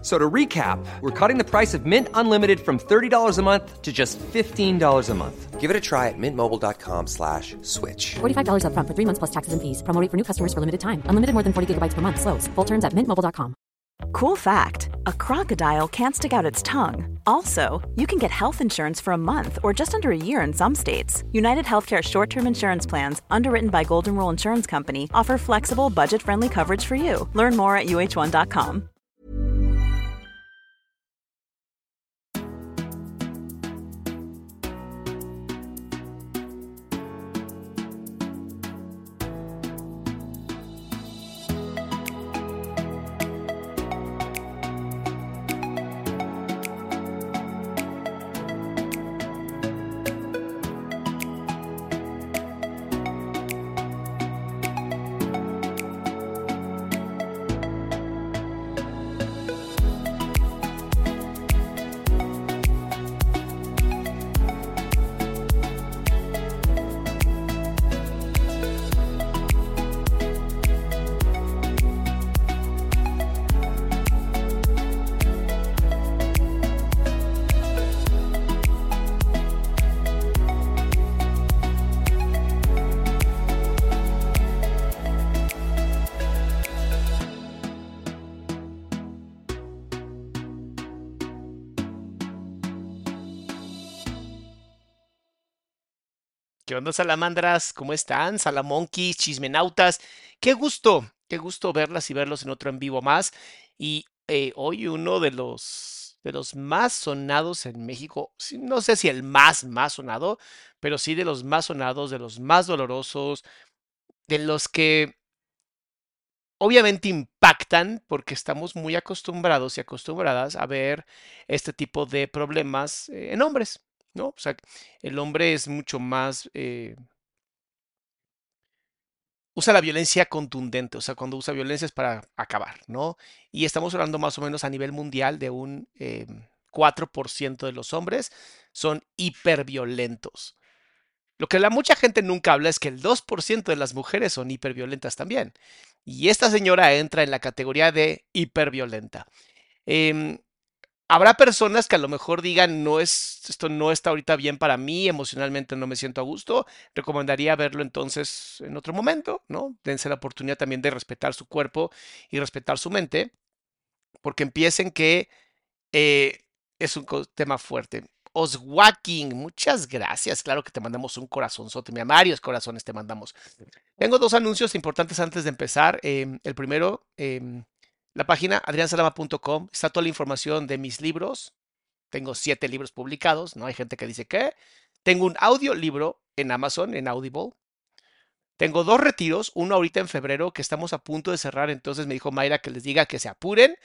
So to recap, we're cutting the price of Mint Unlimited from $30 a month to just $15 a month. Give it a try at mintmobile.com slash switch. $45 upfront for three months plus taxes and fees. Promo for new customers for limited time. Unlimited more than 40 gigabytes per month. Slows. Full terms at mintmobile.com. Cool fact a crocodile can't stick out its tongue. Also, you can get health insurance for a month or just under a year in some states. United Healthcare short term insurance plans, underwritten by Golden Rule Insurance Company, offer flexible, budget friendly coverage for you. Learn more at uh1.com. onda, salamandras? ¿Cómo están? Salamonquis, chismenautas. Qué gusto, qué gusto verlas y verlos en otro en vivo más. Y eh, hoy uno de los, de los más sonados en México, no sé si el más, más sonado, pero sí de los más sonados, de los más dolorosos, de los que obviamente impactan porque estamos muy acostumbrados y acostumbradas a ver este tipo de problemas eh, en hombres. ¿No? O sea, el hombre es mucho más... Eh usa la violencia contundente, o sea, cuando usa violencia es para acabar, ¿no? Y estamos hablando más o menos a nivel mundial de un 4% de los hombres son hiperviolentos. Lo que la mucha gente nunca habla es que el 2% de las mujeres son hiperviolentas también. Y esta señora entra en la categoría de hiperviolenta. Eh, Habrá personas que a lo mejor digan, no es, esto no está ahorita bien para mí, emocionalmente no me siento a gusto. Recomendaría verlo entonces en otro momento, ¿no? Dense la oportunidad también de respetar su cuerpo y respetar su mente, porque empiecen que eh, es un tema fuerte. Oswalking, muchas gracias. Claro que te mandamos un corazonzote. Mira, varios corazones te mandamos. Tengo dos anuncios importantes antes de empezar. Em, el primero, em, la página adriansalama.com está toda la información de mis libros. Tengo siete libros publicados, ¿no? Hay gente que dice que. Tengo un audiolibro en Amazon, en Audible. Tengo dos retiros, uno ahorita en febrero que estamos a punto de cerrar, entonces me dijo Mayra que les diga que se apuren,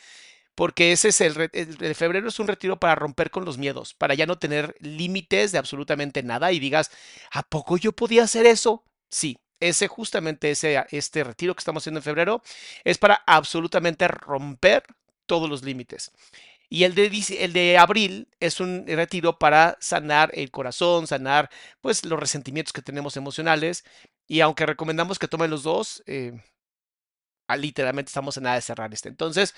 porque ese es el, el de febrero es un retiro para romper con los miedos, para ya no tener límites de absolutamente nada y digas, ¿a poco yo podía hacer eso? Sí, ese justamente ese, este retiro que estamos haciendo en febrero es para absolutamente romper todos los límites. Y el de, abril es un retiro para sanar el corazón, sanar pues los resentimientos que tenemos emocionales. Y aunque recomendamos que tomen los dos, eh, literalmente estamos en nada de cerrar este. Entonces,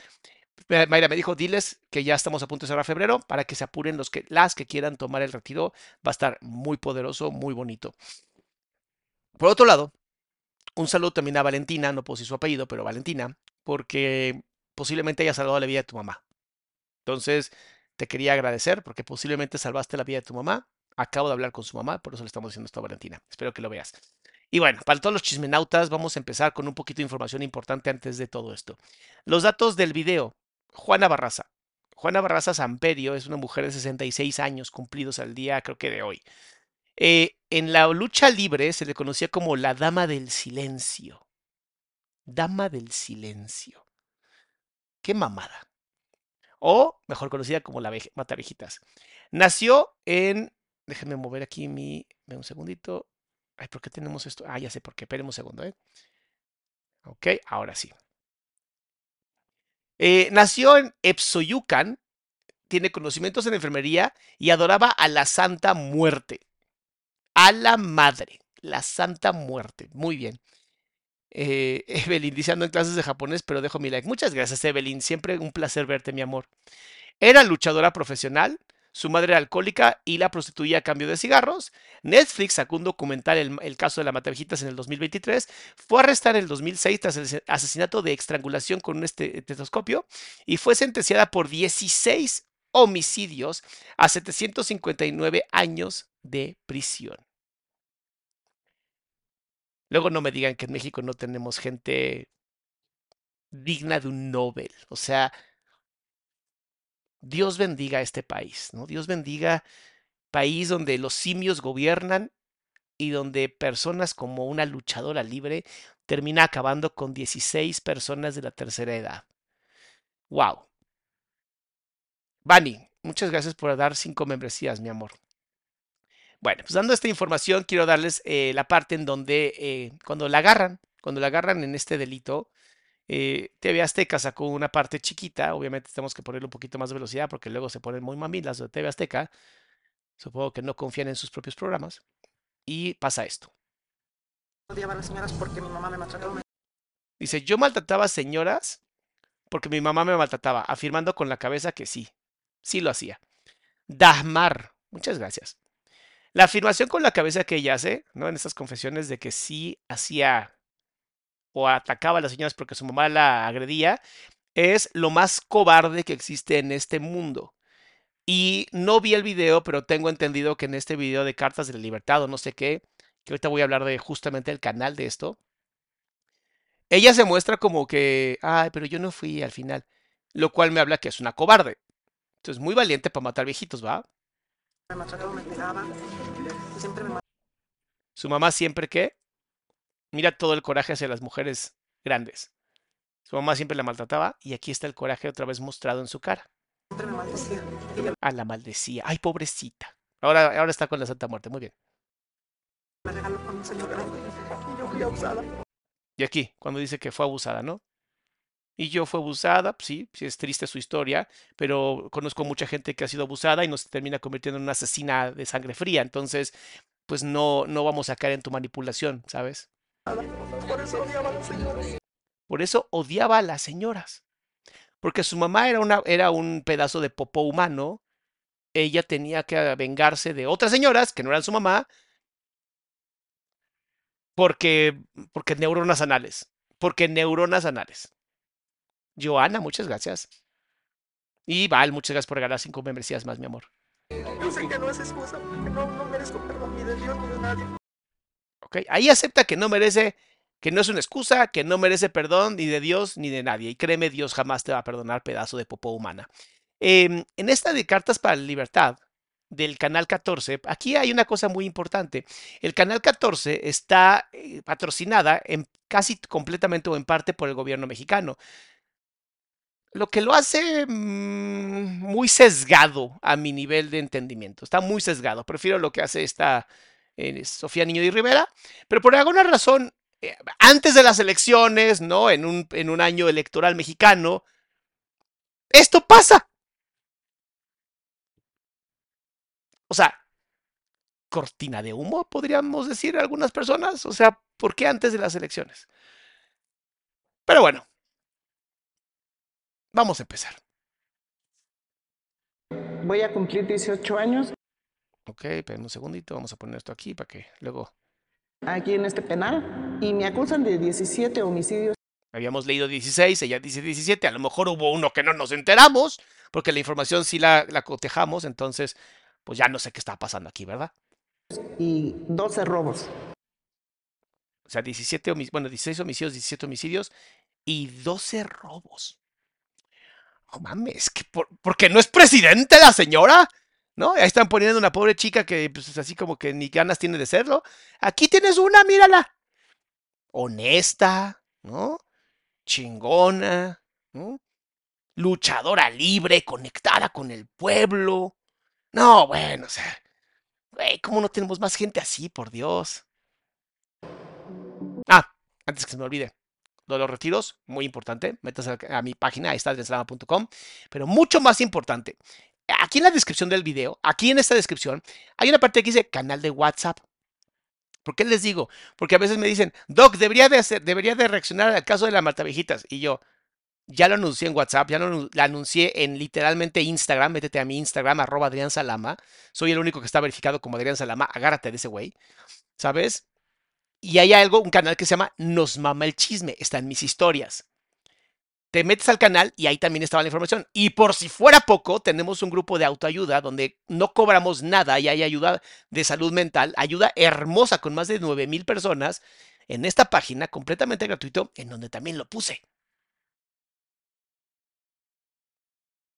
Mayra me dijo, diles que ya estamos a punto de cerrar febrero para que se apuren los que, las que quieran tomar el retiro. Va a estar muy poderoso, muy bonito. Por otro lado, un saludo también a Valentina, no puedo decir su apellido, pero Valentina, porque posiblemente haya salvado la vida de tu mamá. Entonces, te quería agradecer porque posiblemente salvaste la vida de tu mamá. Acabo de hablar con su mamá, por eso le estamos diciendo esto a Valentina. Espero que lo veas. Y bueno, para todos los chismenautas, vamos a empezar con un poquito de información importante antes de todo esto. Los datos del video. Juana Barraza. Juana Barraza Samperio es una mujer de 66 años cumplidos al día, creo que de hoy. Eh, en la lucha libre se le conocía como la Dama del Silencio. Dama del Silencio. Qué mamada. O mejor conocida como la Matavejitas. Nació en. Déjenme mover aquí mi. Un segundito. Ay, ¿por qué tenemos esto? Ah, ya sé por qué. Espérenme un segundo, ¿eh? Ok, ahora sí. Eh, nació en Epsoyucan, tiene conocimientos en enfermería y adoraba a la Santa Muerte. A la Madre, la Santa Muerte. Muy bien. Eh, Evelyn dice ando en clases de japonés, pero dejo mi like. Muchas gracias, Evelyn. Siempre un placer verte, mi amor. Era luchadora profesional, su madre era alcohólica y la prostituía a cambio de cigarros. Netflix sacó un documental, el, caso de la Matavejitas, en el 2023. Fue arrestada en el 2006 tras el asesinato de estrangulación con un estetoscopio y fue sentenciada por 16 homicidios a 759 años de prisión. Luego no me digan que en México no tenemos gente digna de un Nobel. O sea, Dios bendiga a este país, ¿no? Dios bendiga país donde los simios gobiernan y donde personas como una luchadora libre termina acabando con 16 personas de la tercera edad. ¡Wow! Bani, muchas gracias por dar cinco membresías, mi amor. Bueno, pues dando esta información, quiero darles eh, la parte en donde eh, cuando la agarran, cuando la agarran en este delito, eh, TV Azteca sacó una parte chiquita, obviamente tenemos que ponerle un poquito más de velocidad porque luego se ponen muy mamilas de TV Azteca. Supongo que no confían en sus propios programas. Y pasa esto. Dice, yo maltrataba a señoras porque mi mamá me maltrataba, afirmando con la cabeza que sí, sí lo hacía. Dahmar, muchas gracias. La afirmación con la cabeza que ella hace, ¿no? En estas confesiones de que sí hacía o atacaba a las señoras porque su mamá la agredía, es lo más cobarde que existe en este mundo. Y no vi el video, pero tengo entendido que en este video de Cartas de la Libertad o no sé qué, que ahorita voy a hablar de justamente el canal de esto, ella se muestra como que, ay, pero yo no fui al final, lo cual me habla que es una cobarde. Entonces, muy valiente para matar viejitos, ¿va? Su mamá siempre que mira todo el coraje hacia las mujeres grandes. Su mamá siempre la maltrataba y aquí está el coraje otra vez mostrado en su cara. A la maldecía. Ay, pobrecita. Ahora, ahora está con la Santa Muerte. Muy bien. Y aquí, cuando dice que fue abusada, ¿no? Y yo fue abusada, pues sí, sí es triste su historia, pero conozco mucha gente que ha sido abusada y no se termina convirtiendo en una asesina de sangre fría. Entonces, pues no, no vamos a caer en tu manipulación, ¿sabes? Por eso odiaba a las señoras. Por eso odiaba a las señoras. Porque su mamá era, una, era un pedazo de popó humano. Ella tenía que vengarse de otras señoras que no eran su mamá. Porque, porque neuronas anales. Porque neuronas anales. Joana, muchas gracias. Y Val, muchas gracias por regalar cinco membresías más, mi amor. Yo sé que no es excusa, que no, no merezco perdón ni de Dios ni de nadie. Ok, ahí acepta que no merece, que no es una excusa, que no merece perdón ni de Dios ni de nadie. Y créeme, Dios jamás te va a perdonar pedazo de popó humana. Em, en esta de Cartas para la Libertad, del canal 14, aquí hay una cosa muy importante. El canal 14 está eh, patrocinada en casi completamente o en parte por el gobierno mexicano lo que lo hace mm, muy sesgado a mi nivel de entendimiento. Está muy sesgado. Prefiero lo que hace esta eh, Sofía Niño y Rivera, pero por alguna razón, eh, antes de las elecciones, ¿no? En un, en un año electoral mexicano, esto pasa. O sea, cortina de humo, podríamos decir algunas personas. O sea, ¿por qué antes de las elecciones? Pero bueno, Vamos a empezar. Voy a cumplir 18 años. Ok, esperen un segundito, vamos a poner esto aquí para que luego... Aquí en este penal y me acusan de 17 homicidios. Habíamos leído 16, ella dice 17, a lo mejor hubo uno que no nos enteramos, porque la información sí la, la cotejamos, entonces pues ya no sé qué está pasando aquí, ¿verdad? Y 12 robos. O sea, 17 homicidios, bueno, 16 homicidios, 17 homicidios y 12 robos no mames, que por, porque no es presidente la señora. ¿No? Ahí están poniendo una pobre chica que pues, es así como que ni ganas tiene de serlo. Aquí tienes una, mírala. Honesta, ¿no? Chingona, ¿no? luchadora libre, conectada con el pueblo. No, bueno, o sea, güey, ¿cómo no tenemos más gente así, por Dios? Ah, antes que se me olvide, de los retiros, muy importante, metas a, mi página, estadreslama.com, pero mucho más importante, aquí en la descripción del video, aquí en esta descripción, hay una parte que dice canal de WhatsApp. ¿Por qué les digo? Porque a veces me dicen, Doc, debería de, hacer, debería de reaccionar al caso de las matavejitas. Y yo, ya lo anuncié en WhatsApp, ya lo, lo, anuncié en literalmente Instagram. Métete a mi Instagram, arroba Adrián Salama. Soy el único que está verificado como Adrián Salama. Agárrate de ese güey. ¿Sabes? Y hay algo, un canal que se llama Nos Mama el Chisme. Está en mis historias te metes al canal y ahí también estaba la información. Y por si fuera poco, tenemos un grupo de autoayuda donde no cobramos nada y hay ayuda de salud mental, ayuda hermosa con más de 9 mil personas en esta página completamente gratuito en donde también lo puse.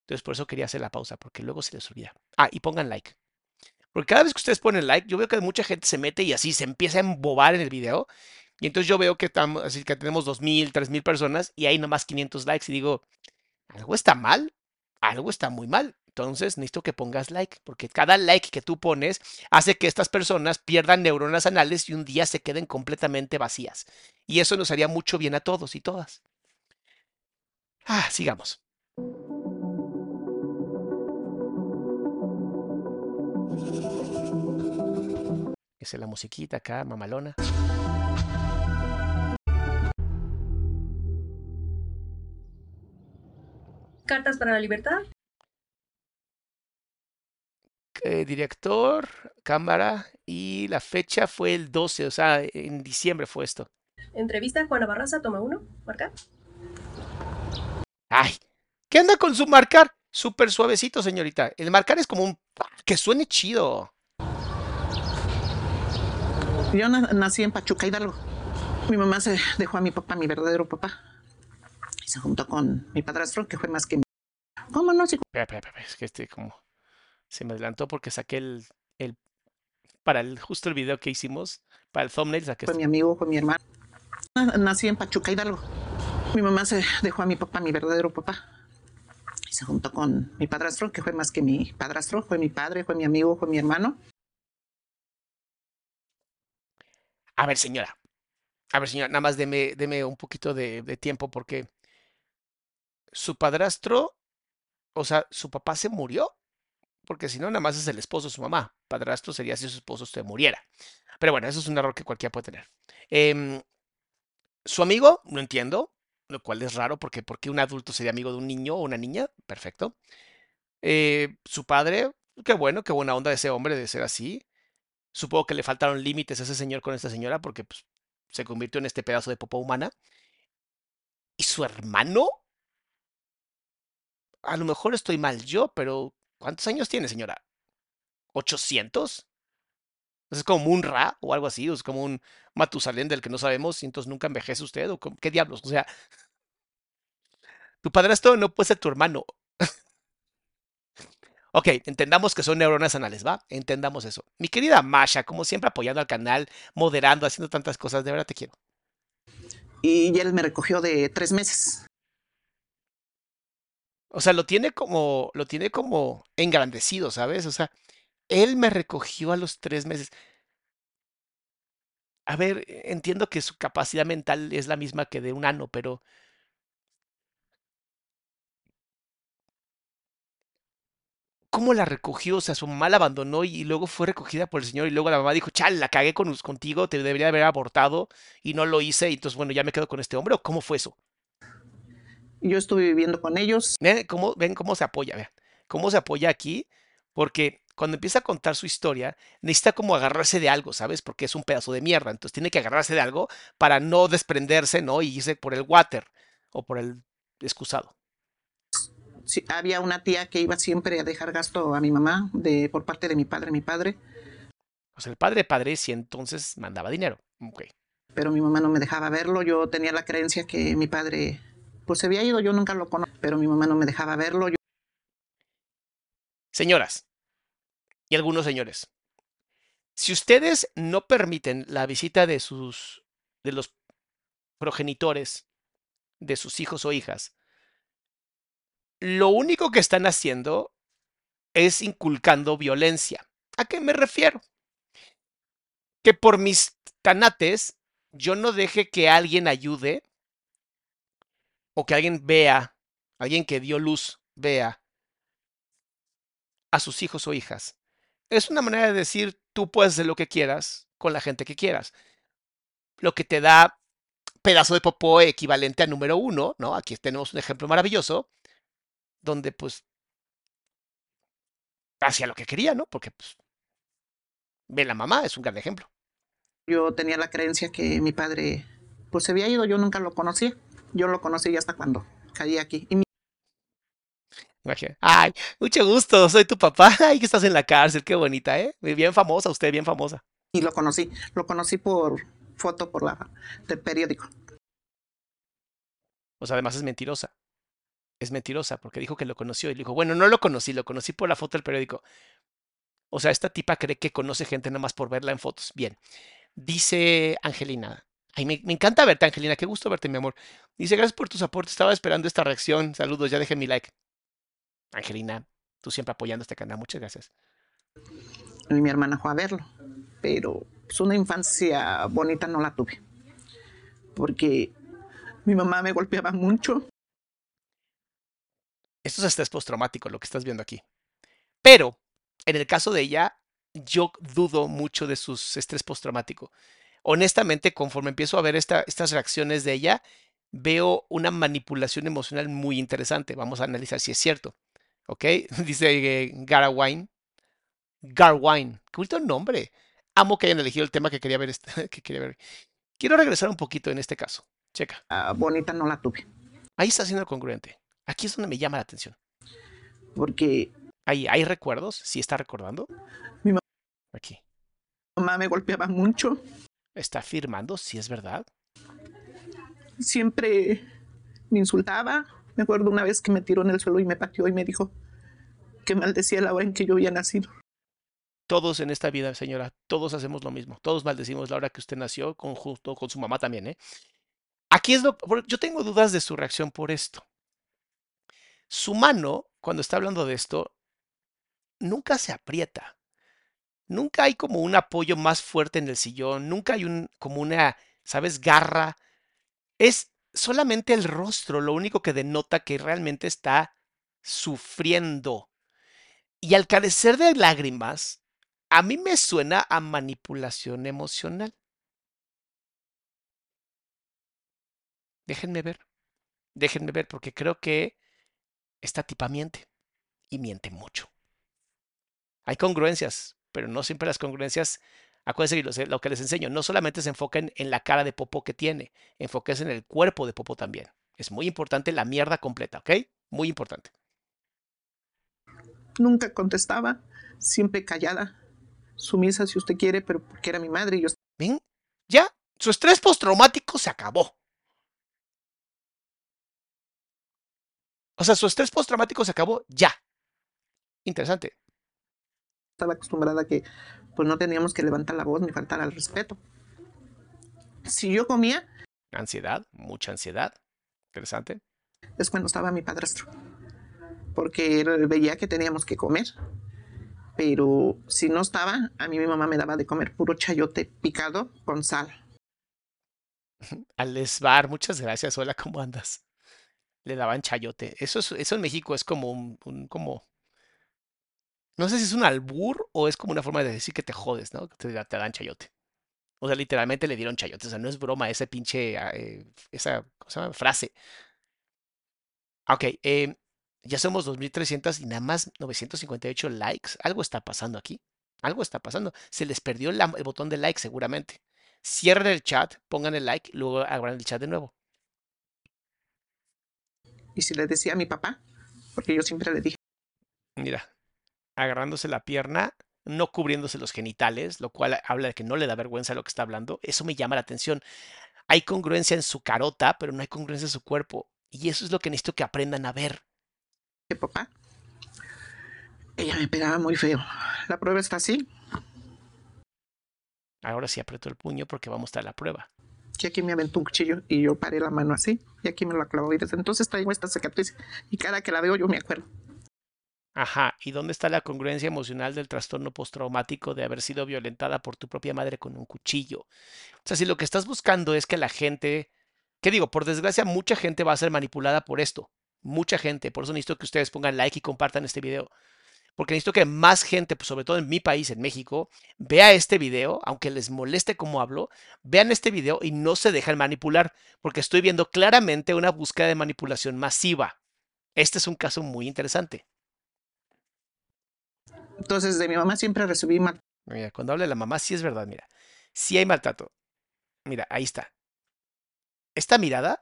Entonces por eso quería hacer la pausa, porque luego se les olvida. Ah, y pongan like. Porque cada vez que ustedes ponen like, yo veo que mucha gente se mete y así se empieza a embobar en el video y entonces yo veo que, estamos, así que tenemos 2.000, 3.000 personas y hay nomás 500 likes y digo, algo está mal, algo está muy mal. Entonces necesito que pongas like, porque cada like que tú pones hace que estas personas pierdan neuronas anales y un día se queden completamente vacías. Y eso nos haría mucho bien a todos y todas. Ah, sigamos. Esa es la musiquita acá, mamalona. Cartas para la Libertad. Eh, director, cámara y la fecha fue el 12, o sea, en diciembre fue esto. Entrevista Juana Barraza, toma uno, marcar. Ay, ¿qué anda con su marcar? Súper suavecito, señorita. El marcar es como un... que suene chido. Yo nací en Pachuca, Hidalgo. Mi mamá se dejó a mi papá, mi verdadero papá y se juntó con mi padrastro, que fue más que mi... ¿Cómo no? Es que este como se me adelantó porque saqué el, el para el justo el video que hicimos, para el thumbnail saqué Fue este. mi amigo, fue mi hermano. Nací en Pachuca, Hidalgo. Mi mamá se dejó a mi papá, mi verdadero papá. Se juntó con mi padrastro, que fue más que mi padrastro, fue mi padre, fue mi amigo, fue mi hermano. A ver, señora. A ver, señora, nada más deme, deme un poquito de, tiempo porque su padrastro, o sea, su papá se murió, porque si no, nada más es el esposo de su mamá. Padrastro sería si su esposo se muriera. Pero bueno, eso es un error que cualquiera puede tener. Eh, su amigo, no entiendo, lo cual es raro, porque ¿por qué un adulto sería amigo de un niño o una niña? Perfecto. Eh, su padre, qué bueno, qué buena onda de ese hombre de ser así. Supongo que le faltaron límites a ese señor con esta señora, porque pues, se convirtió en este pedazo de popa humana. ¿Y su hermano? a lo mejor estoy mal yo, pero ¿cuántos años tiene, señora? ¿800? ¿Es como un Ra o algo así? ¿O es como un Matusalén del que no sabemos y entonces nunca envejece usted? ¿O qué diablos? O sea, tu padrastro no puede ser tu hermano. ok, entendamos que son neuronas anales, ¿va? Entendamos eso. Mi querida Masha, como siempre apoyando al canal, moderando, haciendo tantas cosas, de verdad te quiero. Y él me recogió de tres meses. O sea, lo tiene como, lo tiene como engrandecido, ¿sabes? O sea, él me recogió a los tres meses. A ver, entiendo que su capacidad mental es la misma que de un ano, pero ¿cómo la recogió? O sea, su mamá la abandonó y luego fue recogida por el señor y luego la mamá dijo, chal, la cagué con, contigo, te debería haber abortado y no lo hice y entonces, bueno, ya me quedo con este hombre o cómo fue eso? Yo estuve viviendo con ellos. ¿Ven cómo, ven cómo se apoya? Vean, cómo se apoya aquí, porque cuando empieza a contar su historia, necesita como agarrarse de algo, ¿sabes? Porque es un pedazo de mierda, entonces tiene que agarrarse de algo para no desprenderse, ¿no? Y irse por el water o por el excusado. Sí, había una tía que iba siempre a dejar gasto a mi mamá de, por parte de mi padre, mi padre. O sea, el padre padre sí entonces mandaba dinero. Ok. Pero mi mamá no me dejaba verlo. Yo tenía la creencia que mi padre pues se había ido, yo nunca lo conocí, pero mi mamá no me dejaba verlo. Yo... Señoras y algunos señores, si ustedes no permiten la visita de sus de los progenitores de sus hijos o hijas, lo único que están haciendo es inculcando violencia. ¿A qué me refiero? Que por mis tanates yo no deje que alguien ayude o que alguien vea, alguien que dio luz vea a sus hijos o hijas. Es una manera de decir, tú puedes hacer lo que quieras con la gente que quieras. Lo que te da pedazo de popó equivalente a número uno, ¿no? Aquí tenemos un ejemplo maravilloso, donde pues hacía lo que quería, ¿no? Porque pues ve la mamá, es un gran ejemplo. Yo tenía la creencia que mi padre pues se había ido, yo nunca lo conocí. Yo lo conocí hasta cuando caí aquí. Ay, mucho gusto, soy tu papá. Ay, que estás en la cárcel, qué bonita, ¿eh? Bien famosa, usted, bien famosa. y lo conocí, lo conocí por foto por la del periódico. O sea, además es mentirosa. Es mentirosa porque dijo que lo conoció y le dijo, bueno, no lo conocí, lo conocí por la foto del periódico. O sea, esta tipa cree que conoce gente nada más por verla en fotos. Bien. Dice Angelina. Ay, me, me encanta verte, Angelina. Qué gusto verte, mi amor. Dice, gracias por tus aportes. Estaba esperando esta reacción. Saludos, ya dejé mi like. Angelina, tú siempre apoyando este canal. Muchas gracias. Mi hermana fue a verlo, pero pues, una infancia bonita no la tuve. Porque mi mamá me golpeaba mucho. Esto es estrés postraumático, lo que estás viendo aquí. Pero, en el caso de ella, yo dudo mucho de su estrés postraumático. Honestamente, conforme empiezo a ver esta- estas reacciones de ella, veo una manipulación emocional muy interesante. Vamos a analizar si es cierto. ¿Ok? Dice eh, Garawine. Garwine. Qué bonito nombre. Amo que hayan elegido el tema que quería ver. este- que quería ver. Quiero regresar un poquito en este caso. Checa. ah, bonita no la tuve. Ahí está siendo congruente. Aquí es donde me llama la atención. Porque Ahí, ¿hay recuerdos? ¿Sí está recordando? Mi ma- Aquí. mi mamá me golpeaba mucho. ¿Está afirmando si es verdad? Siempre me insultaba. Me acuerdo una vez que me tiró en el suelo y me pateó y me dijo que maldecía la hora en que yo había nacido. Todos en esta vida, señora, todos hacemos lo mismo. Todos maldecimos la hora que usted nació, junto con su mamá también, ¿eh? Aquí es lo. Yo tengo dudas de su reacción por esto. Su mano, cuando está hablando de esto, nunca se aprieta. Nunca hay como un apoyo más fuerte en el sillón. Nunca hay un, como una, ¿sabes? Garra. Es solamente el rostro lo único que denota que realmente está sufriendo. Y al carecer de lágrimas, a mí me suena a manipulación emocional. Déjenme ver. Déjenme ver porque creo que esta tipa miente. Y miente mucho. Hay congruencias, pero no siempre las congruencias. Acuérdense que lo, lo que les enseño, no solamente se enfoquen en la cara de Popo que tiene, enfóquense en el cuerpo de Popo también. Es muy importante la mierda completa, ¿ok? Muy importante. Nunca contestaba, siempre callada, sumisa si usted quiere, pero porque era mi madre y yo ¿Ven? Ya, su estrés postraumático se acabó. O sea, su estrés postraumático se acabó ya. Interesante. Estaba acostumbrada a que pues no teníamos que levantar la voz ni faltar al respeto. Si yo comía, Ansiedad, mucha ansiedad. Interesante. es cuando estaba mi padrastro, porque él veía que teníamos que comer. Pero si no estaba, a mí mi mamá me daba de comer puro chayote picado con sal. Alesbar, muchas gracias. Hola, ¿cómo andas? Le daban chayote. Eso, es, eso en México es como un, un- como. No sé si es un albur o es como una forma de decir que te jodes, ¿no? Que te, te dan chayote. O sea, literalmente le dieron chayote. O sea, no es broma ese pinche. ah, eh, esa ¿cómo se llama? frase. Ah, Ok, eh, ya somos 2300 y nada más 958 likes. Algo está pasando aquí. Algo está pasando. Se les perdió el botón de like seguramente. Cierren el chat, pongan el like, luego abran el chat de nuevo. Y si le decía a mi papá, porque yo siempre le dije, Mira, agarrándose la pierna, no cubriéndose los genitales, lo cual habla de que no le da vergüenza lo que está hablando. Eso me llama la atención. Hay congruencia en su carota, pero no hay congruencia en su cuerpo. Y eso es lo que necesito que aprendan a ver. papá, ella me pegaba muy feo. La prueba está así. Ahora sí aprieto el puño porque vamos a estar la prueba. que aquí me aventó un cuchillo y yo paré la mano así y aquí me lo clavó y desde entonces traigo esta cicatriz y cada que la veo yo me acuerdo. Ajá, ¿y dónde está la congruencia emocional del trastorno postraumático de haber sido violentada por tu propia madre con un cuchillo? O sea, si lo que estás buscando es que la gente, ¿qué digo? Por desgracia, mucha gente va a ser manipulada por esto. Mucha gente. Por eso necesito que ustedes pongan like y compartan este video. Porque necesito que más gente, pues, sobre todo en mi país, en México, vea este video, aunque les moleste cómo hablo, vean este video y no se dejen manipular, porque estoy viendo claramente una búsqueda de manipulación masiva. Este es un caso muy interesante. Entonces de mi mamá siempre recibí mal. Mira, cuando habla de la mamá, sí es verdad, mira. Sí hay maltrato. Mira, ahí está. Esta mirada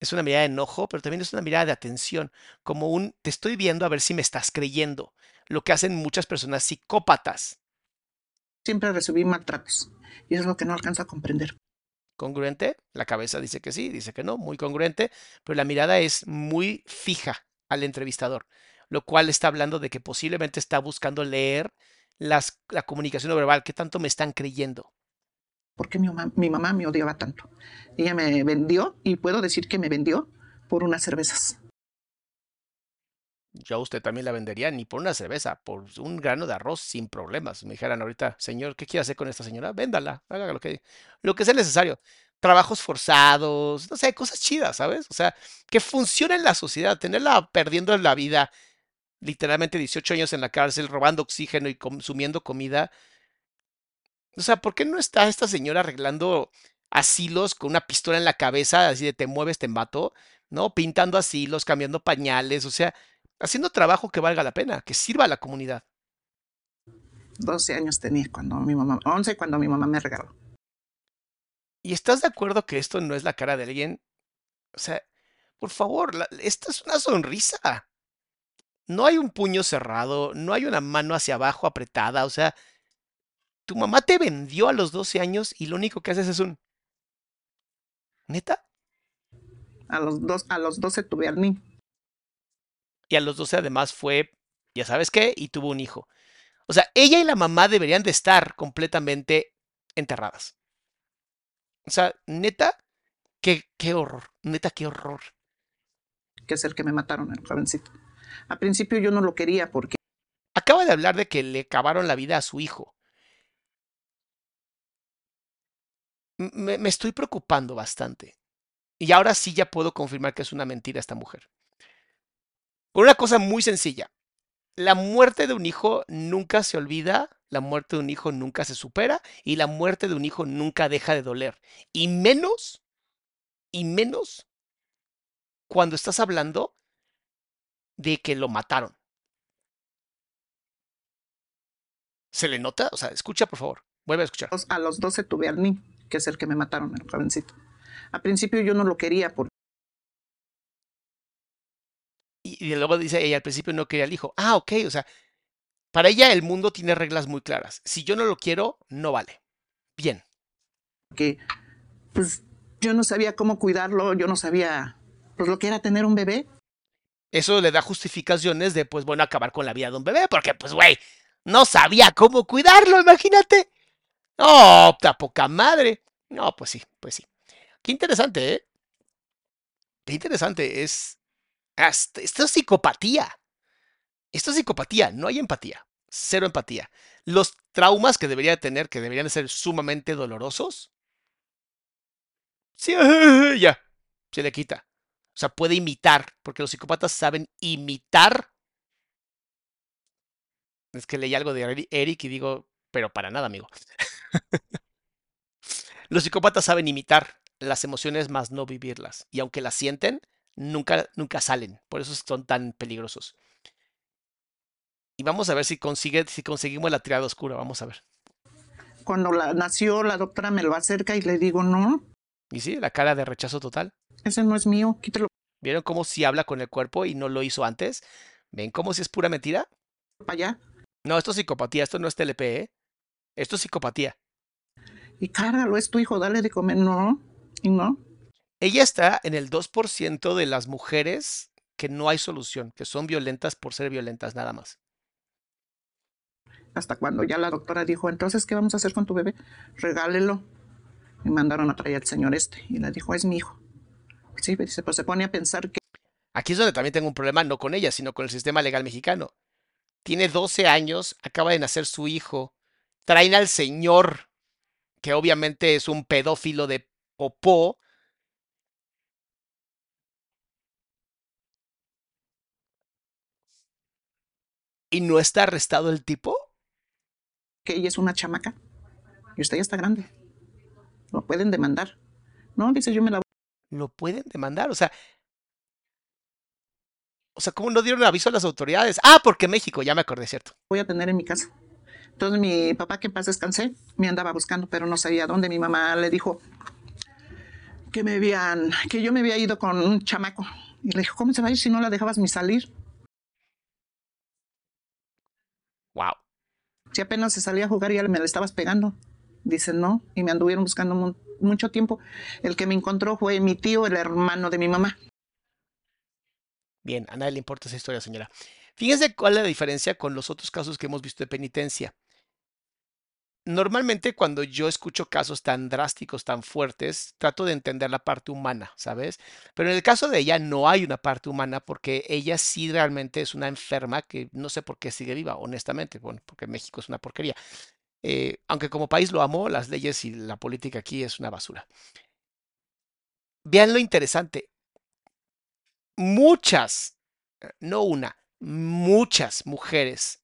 es una mirada de enojo, pero también es una mirada de atención, como un te estoy viendo a ver si me estás creyendo, lo que hacen muchas personas psicópatas. Siempre recibí maltratos y eso es lo que no alcanzo a comprender. ¿Congruente? La cabeza dice que sí, dice que no, muy congruente, pero la mirada es muy fija al entrevistador lo cual está hablando de que posiblemente está buscando leer las, la comunicación no verbal. ¿Qué tanto me están creyendo? ¿Por qué mi mamá, mi mamá me odiaba tanto? Ella me vendió, y puedo decir que me vendió por unas cervezas. Yo a usted también la vendería ni por una cerveza, por un grano de arroz sin problemas. Me dijeran ahorita, señor, ¿qué quiere hacer con esta señora? Véndala, haga lo que, lo que sea necesario. Trabajos forzados, no sé, cosas chidas, ¿sabes? O sea, que funcione en la sociedad, tenerla perdiendo en la vida literalmente 18 años en la cárcel, robando oxígeno y consumiendo comida. O sea, ¿por qué no está esta señora arreglando asilos con una pistola en la cabeza, así de te mueves, te mato, ¿no? Pintando asilos, cambiando pañales, o sea, haciendo trabajo que valga la pena, que sirva a la comunidad. 12 años tenía cuando mi mamá, 11 cuando mi mamá me regaló. ¿Y estás de acuerdo que esto no es la cara de alguien? O sea, por favor, la, esta es una sonrisa no hay un puño cerrado, no hay una mano hacia abajo apretada, o sea, tu mamá te vendió a los 12 años y lo único que haces es un... ¿Neta? A los, dos, a los 12 tuve al niño. Y a los 12 además fue, ya sabes qué, y tuvo un hijo. O sea, ella y la mamá deberían de estar completamente enterradas. O sea, neta, qué, qué horror, neta, qué horror. Que es el que me mataron, el jovencito. Al principio yo no lo quería porque... Acaba de hablar de que le acabaron la vida a su hijo. Me, me, estoy preocupando bastante. Y ahora sí ya puedo confirmar que es una mentira esta mujer. Por una cosa muy sencilla. La muerte de un hijo nunca se olvida, la muerte de un hijo nunca se supera y la muerte de un hijo nunca deja de doler. Y menos, y menos cuando estás hablando de que lo mataron. ¿Se le nota? O sea, escucha por favor. Vuelve a escuchar. A los 12 tuve al niño, que es el que me mataron, el jovencito. Al principio yo no lo quería porque... Y, y luego dice ella, al principio no quería al hijo. Ah, ok, o sea, para ella el mundo tiene reglas muy claras. Si yo no lo quiero, no vale. Bien. Que, pues, yo no sabía cómo cuidarlo, yo no sabía, pues, lo que era tener un bebé eso le da justificaciones de, pues bueno, acabar con la vida de un bebé, porque pues, güey, no sabía cómo cuidarlo, imagínate. No, oh, poca madre. No, pues sí, pues sí. Qué interesante, ¿eh? Qué interesante. Es. Esto es psicopatía. Esto es psicopatía, no hay empatía. Cero empatía. Los traumas que debería tener, que deberían ser sumamente dolorosos. Sí, ya. Se le quita. O sea, puede imitar, porque los psicópatas saben imitar. Es que leí algo de Eric y digo, pero para nada, amigo. los psicópatas saben imitar las emociones más no vivirlas. Y aunque las sienten, nunca, nunca salen. Por eso son tan peligrosos. Y vamos a ver si, consigue, si conseguimos la triada oscura. Vamos a ver. Cuando la, nació, la doctora me lo acerca y le digo no. Y sí, la cara de rechazo total. Ese no es mío, quítelo. ¿Vieron cómo si habla con el cuerpo y no lo hizo antes? ¿Ven cómo si es pura mentira? Para allá. No, esto es psicopatía, esto no es TLP, ¿eh? Esto es psicopatía. Y cárgalo, es tu hijo, dale de comer. No, y no. Ella está en el 2% de las mujeres que no hay solución, que son violentas por ser violentas nada más. Hasta cuando ya la doctora dijo, entonces, ¿qué vamos a hacer con tu bebé? Regálelo. Me mandaron a traer al señor este y le dijo, es mi hijo. Sí, dice, pues se pone a pensar que Aquí es donde también tengo un problema, no con ella, sino con el sistema legal mexicano. Tiene 12 años, acaba de nacer su hijo, traen al señor, que obviamente es un pedófilo de popó, y no está arrestado el tipo. que ella es una chamaca y usted ya está grande. Lo pueden demandar. No, dice, yo me la Lo pueden demandar, o sea. O sea, ¿cómo no dieron aviso a las autoridades? Ah, porque México, ya me acordé, ¿cierto? voy a tener en mi casa. Entonces mi papá, que en paz descansé, me andaba buscando, pero no sabía dónde. Mi mamá le dijo que me habían, que yo me había ido con un chamaco. Y le dijo, ¿cómo se va a ir si no la dejabas ni salir? Wow. Si apenas se salía a jugar y ya me la estabas pegando. Dice, no, y me anduvieron buscando mu- mucho tiempo. El que me encontró fue mi tío, el hermano de mi mamá. Bien, a nadie le importa esa historia, señora. Fíjense cuál es la diferencia con los otros casos que hemos visto de penitencia. Normalmente cuando yo escucho casos tan drásticos, tan fuertes, trato de entender la parte humana, ¿sabes? Pero en el caso de ella no hay una parte humana porque ella sí realmente es una enferma que no sé por qué sigue viva, honestamente. Bueno, porque México es una porquería. Eh, aunque como país lo amo, las leyes y la política aquí es una basura. Vean lo interesante. Muchas, eh, no una, muchas mujeres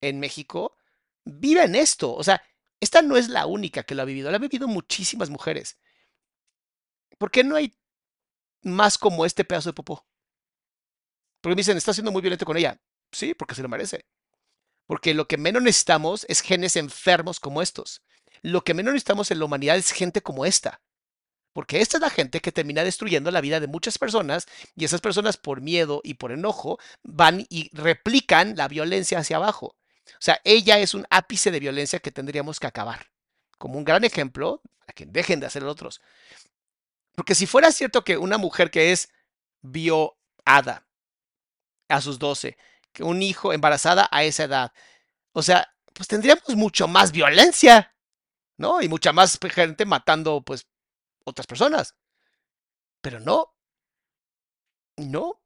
en México viven esto. O sea, esta no es la única que lo ha vivido, la han vivido muchísimas mujeres. ¿Por qué no hay más como este pedazo de popó? Porque me dicen, está siendo muy violento con ella. Sí, porque se lo merece. Porque lo que menos necesitamos es genes enfermos como estos. Lo que menos necesitamos en la humanidad es gente como esta. Porque esta es la gente que termina destruyendo la vida de muchas personas y esas personas por miedo y por enojo van y replican la violencia hacia abajo. O sea, ella es un ápice de violencia que tendríamos que acabar. Como un gran ejemplo a que dejen de hacer otros. Porque si fuera cierto que una mujer que es biohada a sus 12, que un hijo embarazada a esa edad, o sea, pues tendríamos mucho más violencia, ¿no? Y mucha más gente matando, pues, otras personas. Pero no. No.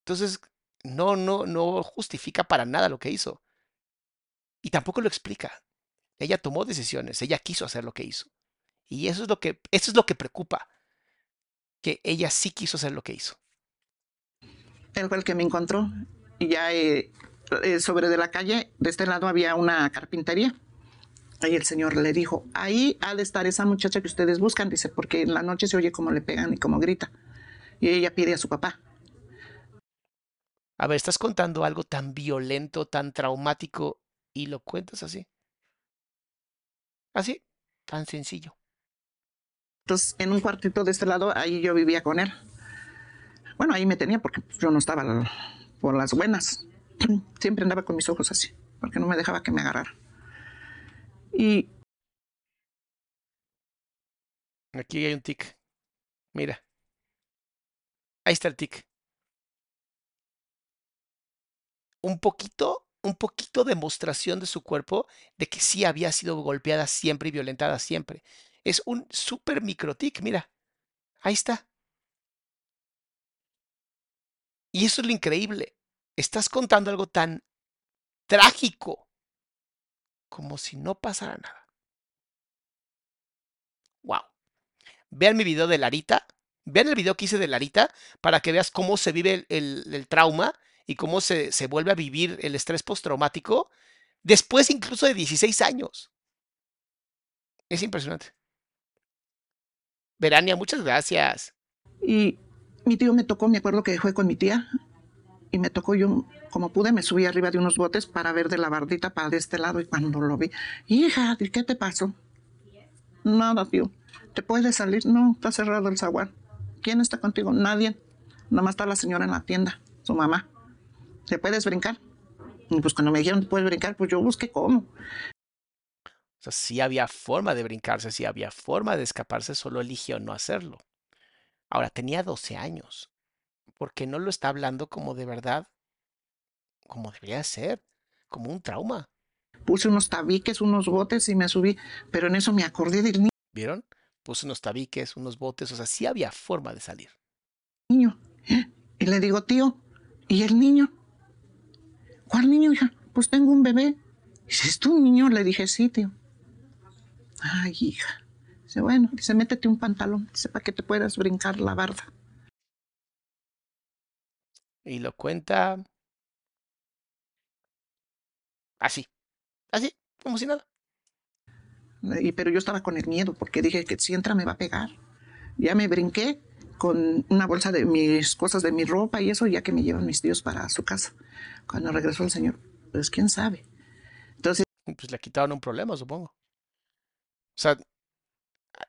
Entonces, no, no, no justifica para nada lo que hizo. Y tampoco lo explica. Ella tomó decisiones, ella quiso hacer lo que hizo. Y eso es lo que, eso es lo que preocupa. Que ella sí quiso hacer lo que hizo. Él fue el que me encontró. Y ya eh, eh, sobre de la calle, de este lado había una carpintería. Ahí el señor le dijo, ahí ha de estar esa muchacha que ustedes buscan, dice, porque en la noche se oye cómo le pegan y cómo grita. Y ella pide a su papá. A ver, estás contando algo tan violento, tan traumático y lo cuentas así. Así, tan sencillo. Entonces, en un cuartito de este lado, ahí yo vivía con él. Bueno, ahí me tenía porque pues, yo no estaba por las buenas. Siempre andaba con mis ojos así, porque no me dejaba que me agarrara. Y Aquí hay un tic. Mira. Ahí está el tic. Un poquito, un poquito demostración de su cuerpo de que sí había sido golpeada siempre y violentada siempre. Es un súper microtic, mira. Ahí está. Y eso es lo increíble. Estás contando algo tan trágico como si no pasara nada. Wow. Vean mi video de Larita. Vean el video que hice de Larita para que veas cómo se vive el, trauma y cómo se, se vuelve a vivir el estrés postraumático después incluso de 16 años. Es impresionante. Verania, muchas gracias. Y mi tío me tocó, me acuerdo que fue con mi tía, y me tocó yo, como pude, me subí arriba de unos botes para ver de la bardita para de este lado, y cuando lo vi, hija, ¿y ¿qué te pasó? Nada, tío. ¿Te puedes salir? No, está cerrado el zaguán. ¿Quién está contigo? Nadie. Nada más está la señora en la tienda, su mamá. ¿Te puedes brincar? Y pues cuando me dijeron, ¿te puedes brincar? Pues yo busqué cómo. O sea, sí había forma de brincarse, sí había forma de escaparse, solo eligió no hacerlo. Ahora, tenía 12 años. ¿Por qué no lo está hablando como de verdad? Como debería ser, como un trauma. Puse unos tabiques, unos botes y me subí, pero en eso me acordé del ¿Vieron? Puse unos tabiques, unos botes, o sea, sí había forma de salir. niño. Y le digo, tío, ¿y el niño? ¿Cuál niño, hija? Pues tengo un bebé. ¿es tu niño? Le dije, sí, tío. Ay, hija. Dice, bueno, dice, métete un pantalón, dice, para que te puedas brincar la barda. Y lo cuenta así, así, como si nada. Y, pero yo estaba con el miedo porque dije que si entra me va a pegar. Ya me brinqué con una bolsa de mis cosas de mi ropa y eso, ya que me llevan mis tíos para su casa. Cuando regresó el señor, pues quién sabe. Entonces, Pues le quitaron un problema, supongo. O sea,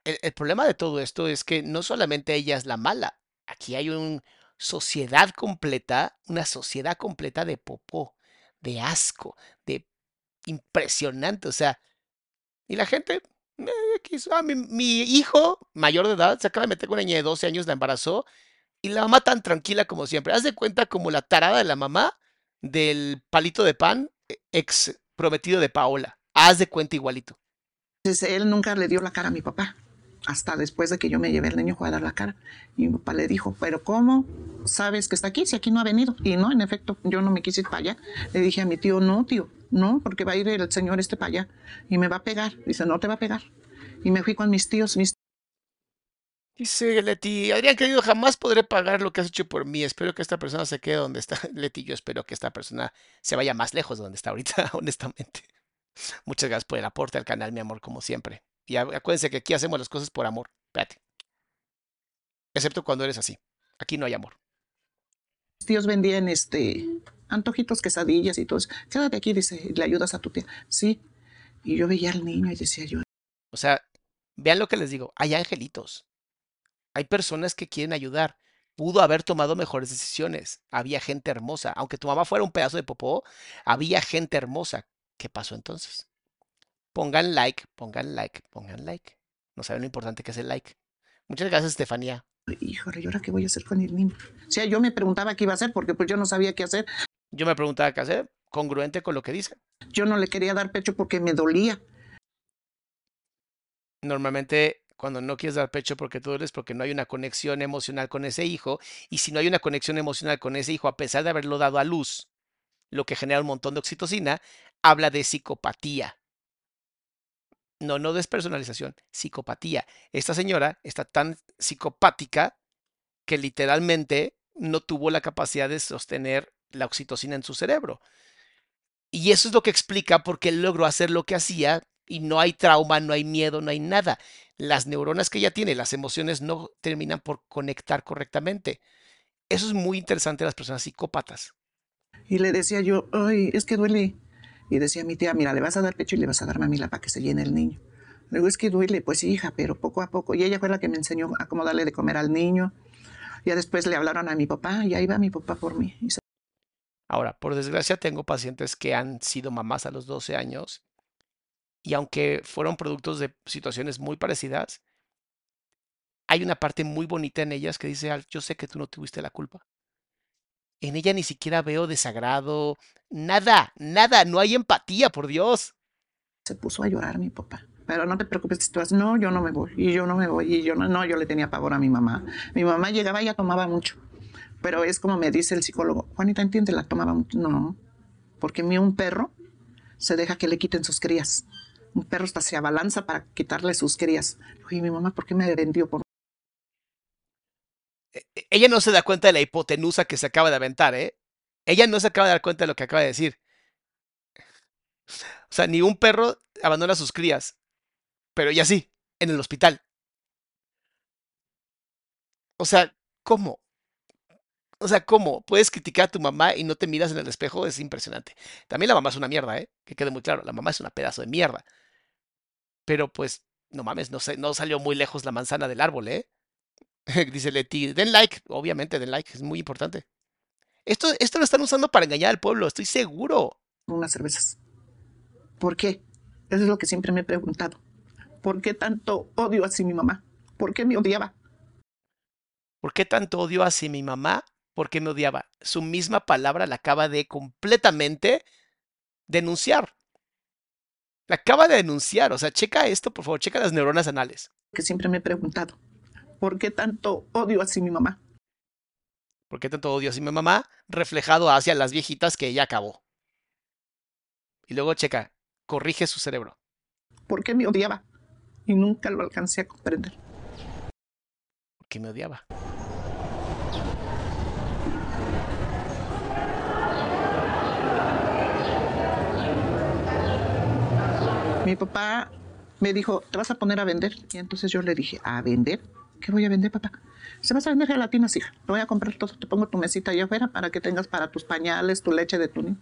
el, problema de todo esto es que no solamente ella es la mala, aquí hay una sociedad completa, una sociedad completa de popó, de asco, de impresionante, o sea, y la gente, eh, X, ah, mi, mi hijo mayor de edad se acaba de meter con una niña de 12 años, la embarazó, y la mamá tan tranquila como siempre. Haz de cuenta como la tarada de la mamá del palito de pan, eh, ex prometido de Paola. Haz de cuenta igualito. Él nunca le dio la cara a mi papá. Hasta después de que yo me llevé al niño a dar la cara. Y mi papá le dijo, pero ¿cómo sabes que está aquí si aquí no ha venido? Y no, en efecto, yo no me quise ir para allá. Le dije a mi tío, no, tío, no, porque va a ir el señor este para allá y me va a pegar. Dice, no te va a pegar. Y me fui con mis tíos, Dice Leti, Adrián querido, jamás podré pagar lo que has hecho por mí. Espero que esta persona se quede donde está. Leti, yo espero que esta persona se vaya más lejos de donde está ahorita, honestamente. Muchas gracias por el aporte al canal, mi amor, como siempre. Y acuérdense que aquí hacemos las cosas por amor. Espérate. Excepto cuando eres así. Aquí no hay amor. tíos vendían este antojitos, quesadillas y todo eso. Quédate aquí, dice, le ayudas a tu tía. Sí. Y yo veía al niño y decía yo, O sea, vean lo que les digo. Hay angelitos. Hay personas que quieren ayudar. Pudo haber tomado mejores decisiones. Había gente hermosa. Aunque tu mamá fuera un pedazo de popó, había gente hermosa. ¿Qué pasó entonces? Pongan like, pongan like, pongan like. No saben lo importante que es el like. Muchas gracias, Estefanía. híjole, ¿y ahora qué voy a hacer con el niño? O sea, yo me preguntaba qué iba a hacer porque pues yo no sabía qué hacer. Yo me preguntaba qué hacer, congruente con lo que dice. Yo no le quería dar pecho porque me dolía. Normalmente, cuando no quieres dar pecho porque tú eres porque no hay una conexión emocional con ese hijo, y si no hay una conexión emocional con ese hijo, a pesar de haberlo dado a luz, lo que genera un montón de oxitocina, habla de psicopatía. No, no despersonalización, psicopatía. Esta señora está tan psicopática que literalmente no tuvo la capacidad de sostener la oxitocina en su cerebro. Y eso es lo que explica por qué logró hacer lo que hacía y no hay trauma, no hay miedo, no hay nada. Las neuronas que ella tiene, las emociones no terminan por conectar correctamente. Eso es muy interesante de las personas psicópatas. Y le decía yo, ay, es que duele. Y decía mi tía, mira, le vas a dar pecho y le vas a dar mamila para que se llene el niño. Le digo, es que duele, pues hija, pero poco a poco. Y ella fue la que me enseñó a cómo de comer al niño. Ya después le hablaron a mi papá y ahí va mi papá por mí. Ahora, por desgracia, tengo pacientes que han sido mamás a los 12 años y aunque fueron productos de situaciones muy parecidas, hay una parte muy bonita en ellas que dice, "Al, yo sé que tú no tuviste la culpa. En ella ni siquiera veo desagrado, nada, nada, no hay empatía, por Dios. se puso a llorar mi papá. Pero no te preocupes, si tú vas, no, yo no me voy, y yo no me voy, y yo no, no, yo le tenía pavor a mi mamá. Mi mamá llegaba y ya tomaba mucho. Pero es como me dice el psicólogo, Juanita, entiende, la tomaba mucho. No, porque mi un perro se deja que le quiten sus crías. Un perro hasta se abalanza para quitarle sus crías. Y mi mamá, ¿por qué me vendió Ella no se da cuenta de la hipotenusa que se acaba de aventar, ¿eh? Ella no se acaba de dar cuenta de lo que acaba de decir. O sea, ni un perro abandona a sus crías, pero ella sí, en el hospital. O sea, ¿cómo? O sea, ¿cómo? Puedes criticar a tu mamá y no te miras en el espejo, es impresionante. También la mamá es una mierda, ¿eh? Que quede muy claro, la mamá es una pedazo de mierda. Pero pues, no mames, no, sé, no salió muy lejos la manzana del árbol, ¿eh? Dice Leti, den like, obviamente, den like, es muy importante. Esto, esto lo están usando para engañar al pueblo, estoy seguro. unas cervezas? ¿Por qué? Eso es lo que siempre me he preguntado. ¿Por qué tanto odio así mi mamá? ¿Por qué me odiaba? ¿Por qué tanto odio hacia mi mamá? ¿Por qué me odiaba? Su misma palabra la acaba de completamente denunciar. La acaba de denunciar. O sea, checa esto, por favor, checa las neuronas anales. Que siempre me he preguntado, ¿por qué tanto odio así mi mamá? ¿Por qué tanto odio así mi mamá? Reflejado hacia las viejitas que ella acabó. Y luego checa, corrige su cerebro. ¿Por qué me odiaba? Y nunca lo alcancé a comprender. ¿Por qué me odiaba? Mi papá me dijo, ¿te vas a poner a vender? Y entonces yo le dije, ¿a vender? ¿Qué voy a vender, papá? Se vas a vender gelatinas, hija. Te voy a comprar todo. Te pongo tu mesita allá afuera para que tengas para tus pañales, tu leche de tu niño.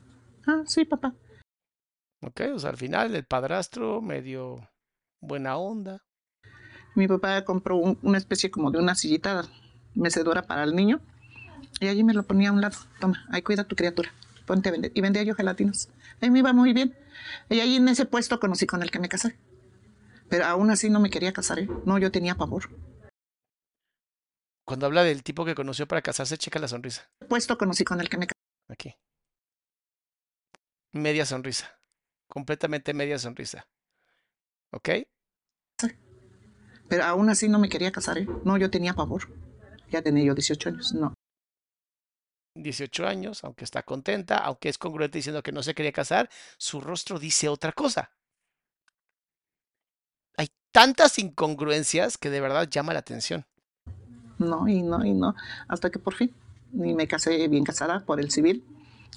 Ah, sí, papá. Ok, o sea, al final el padrastro medio buena onda. Mi papá compró un- una especie como de una sillita mecedora para el niño y allí me lo ponía a un lado. Toma, ahí cuida a tu criatura. Ponte a vender. Y vendía yo gelatinas. Ahí me iba muy bien. Y ahí en ese puesto conocí con el que me casé. Pero aún así no me quería casar, ¿eh? No, yo tenía pavor. Cuando habla del tipo que conoció para casarse, checa la sonrisa. Puesto conocí con el que me casé. Aquí. Media sonrisa. Completamente media sonrisa. ¿Ok? Pero aún así no me quería casar, ¿eh? No, yo tenía pavor. Ya tenía yo 18 años. No. 18 años, aunque está contenta, aunque es congruente diciendo que no se quería casar, su rostro dice otra cosa. Hay tantas incongruencias que de verdad llama la atención. No, y no, y no. Hasta que por fin. Ni me casé bien casada por el civil.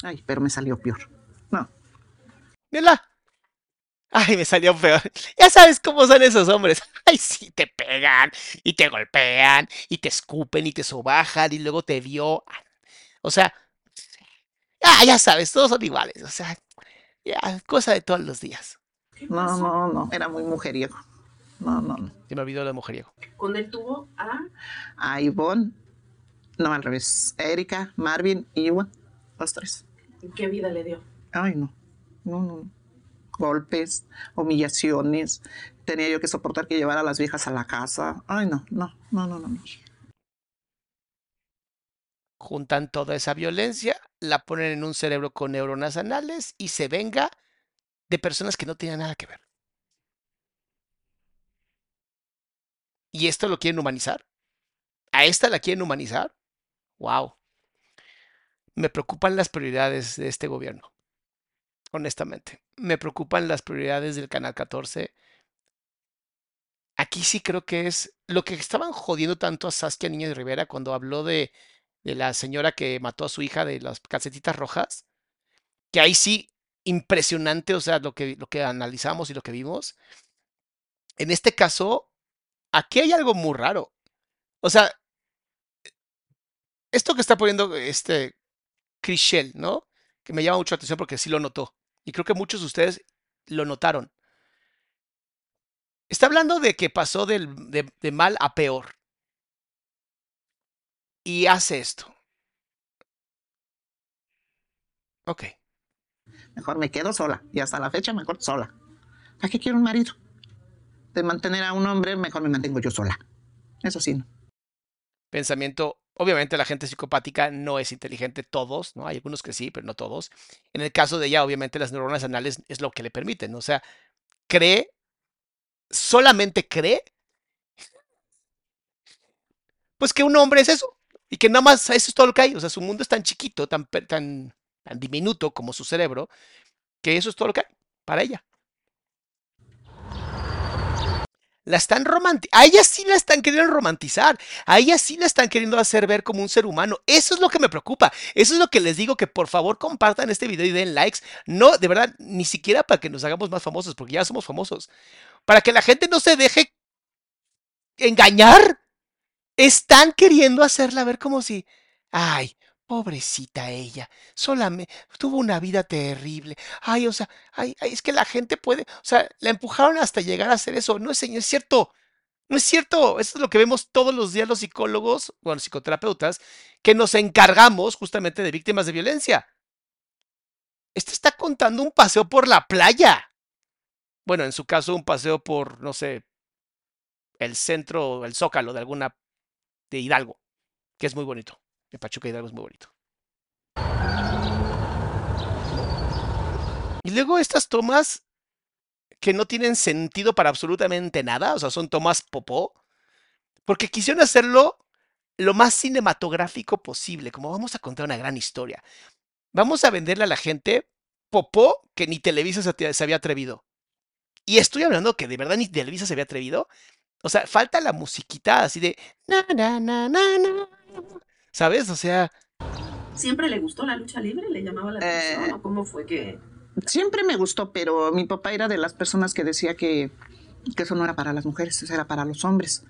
Ay, pero me salió peor. No. Mira. Ay, me salió peor. Ya sabes cómo son esos hombres. Ay, sí, te pegan y te golpean y te escupen y te sobajan y luego te dio. O sea, ah, ya sabes, todos son iguales. O sea, ya, cosa de todos los días. No, no, no. Era muy mujeriego. No, no, no. Se me olvidó de mujeriego. Con él tuvo a A Ivonne. No, al revés. Erika, Marvin y Ivonne. Los tres. qué vida le dio. Ay, no. No, no. Golpes, humillaciones. Tenía yo que soportar que llevara a las viejas a la casa. Ay, no, no, no, no, no. no. juntan toda esa violencia, la ponen en un cerebro con neuronas anales y se venga de personas que no tenían nada que ver. ¿Y esto lo quieren humanizar? ¿A esta la quieren humanizar? ¡Wow! Me preocupan las prioridades de este gobierno. Honestamente. Me preocupan las prioridades del Canal 14. Aquí sí creo que es lo que estaban jodiendo tanto a Saskia Niño de Rivera cuando habló de, de la señora que mató a su hija de las calcetitas rojas, que ahí sí, impresionante, o sea, lo que, lo que analizamos y lo que vimos. En este caso, aquí hay algo muy raro. O sea, esto que está poniendo este Chris Shell, ¿no? Que me llama mucho la atención porque sí lo notó. Y creo que muchos de ustedes lo notaron. Está hablando de que pasó del- de, mal a peor. Y hace esto. Ok. Mejor me quedo sola. Y hasta la fecha, mejor sola. ¿A qué quiero un marido? De mantener a un hombre, mejor me mantengo yo sola. Eso sí, no. Pensamiento. Obviamente la gente psicopática no es inteligente, todos, ¿no? Hay algunos que sí, pero no todos. En el caso de ella, obviamente las neuronas anales es lo que le permiten. O sea, cree, solamente cree, pues que un hombre es eso. Y que nada más eso es todo lo que hay. O sea, su mundo es tan chiquito, tan, tan, tan diminuto como su cerebro, que eso es todo lo que hay para ella. La están romantizando. A ella sí la están queriendo romantizar. A ella la están queriendo hacer ver como un ser humano. Eso es lo que me preocupa. Eso es lo que les digo que por favor compartan este video y den likes. No, de verdad, ni siquiera para que nos hagamos más famosos, porque ya somos famosos. Para que la gente no se deje engañar. Están queriendo hacerla ver como si, ay, pobrecita ella, solamente tuvo una vida terrible. Ay, o sea, ay, ay, es que la gente puede, o sea, la empujaron hasta llegar a hacer eso. No es, señor, es cierto. No es cierto. Eso es lo que vemos todos los días los psicólogos, bueno, psicoterapeutas, que nos encargamos justamente de víctimas de violencia. Este está contando un paseo por la playa. Bueno, en su caso, un paseo por, no sé, el centro, el zócalo de alguna de Hidalgo, que es muy bonito. De Pachuca Hidalgo es muy bonito. Y luego estas tomas que no tienen sentido para absolutamente nada, o sea, son tomas popó, porque quisieron hacerlo lo más cinematográfico posible, como vamos a contar una gran historia. Vamos a venderle a la gente popó que ni Televisa se, había atrevido. Y estoy hablando que de verdad ni Televisa se había atrevido. O sea, falta la musiquita así de na na na na na. ¿Sabes? O sea, ¿Siempre le gustó la lucha libre? ¿Le llamaba la atención? Eh, ¿O cómo fue que.? Siempre me gustó, pero mi papá era de las personas que decía que, que eso no era para las mujeres, eso era para los hombres.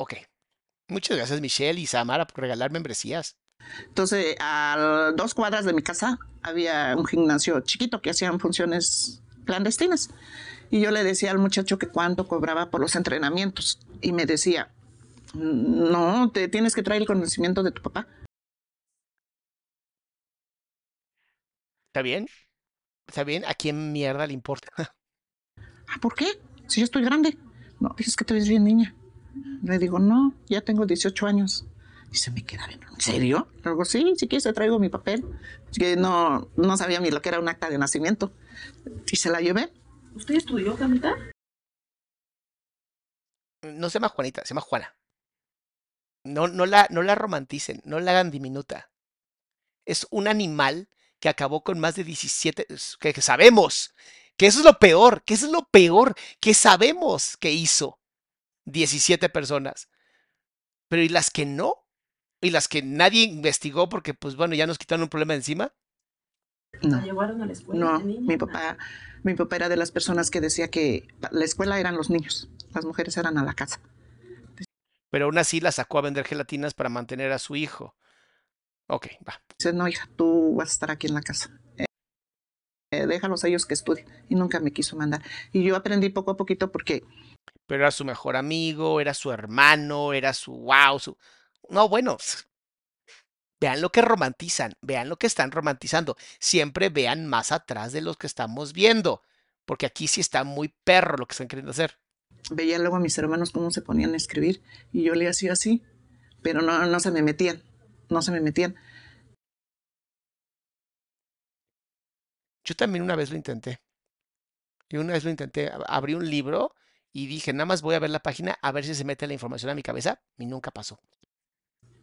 ok. Muchas gracias, Michelle y Samara, por regalar membresías. Entonces, a dos cuadras de mi casa había un gimnasio chiquito que hacían funciones clandestinas. Y yo le decía al muchacho que cuánto cobraba por los entrenamientos. Y me decía, no, te tienes que traer el conocimiento de tu papá. ¿Está bien? ¿Está bien? ¿A quién mierda le importa? Ah, ¿por qué? Si yo estoy grande. No, dices que te ves bien niña. Le digo, no, ya tengo 18 años. Y se me queda bien. ¿En serio? Le digo, sí, si quieres te traigo mi papel. Que no, no sabía ni lo que era un acta de nacimiento. Y se la llevé. ¿Usted estudió, Camita? No se llama Juanita, se llama Juana. No, no, la, no la romanticen, no la hagan diminuta. Es un animal que acabó con más de 17, es- que, que sabemos, que eso es lo peor, que eso es lo peor, que sabemos que hizo 17 personas. Pero ¿y las que no? ¿Y las que nadie investigó porque, pues bueno, ya nos quitaron un problema de encima? ¿La No, llevaron a la escuela? no, de niña? mi papá, mi papá era de las personas que decía que la escuela eran los niños, las mujeres eran a la casa. Pero aún así la sacó a vender gelatinas para mantener a su hijo. Ok, va. Dice, no, hija, tú vas a estar aquí en la casa. Eh, eh, déjalos a ellos que estudien. Y nunca me quiso mandar. Y yo aprendí poco a poquito porque pero era su mejor amigo, era su hermano, era su wow, su... No, bueno, vean lo que romantizan, vean lo que están romantizando. Siempre vean más atrás de los que estamos viendo, porque aquí sí está muy perro lo que están queriendo hacer. veía luego a mis hermanos cómo se ponían a escribir y yo le hacía así, pero no, no se me metían, no se me metían. Yo también una vez lo intenté. Y una vez lo intenté, ab- abrí un libro y dije, nada más voy a ver la página a ver si se mete la información a mi cabeza y nunca pasó.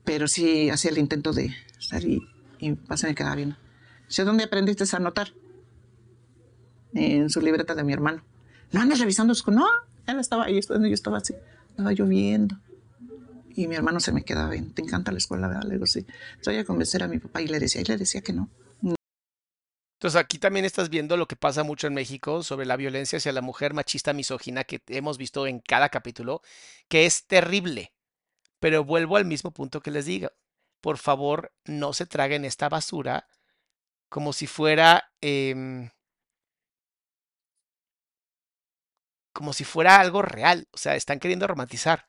Pero sí hacía el intento de estar y, se me quedaba viendo. Dice, ¿dónde aprendiste a anotar? En su libreta de mi hermano. No andas revisando su... No, él estaba ahí, yo estaba así, estaba lloviendo. Y mi hermano se me quedaba bien. ¿Te encanta la escuela, verdad? Le digo, sí. Entonces voy a convencer a mi papá y le decía, y le decía que no. Entonces aquí también estás viendo lo que pasa mucho en México sobre la violencia hacia la mujer machista misógina que hemos visto en cada capítulo, que es terrible. Pero vuelvo al mismo punto que les digo. Por favor, no se traguen esta basura como si fuera em, como si fuera algo real. O sea, están queriendo romantizar.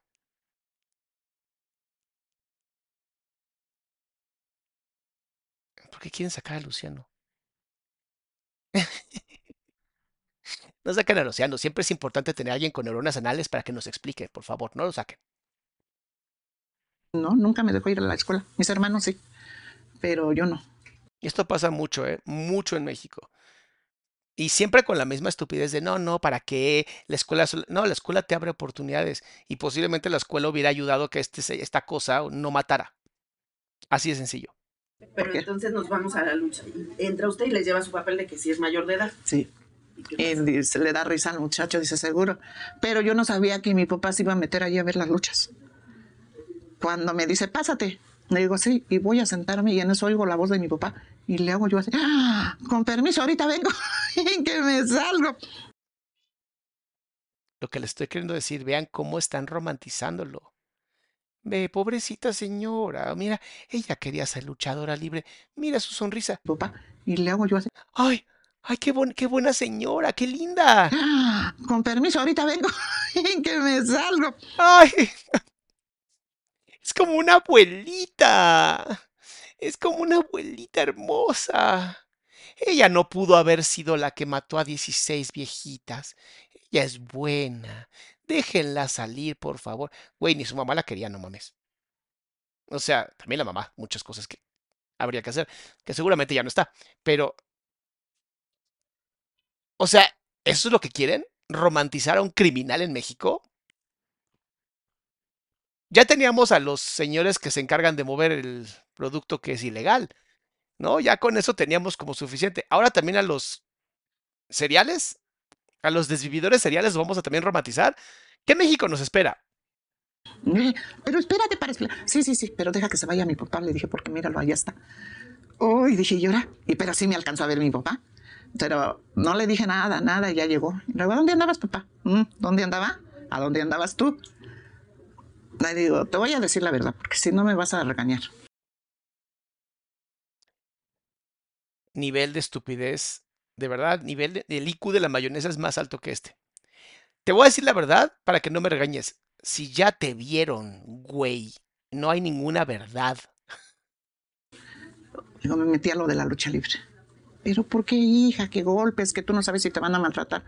¿Por qué quieren sacar a Luciano? No saquen a Luciano. Siempre es importante tener a alguien con neuronas anales para que nos explique. Por favor, no lo saquen. No, nunca me dejó ir a la escuela. Mis hermanos sí, pero yo no. Y esto pasa mucho, ¿eh? Mucho en México. Y siempre con la misma estupidez de no, no, ¿para qué? La escuela, sol-". no, la escuela te abre oportunidades y posiblemente la escuela hubiera ayudado a que este, se- esta cosa no matara. Así de sencillo. Pero entonces nos vamos a la lucha. Entra usted y les lleva su papel de que sí es mayor de edad. Sí. ¿Y dice- le da risa al muchacho, dice seguro. Pero yo no sabía que mi papá se iba a meter allí a ver las luchas. Cuando me dice, pásate, le digo sí, y voy a sentarme y en eso oigo la voz de mi papá. Y le hago yo así, "Ah, con permiso, ahorita vengo, y que me salgo. Lo que les estoy queriendo decir, vean cómo están romantizándolo. Ve, pobrecita señora, mira, ella quería ser luchadora libre. Mira su sonrisa. Papá, y le hago yo así, ¡Ay! ¡Ay, qué, bon- qué buena señora! ¡Qué linda! "Ah, con permiso, ahorita vengo, y que me salgo. ¡Ay! Es como una abuelita. Es como una abuelita hermosa. Ella no pudo haber sido la que mató a 16 viejitas. Ella es buena. Déjenla salir, por favor. Güey, ni su mamá la quería, no mames. O sea, también la mamá, muchas cosas que habría que hacer, que seguramente ya no está. Pero O sea, ¿eso es lo que quieren? ¿Romantizar a un criminal en México? Ya teníamos a los señores que se encargan de mover el producto que es ilegal, ¿no? Ya con eso teníamos como suficiente. Ahora también a los cereales, a los desvividores cereales los vamos a también romantizar. ¿Qué México nos espera? Pero espérate para. Sí, sí, sí, pero deja que se vaya mi papá, le dije, porque míralo, allá está. Uy, dije, ¿y ahora? Y pero sí me alcanzó a ver mi papá. Pero no le dije nada, nada, y ya llegó. Luego, ¿dónde andabas, papá? "Mm, ¿Dónde andaba? ¿A dónde andabas tú? Le digo, te voy a decir la verdad, porque si no me vas a regañar. Nivel de estupidez, de verdad, nivel de, el IQ de la mayonesa es más alto que este. Te voy a decir la verdad para que no me regañes. Si ya te vieron, güey, no hay ninguna verdad. Digo, me metí a lo de la lucha libre. Pero ¿por qué, hija? ¿Qué golpes? Que tú no sabes si te van a maltratar.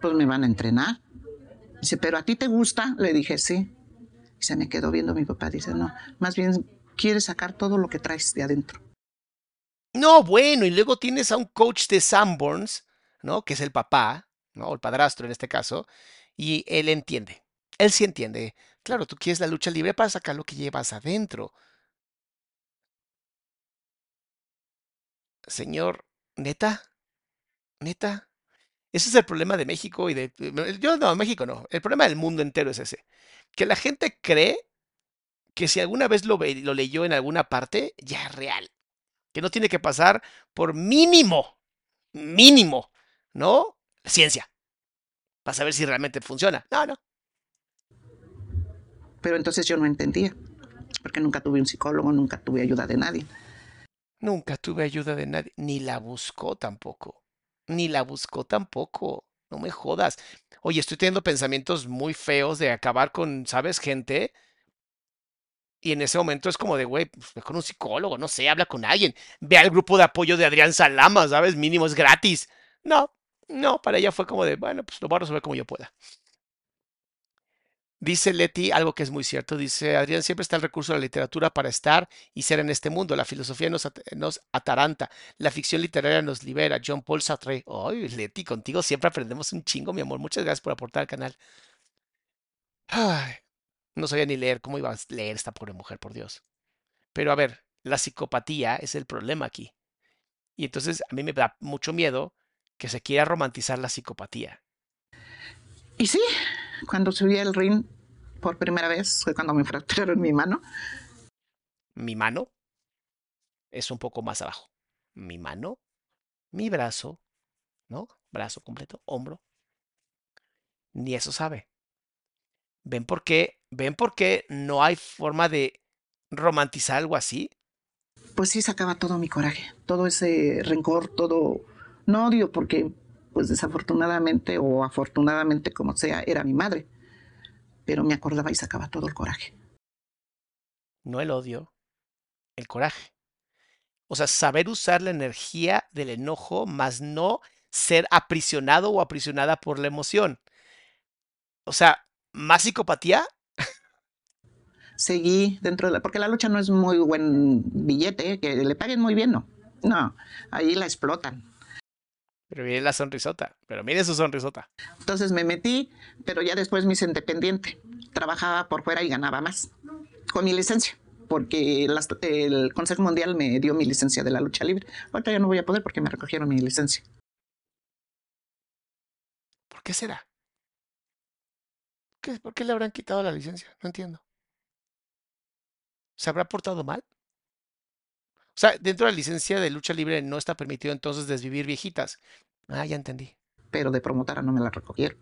Pues me van a entrenar. Dice, ¿pero a ti te gusta? Le dije, sí. Y se me quedó viendo mi papá. Dice, no, más bien quieres sacar todo lo que traes de adentro. No, bueno, y luego tienes a un coach de Sanborns, ¿no? Que es el papá, ¿no? O el padrastro en este caso, y él entiende. Él sí entiende. Claro, tú quieres la lucha libre para sacar lo que llevas adentro. Señor, neta, neta. Ese es el problema de México y de... Yo no, México no. El problema del mundo entero es ese. Que la gente cree que si alguna vez lo, lo leyó en alguna parte, ya es real. Que no tiene que pasar por mínimo, mínimo, ¿no? Ciencia. Para saber si realmente funciona. No, no. Pero entonces yo no entendía. Porque nunca tuve un psicólogo, nunca tuve ayuda de nadie. Nunca tuve ayuda de nadie. Ni la buscó tampoco. Ni la buscó tampoco. No me jodas. Oye, estoy teniendo pensamientos muy feos de acabar con, ¿sabes? Gente. Y en ese momento es como de, güey, pues con un psicólogo, no sé, habla con alguien. Ve al grupo de apoyo de Adrián Salama, ¿sabes? Mínimo es gratis. No, no, para ella fue como de, bueno, pues lo voy a resolver como yo pueda. Dice Leti algo que es muy cierto. Dice, Adrián, siempre está el recurso de la literatura para estar y ser en este mundo. La filosofía nos, nos ataranta. La ficción literaria nos libera. John Paul Sartre. Ay, Leti, contigo siempre aprendemos un chingo, mi amor. Muchas gracias por aportar al canal. Ay, no sabía ni leer. ¿Cómo iba a leer esta pobre mujer, por Dios? Pero a ver, la psicopatía es el problema aquí. Y entonces a mí me da mucho miedo que se quiera romantizar la psicopatía. Y sí, cuando subí al ring por primera vez fue cuando me fracturaron mi mano. Mi mano es un poco más abajo. Mi mano, mi brazo, ¿no? Brazo completo, hombro. Ni eso sabe. ¿Ven por qué? ¿Ven por qué no hay forma de romantizar algo así? Pues sí sacaba todo mi coraje, todo ese rencor, todo, no odio porque pues desafortunadamente o afortunadamente como sea, era mi madre. Pero me acordaba y sacaba todo el coraje. No el odio, el coraje. O sea, saber usar la energía del enojo, más no ser aprisionado o aprisionada por la emoción. O sea, más psicopatía Seguí dentro de la, porque la lucha no es muy buen billete, ¿eh? que le paguen muy bien, no. No, ahí la explotan. Pero miren la sonrisota, pero miren su sonrisota. Entonces me metí, pero ya después me hice independiente. Trabajaba por fuera y ganaba más. Con mi licencia, porque las- el Consejo Mundial me dio mi licencia de la lucha libre. Ahorita ya no voy a poder porque me recogieron mi licencia. ¿Por qué será? ¿Qué- ¿Por qué le habrán quitado la licencia? No entiendo. ¿Se habrá portado mal? O sea, dentro de la licencia de lucha libre no está permitido entonces desvivir viejitas. Ah, ya entendí. Pero de promotora no me la recogieron.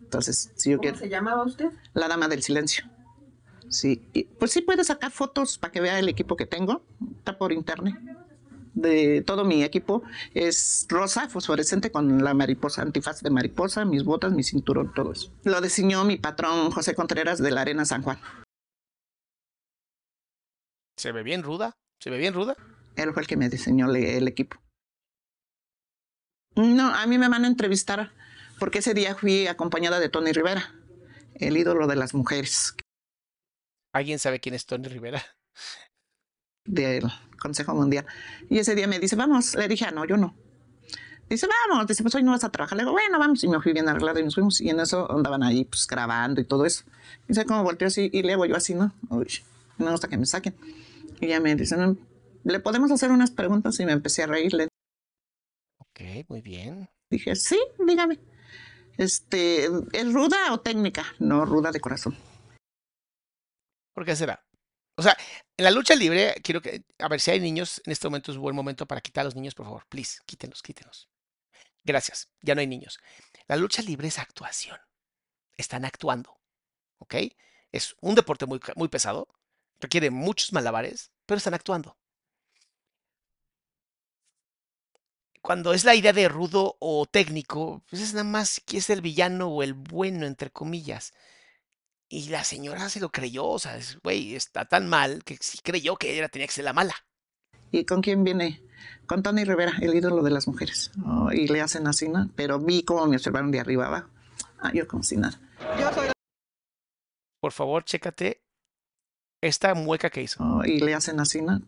Entonces, si yo ¿Cómo quiero. se llamaba usted? La dama del silencio. Sí, y, pues sí puede sacar fotos para que vea el equipo que tengo. Está por internet. De todo mi equipo es rosa, fosforescente, con la mariposa, antifaz de mariposa, mis botas, mi cinturón, todo eso. Lo diseñó mi patrón José Contreras de la Arena San Juan. ¿Se ve bien ruda? ¿Se ve bien ruda? Él fue el que me diseñó le- el equipo. No, a mí me van a entrevistar porque ese día fui acompañada de Tony Rivera, el ídolo de las mujeres ¿Alguien sabe quién es Tony Rivera? del Consejo Mundial. Y ese día me dice, vamos, le dije, ah, no, yo no. Dice, vamos, dice, pues hoy no vas a trabajar. Le digo, bueno, vamos. Y me fui bien arreglada y nos fuimos. Y en eso andaban ahí, pues grabando y todo eso. Y sé cómo volteó así y le yo así, ¿no? Uy, no me gusta que me saquen. Y ya me dicen, ¿le podemos hacer unas preguntas? Y me empecé a reír. Le Ok, muy bien. dije, sí, dígame. Este, ¿es ruda o técnica? No, ruda de corazón. ¿Por qué será? O sea, en la lucha libre, quiero que, a ver si hay niños, en este momento es un buen momento para quitar a los niños, por favor. Please, quítenlos, quítenlos. Gracias, ya no hay niños. La lucha libre es actuación. Están actuando, ¿ok? Es un deporte muy, muy pesado, requiere muchos malabares, pero están actuando. Cuando es la idea de rudo o técnico, pues es nada más que es el villano o el bueno, entre comillas. Y la señora se lo creyó, o sea, es, güey, está tan mal que sí creyó que ella tenía que ser la mala. ¿Y con quién viene? Con Tony Rivera, el ídolo de las mujeres. Oh, y le hacen así, ¿no? Pero vi cómo me observaron de arriba abajo. Ah, yo como si nada. Por favor, chécate esta mueca que hizo. Oh, y le hacen así, ¿no?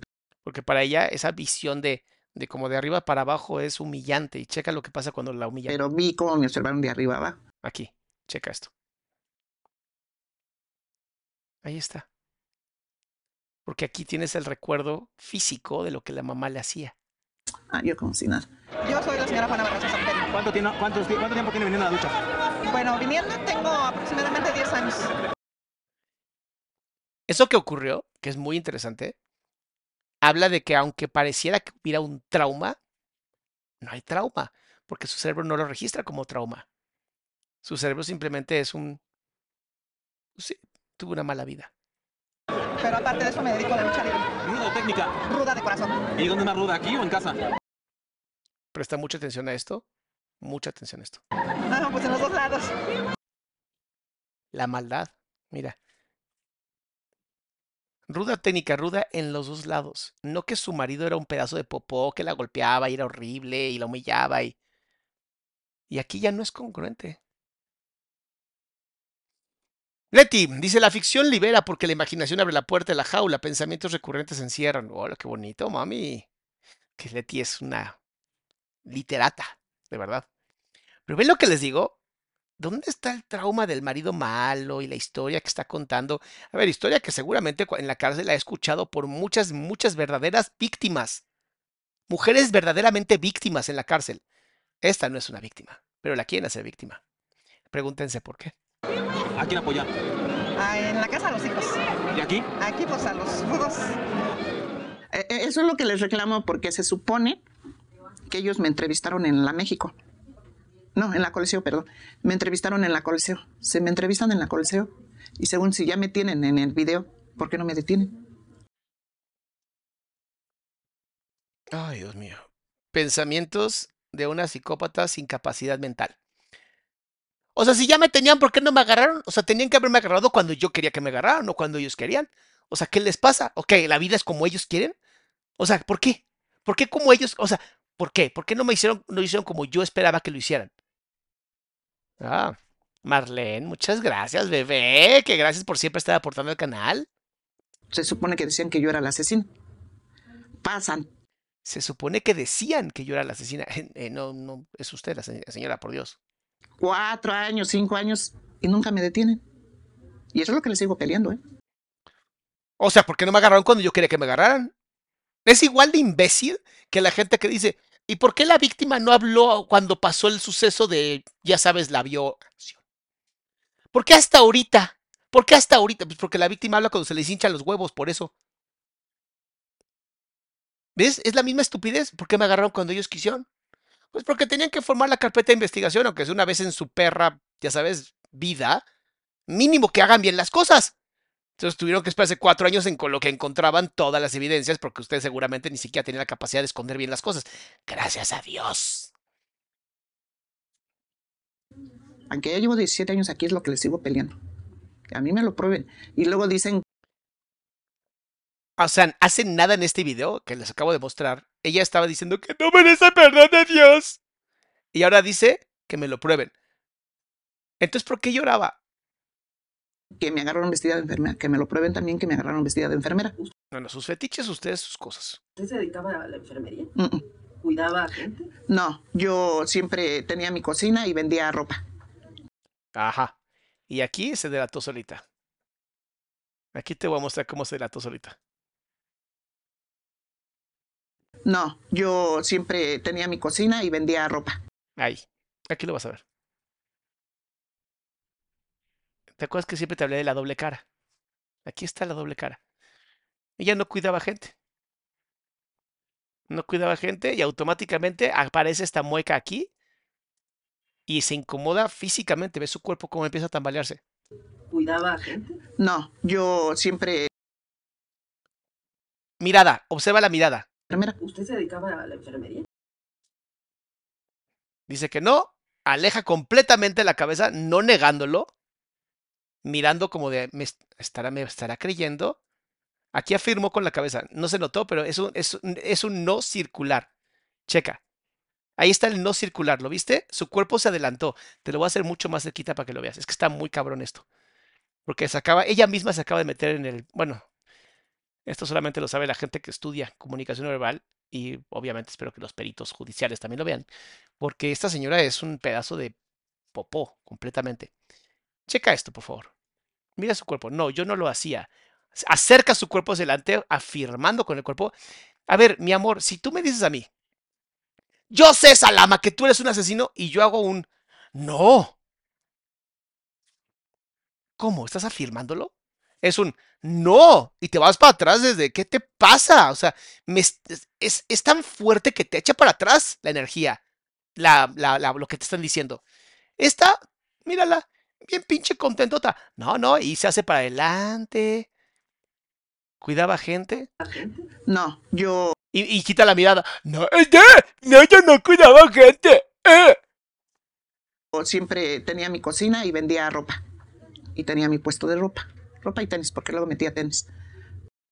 Porque para ella esa visión de, de como de arriba para abajo es humillante. Y checa lo que pasa cuando la humillan. Pero vi cómo me observaron de arriba abajo. Aquí, checa esto. Ahí está. Porque aquí tienes el recuerdo físico de lo que la mamá le hacía. Ah, yo como si nada. Yo soy la señora Juana. ¿Cuánto, tiene, cuántos, ¿Cuánto tiempo tiene viniendo a la ducha? Bueno, viniendo tengo aproximadamente 10 años. Eso que ocurrió, que es muy interesante, habla de que aunque pareciera que hubiera un trauma, no hay trauma, porque su cerebro no lo registra como trauma. Su cerebro simplemente es un... Sí, tuvo una mala vida. Pero aparte de eso me dedico a la lucha libre. ¿Ruda técnica? Ruda de corazón. ¿Y dónde más ruda, aquí o en casa? Presta mucha atención a esto, mucha atención a esto. Ah, pues en los dos lados. La maldad, mira. Ruda técnica, ruda en los dos lados. No que su marido era un pedazo de popó que la golpeaba y era horrible y la humillaba y... Y aquí ya no es congruente. Leti, dice, la ficción libera porque la imaginación abre la puerta de la jaula, pensamientos recurrentes encierran. Hola, qué bonito, mami. Que Leti es una literata, de verdad. Pero ven lo que les digo. ¿Dónde está el trauma del marido malo y la historia que está contando? A ver, historia que seguramente en la cárcel ha escuchado por muchas, muchas verdaderas víctimas. Mujeres verdaderamente víctimas en la cárcel. Esta no es una víctima, pero la quieren hacer víctima. Pregúntense por qué. ¿A quién apoyar? Ah, en la casa de los hijos. ¿Y aquí? Aquí pues a los rudos. Eh, eh, Eso es lo que les reclamo porque se supone que ellos me entrevistaron en la México. No, en la Coliseo, perdón. Me entrevistaron en la Coliseo. Se me entrevistan en la Coliseo. Y según si ya me tienen en el video, ¿por qué no me detienen? Ay, Dios mío. Pensamientos de una psicópata sin capacidad mental. O sea, si ya me tenían, ¿por qué no me agarraron? O sea, tenían que haberme agarrado cuando yo quería que me agarraran, no cuando ellos querían. O sea, ¿qué les pasa? ¿Ok? ¿La vida es como ellos quieren? O sea, ¿por qué? ¿Por qué como ellos? O sea, ¿por qué? ¿Por qué no me hicieron, no hicieron como yo esperaba que lo hicieran? Ah, Marlene, muchas gracias, bebé. Que gracias por siempre estar aportando al canal. Se supone que decían que yo era el asesino. Pasan. Se supone que decían que yo era la asesina. Eh, no, no, es usted la se- señora, por Dios. Cuatro años, cinco años y nunca me detienen. Y eso es lo que les sigo peleando, ¿eh? O sea, ¿por qué no me agarraron cuando yo quería que me agarraran? Es igual de imbécil que la gente que dice, ¿y por qué la víctima no habló cuando pasó el suceso de, ya sabes, la violación? ¿Por qué hasta ahorita? ¿Por qué hasta ahorita? Pues porque la víctima habla cuando se les hinchan los huevos, por eso. ¿Ves? Es la misma estupidez. ¿Por qué me agarraron cuando ellos quisieron? Pues porque tenían que formar la carpeta de investigación, aunque sea una vez en su perra, ya sabes, vida. Mínimo que hagan bien las cosas. Entonces tuvieron que esperarse cuatro años en lo que encontraban todas las evidencias, porque ustedes seguramente ni siquiera tenían la capacidad de esconder bien las cosas. Gracias a Dios. Aunque ya llevo 17 años aquí, es lo que les sigo peleando. Que a mí me lo prueben. Y luego dicen O sea, hace nada en este video que les acabo de mostrar. Ella estaba diciendo que no merece perdón de Dios. Y ahora dice que me lo prueben. Entonces, ¿por qué lloraba? Que me agarraron vestida de enfermera. Que me lo prueben también que me agarraron vestida de enfermera. Bueno, sus fetiches, ustedes, sus cosas. ¿Usted se dedicaba a la enfermería? Mm, mm. ¿Cuidaba a gente? No, yo siempre tenía mi cocina y vendía ropa. Ajá. Y aquí se delató solita. Aquí te voy a mostrar cómo se delató solita. No, yo siempre tenía mi cocina y vendía ropa. Ahí. Aquí lo vas a ver. ¿Te acuerdas que siempre te hablé de la doble cara? Aquí está la doble cara. Ella no cuidaba gente. No cuidaba gente y automáticamente aparece esta mueca aquí y se incomoda físicamente. Ve su cuerpo cómo empieza a tambalearse. ¿Cuidaba a gente? No, yo siempre... Mirada, observa la mirada. ¿Usted se dedicaba a la enfermería? Dice que no, aleja completamente la cabeza, no negándolo, mirando como de, ¿me estará, me creyendo? Aquí afirmó con la cabeza, no se notó, pero es un, es, un, es un no circular. Checa. Ahí está el no circular, ¿lo viste? Su cuerpo se adelantó. Te lo voy a hacer mucho más cerquita para que lo veas. Es que está muy cabrón esto. Porque se acaba, ella misma se acaba de meter en el, bueno, esto solamente lo sabe la gente que estudia comunicación verbal y obviamente espero que los peritos judiciales también lo vean, porque esta señora es un pedazo de popó completamente. Checa esto, por favor. Mira su cuerpo. No, yo no lo hacía. Acerca su cuerpo hacia delante, afirmando con el cuerpo. A ver, mi amor, si tú me dices a mí, yo sé, Salama, que tú eres un asesino y yo hago un... No. ¿Cómo? ¿Estás afirmándolo? Es un no, y te vas para atrás desde, ¿qué te pasa? O sea, es, es, tan fuerte que te echa para atrás la energía, la, la, la, lo que te están diciendo. Esta, mírala, bien pinche contentota. No, no, y se hace para adelante. ¿Cuidaba gente? No, yo. Y, y quita la mirada. No, no, yo no cuidaba gente. Eh. Siempre tenía mi cocina y vendía ropa. Y tenía mi puesto de ropa ropa y tenis, porque luego metía tenis.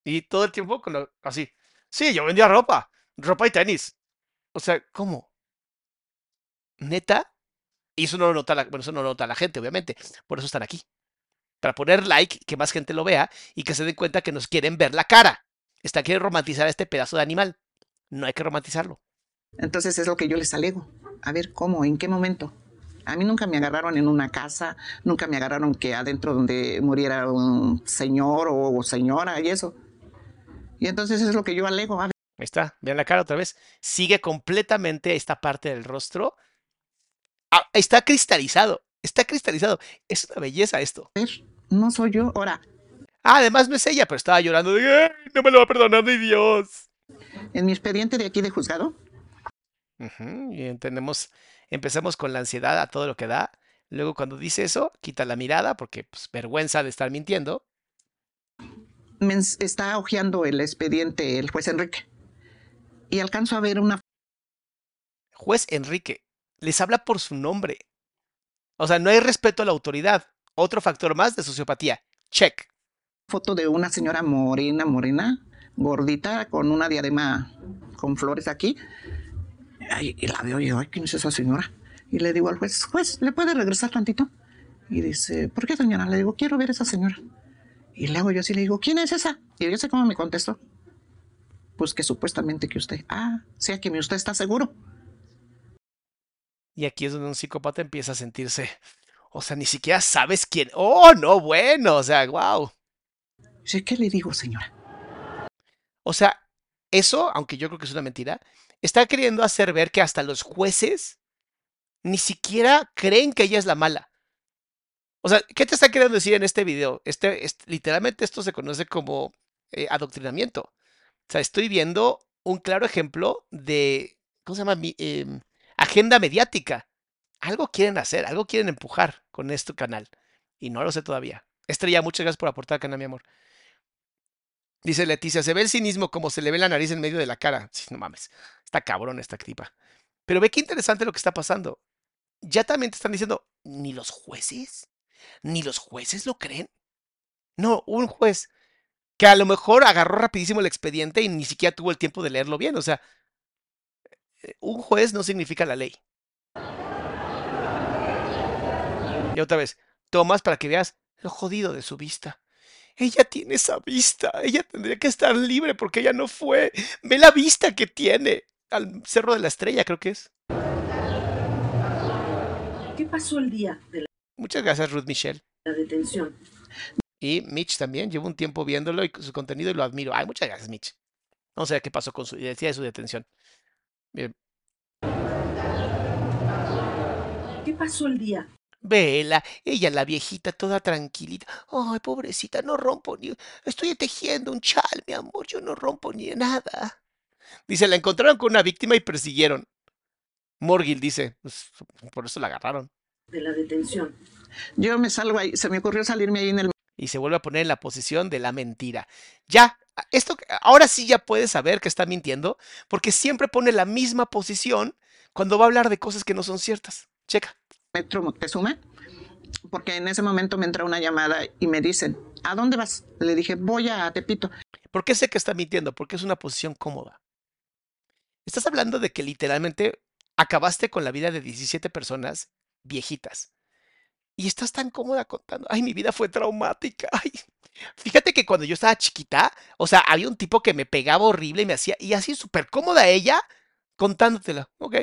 Y todo el tiempo con lo, así. Sí, yo vendía ropa, ropa y tenis. O sea, ¿cómo? ¿Neta? Y eso no lo nota la, bueno, eso no lo nota la gente, obviamente. Por eso están aquí. Para poner like, que más gente lo vea y que se den cuenta que nos quieren ver la cara. Están quieren romantizar a este pedazo de animal. No hay que romantizarlo. Entonces es lo que yo les alego. A ver, ¿cómo? ¿En qué momento? A mí nunca me agarraron en una casa, nunca me agarraron que adentro donde muriera un señor o señora y eso. Y entonces es lo que yo alego. Ahí está, vean la cara otra vez. Sigue completamente esta parte del rostro. Ah, está cristalizado, está cristalizado. Es una belleza esto. No soy yo, ahora. Ah, además no es ella, pero estaba llorando de, no me lo va a perdonar ni Dios. En mi expediente de aquí de juzgado. y entendemos empezamos con la ansiedad a todo lo que da. Luego cuando dice eso, quita la mirada porque pues, vergüenza de estar mintiendo. Me está hojeando el expediente el juez Enrique. Y alcanzo a ver una... Juez Enrique, les habla por su nombre. O sea, no hay respeto a la autoridad. Otro factor más de sociopatía. Check. Foto de una señora morena, morena, gordita, con una diadema con flores aquí y la veo y digo, ay, ¿quién es esa señora? Y le digo al juez, juez, ¿le puede regresar tantito? Y dice, ¿por qué señora? Le digo, quiero ver a esa señora. Y le hago yo así, le digo, ¿quién es esa? Y yo sé cómo me contestó. Pues que supuestamente que usted, ah, sea que usted está seguro. Y aquí es donde un psicópata empieza a sentirse, o sea, ni siquiera sabes quién. Oh, no, bueno, o sea, wow. ¿Qué le digo, señora? O sea, eso, aunque yo creo que es una mentira, está queriendo hacer ver que hasta los jueces ni siquiera creen que ella es la mala. O sea, ¿qué te está queriendo decir en este video? Este, literalmente esto se conoce como eh, adoctrinamiento. O sea, estoy viendo un claro ejemplo de, ¿cómo se llama? Em, agenda mediática. Algo quieren hacer, algo quieren empujar con este canal. Y no lo sé todavía. Estrella, muchas gracias por aportar canal, mi amor. Dice Leticia, se ve el cinismo como se le ve la nariz en medio de la cara. Sí, no mames, está cabrón esta tipa. Pero ve qué interesante lo que está pasando. Ya también te están diciendo, ni los jueces, ni los jueces lo creen. No, un juez que a lo mejor agarró rapidísimo el expediente y ni siquiera tuvo el tiempo de leerlo bien. O sea, un juez no significa la ley. Y otra vez, tomas para que veas lo jodido de su vista. Ella tiene esa vista. Ella tendría que estar libre porque ella no fue. Ve la vista que tiene. al Cerro de la Estrella, creo que es. ¿Qué pasó el día de la, Muchas gracias, Ruth Michelle. la detención? Y Mitch también, llevo un tiempo viéndolo y su contenido y lo admiro. Ay, muchas gracias, Mitch. No sé qué pasó con su, decía de su detención. Bien. ¿Qué pasó el día? Vela, ella la viejita toda tranquilita. Ay, pobrecita, no rompo ni. Estoy tejiendo un chal, mi amor, yo no rompo ni nada. Dice, la encontraron con una víctima y persiguieron. Morgil dice, "Pues, por eso la agarraron. De la detención. Yo me salgo ahí, se me ocurrió salirme ahí en el Y se vuelve a poner en la posición de la mentira. Ya, esto, ahora sí ya puedes saber que está mintiendo, porque siempre pone la misma posición cuando va a hablar de cosas que no son ciertas. Checa. metro Moctezuma, porque en ese momento me entra una llamada y me dicen, ¿a dónde vas? Le dije, voy a Tepito. ¿Por qué sé que está mintiendo? Porque es una posición cómoda. Estás hablando de que literalmente acabaste con la vida de 17 personas viejitas. Y estás tan cómoda contando. Ay, mi vida fue traumática. Ay. Fíjate que cuando yo estaba chiquita, o sea, había un tipo que me pegaba horrible y me hacía, y así súper cómoda ella contándotela. Ok.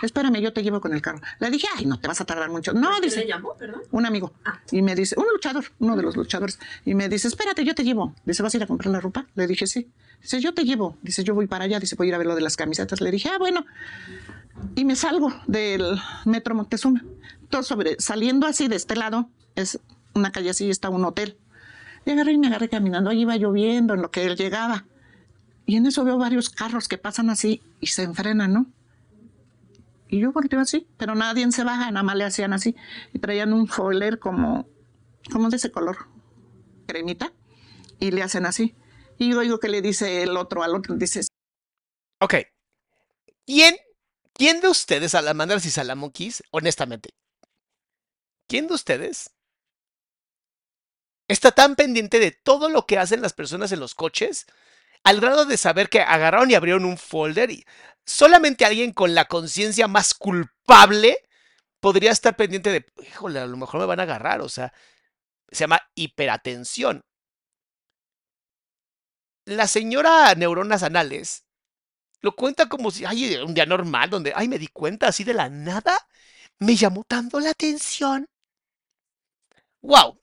Espérame, yo te llevo con el carro. Le dije, ay, no te vas a tardar mucho. No, ¿Quién dice, le llamó, perdón? un amigo. Y me dice, un luchador, uno de los luchadores. Y me dice, espérate, yo te llevo. Dice, ¿vas a ir a comprar la ropa? Le dije, sí. Dice, yo te llevo. Dice, yo voy para allá. Dice, voy a ir a ver lo de las camisetas. Le dije, ah, bueno. Y me salgo del metro Moctezuma. Sobre, saliendo así de este lado, es una calle así, está un hotel. Y agarré y me agarré caminando. Ahí iba lloviendo en lo que él llegaba. Y en eso veo varios carros que pasan así y se enfrenan, ¿no? Y yo volteo así, pero nadie se baja, nada más le hacían así. Y traían un foiler como, como de ese color, cremita, y le hacen así. Y yo oigo que le dice el otro al otro, dice, Ok. ¿Quién, quién de ustedes, salamandras y salamonquis, honestamente, quién de ustedes está tan pendiente de todo lo que hacen las personas en los coches al grado de saber que agarraron y abrieron un folder y solamente alguien con la conciencia más culpable podría estar pendiente de, híjole, a lo mejor me van a agarrar, o sea, se llama hiperatención. La señora Neuronas Anales lo cuenta como si, ay, un día normal, donde, ay, me di cuenta así de la nada, me llamó tanto la atención. ¡Wow!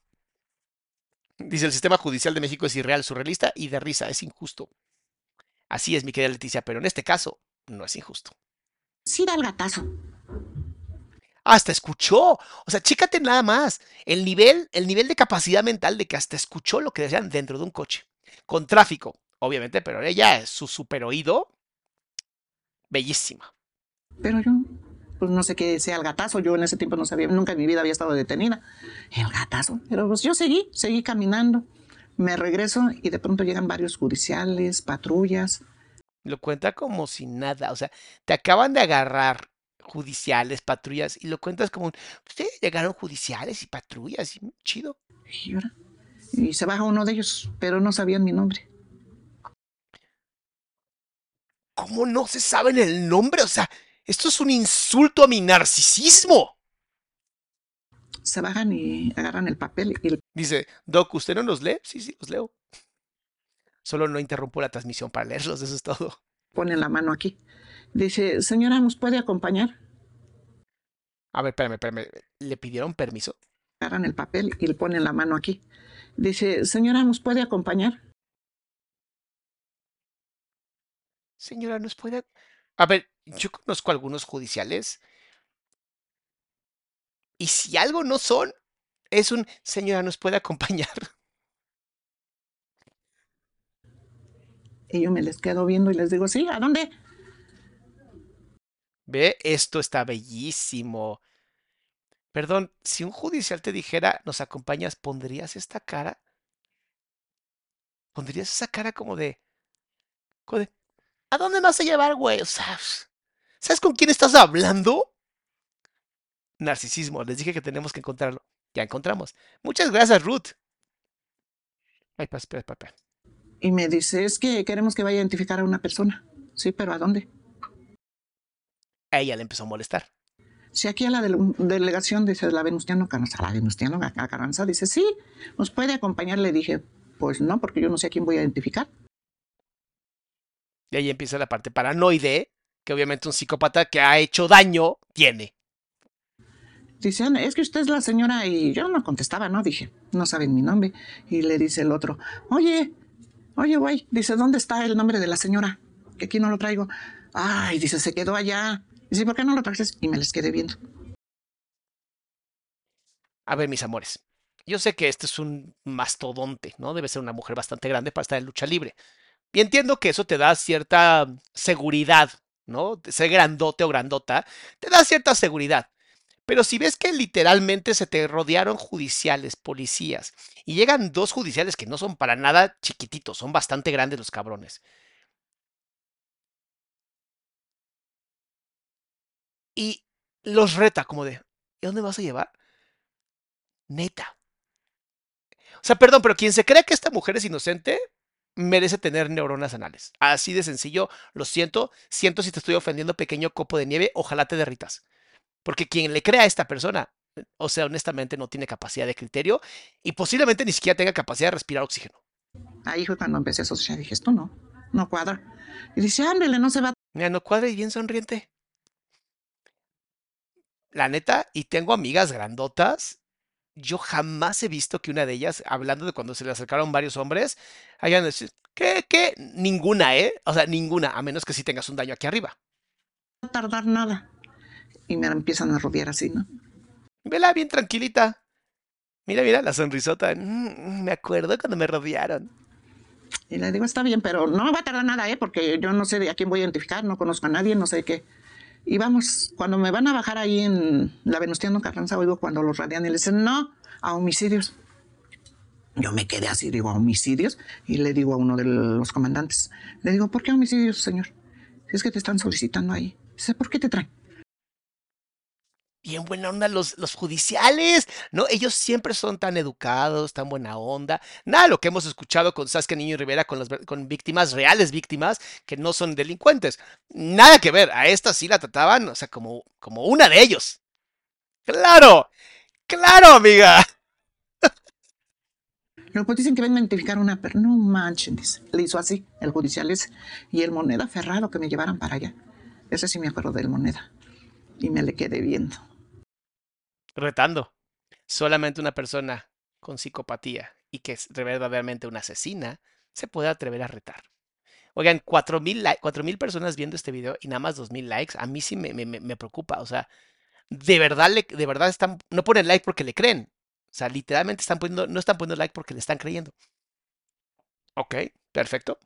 Dice, el sistema judicial de México es irreal, surrealista y de risa, es injusto. Así es, mi querida Leticia, pero en este caso no es injusto. sí da el gatazo. Hasta escuchó. O sea, chécate nada más. El nivel, el nivel de capacidad mental de que hasta escuchó lo que decían dentro de un coche. Con tráfico, obviamente, pero ella es su super oído. Bellísima. Pero yo, pues no sé qué sea el gatazo. Yo en ese tiempo no sabía, nunca en mi vida había estado detenida. El gatazo. Pero pues yo seguí, seguí caminando. Me regreso y de pronto llegan varios judiciales, patrullas. Lo cuenta como si nada. O sea, te acaban de agarrar judiciales, patrullas, y lo cuentas como, sí, llegaron judiciales y patrullas, y chido. Y, ahora- y se baja uno de ellos, pero no sabían mi nombre. ¿Cómo no se saben el nombre? O sea, esto es un insulto a mi narcisismo. Se bajan y agarran el papel y el Dice, Doc, ¿usted no los lee? Sí, sí, los leo. Solo no interrumpo la transmisión para leerlos, eso es todo. ponen la mano aquí. Dice, señora, ¿nos puede acompañar? A ver, espérame, espérame. ¿Le pidieron permiso? Agarran el papel y le ponen la mano aquí. Dice, señora, ¿nos puede acompañar? Señora, ¿nos puede...? A ver, yo conozco algunos judiciales y si algo no son, es un, señora, ¿nos puede acompañar? Y yo me les quedo viendo y les digo, sí, ¿a dónde? Ve, esto está bellísimo. Perdón, si un judicial te dijera, ¿nos acompañas? ¿Pondrías esta cara? ¿Pondrías esa cara como de... como de, ¿A dónde me vas a llevar, güey? O sea, ¿sabes con quién estás hablando? Narcisismo, les dije que tenemos que encontrarlo. Ya encontramos. Muchas gracias, Ruth. Ay, pa, espera. Y me dice, es que queremos que vaya a identificar a una persona. Sí, pero ¿a dónde? A ella le empezó a molestar. Si aquí a la del- delegación dice la Venustiano Carranza, la Venustiano Carranza dice, sí, ¿nos puede acompañar? Le dije, pues no, porque yo no sé a quién voy a identificar. Y ahí empieza la parte paranoide, que obviamente un psicópata que ha hecho daño tiene. Dice, "Ana, es que usted es la señora y yo no contestaba, ¿no? Dije, no saben mi nombre. Y le dice el otro, oye, oye, güey, dice, ¿dónde está el nombre de la señora? Que aquí no lo traigo. Ay, dice, se quedó allá. Dice, ¿por qué no lo trajes? Y me les quedé viendo. A ver, mis amores, yo sé que este es un mastodonte, ¿no? Debe ser una mujer bastante grande para estar en lucha libre. Y entiendo que eso te da cierta seguridad, ¿no? Ser grandote o grandota, te da cierta seguridad. Pero si ves que literalmente se te rodearon judiciales, policías, y llegan dos judiciales que no son para nada chiquititos, son bastante grandes los cabrones. Y los reta como de, ¿y dónde vas a llevar? Neta. O sea, perdón, pero quien se cree que esta mujer es inocente merece tener neuronas anales. Así de sencillo, lo siento, siento si te estoy ofendiendo, pequeño copo de nieve, ojalá te derritas. Porque quien le crea a esta persona, o sea, honestamente no tiene capacidad de criterio y posiblemente ni siquiera tenga capacidad de respirar oxígeno. Ahí fue cuando empecé a asociar. Dije, esto no, no cuadra. Y dice, ándele, no se va. Mira, no cuadra y bien sonriente. La neta, y tengo amigas grandotas. Yo jamás he visto que una de ellas, hablando de cuando se le acercaron varios hombres, hayan dicho, ¿qué? ¿Qué? Ninguna, ¿eh? O sea, ninguna, a menos que sí tengas un daño aquí arriba. a tardar nada. Y me empiezan a rodear así, ¿no? Vela bien tranquilita. Mira, mira la sonrisota. Mm, me acuerdo cuando me rodearon. Y le digo, está bien, pero no me va a tardar nada, ¿eh? Porque yo no sé de a quién voy a identificar, no conozco a nadie, no sé qué. Y vamos, cuando me van a bajar ahí en la Venustiano Carranza, oigo cuando los radian y le dicen, no, a homicidios. Yo me quedé así, digo, a homicidios. Y le digo a uno de los comandantes, le digo, ¿por qué homicidios, señor? Si es que te están solicitando ahí. Dice, ¿por qué te traen? Bien buena onda los, los judiciales, ¿no? Ellos siempre son tan educados, tan buena onda. Nada lo que hemos escuchado con Saskia Niño y Rivera con, las, con víctimas, reales víctimas, que no son delincuentes. Nada que ver, a esta sí la trataban, o sea, como, como una de ellos. ¡Claro! ¡Claro, amiga! Luego pues dicen que vengo a identificar una, pero no manchen. Le hizo así, el judicial ese. Y el moneda ferrado que me llevaran para allá. Ese sí me acuerdo del moneda. Y me le quedé viendo. Retando. Solamente una persona con psicopatía y que es verdaderamente una asesina se puede atrever a retar. Oigan, 4.000 mil personas viendo este video y nada más 2.000 likes, a mí sí me, me- me- preocupa. O sea, de verdad, le- de verdad están, no ponen like porque le creen. O sea, literalmente están poniendo, no están poniendo like porque le están creyendo. Ok, perfecto.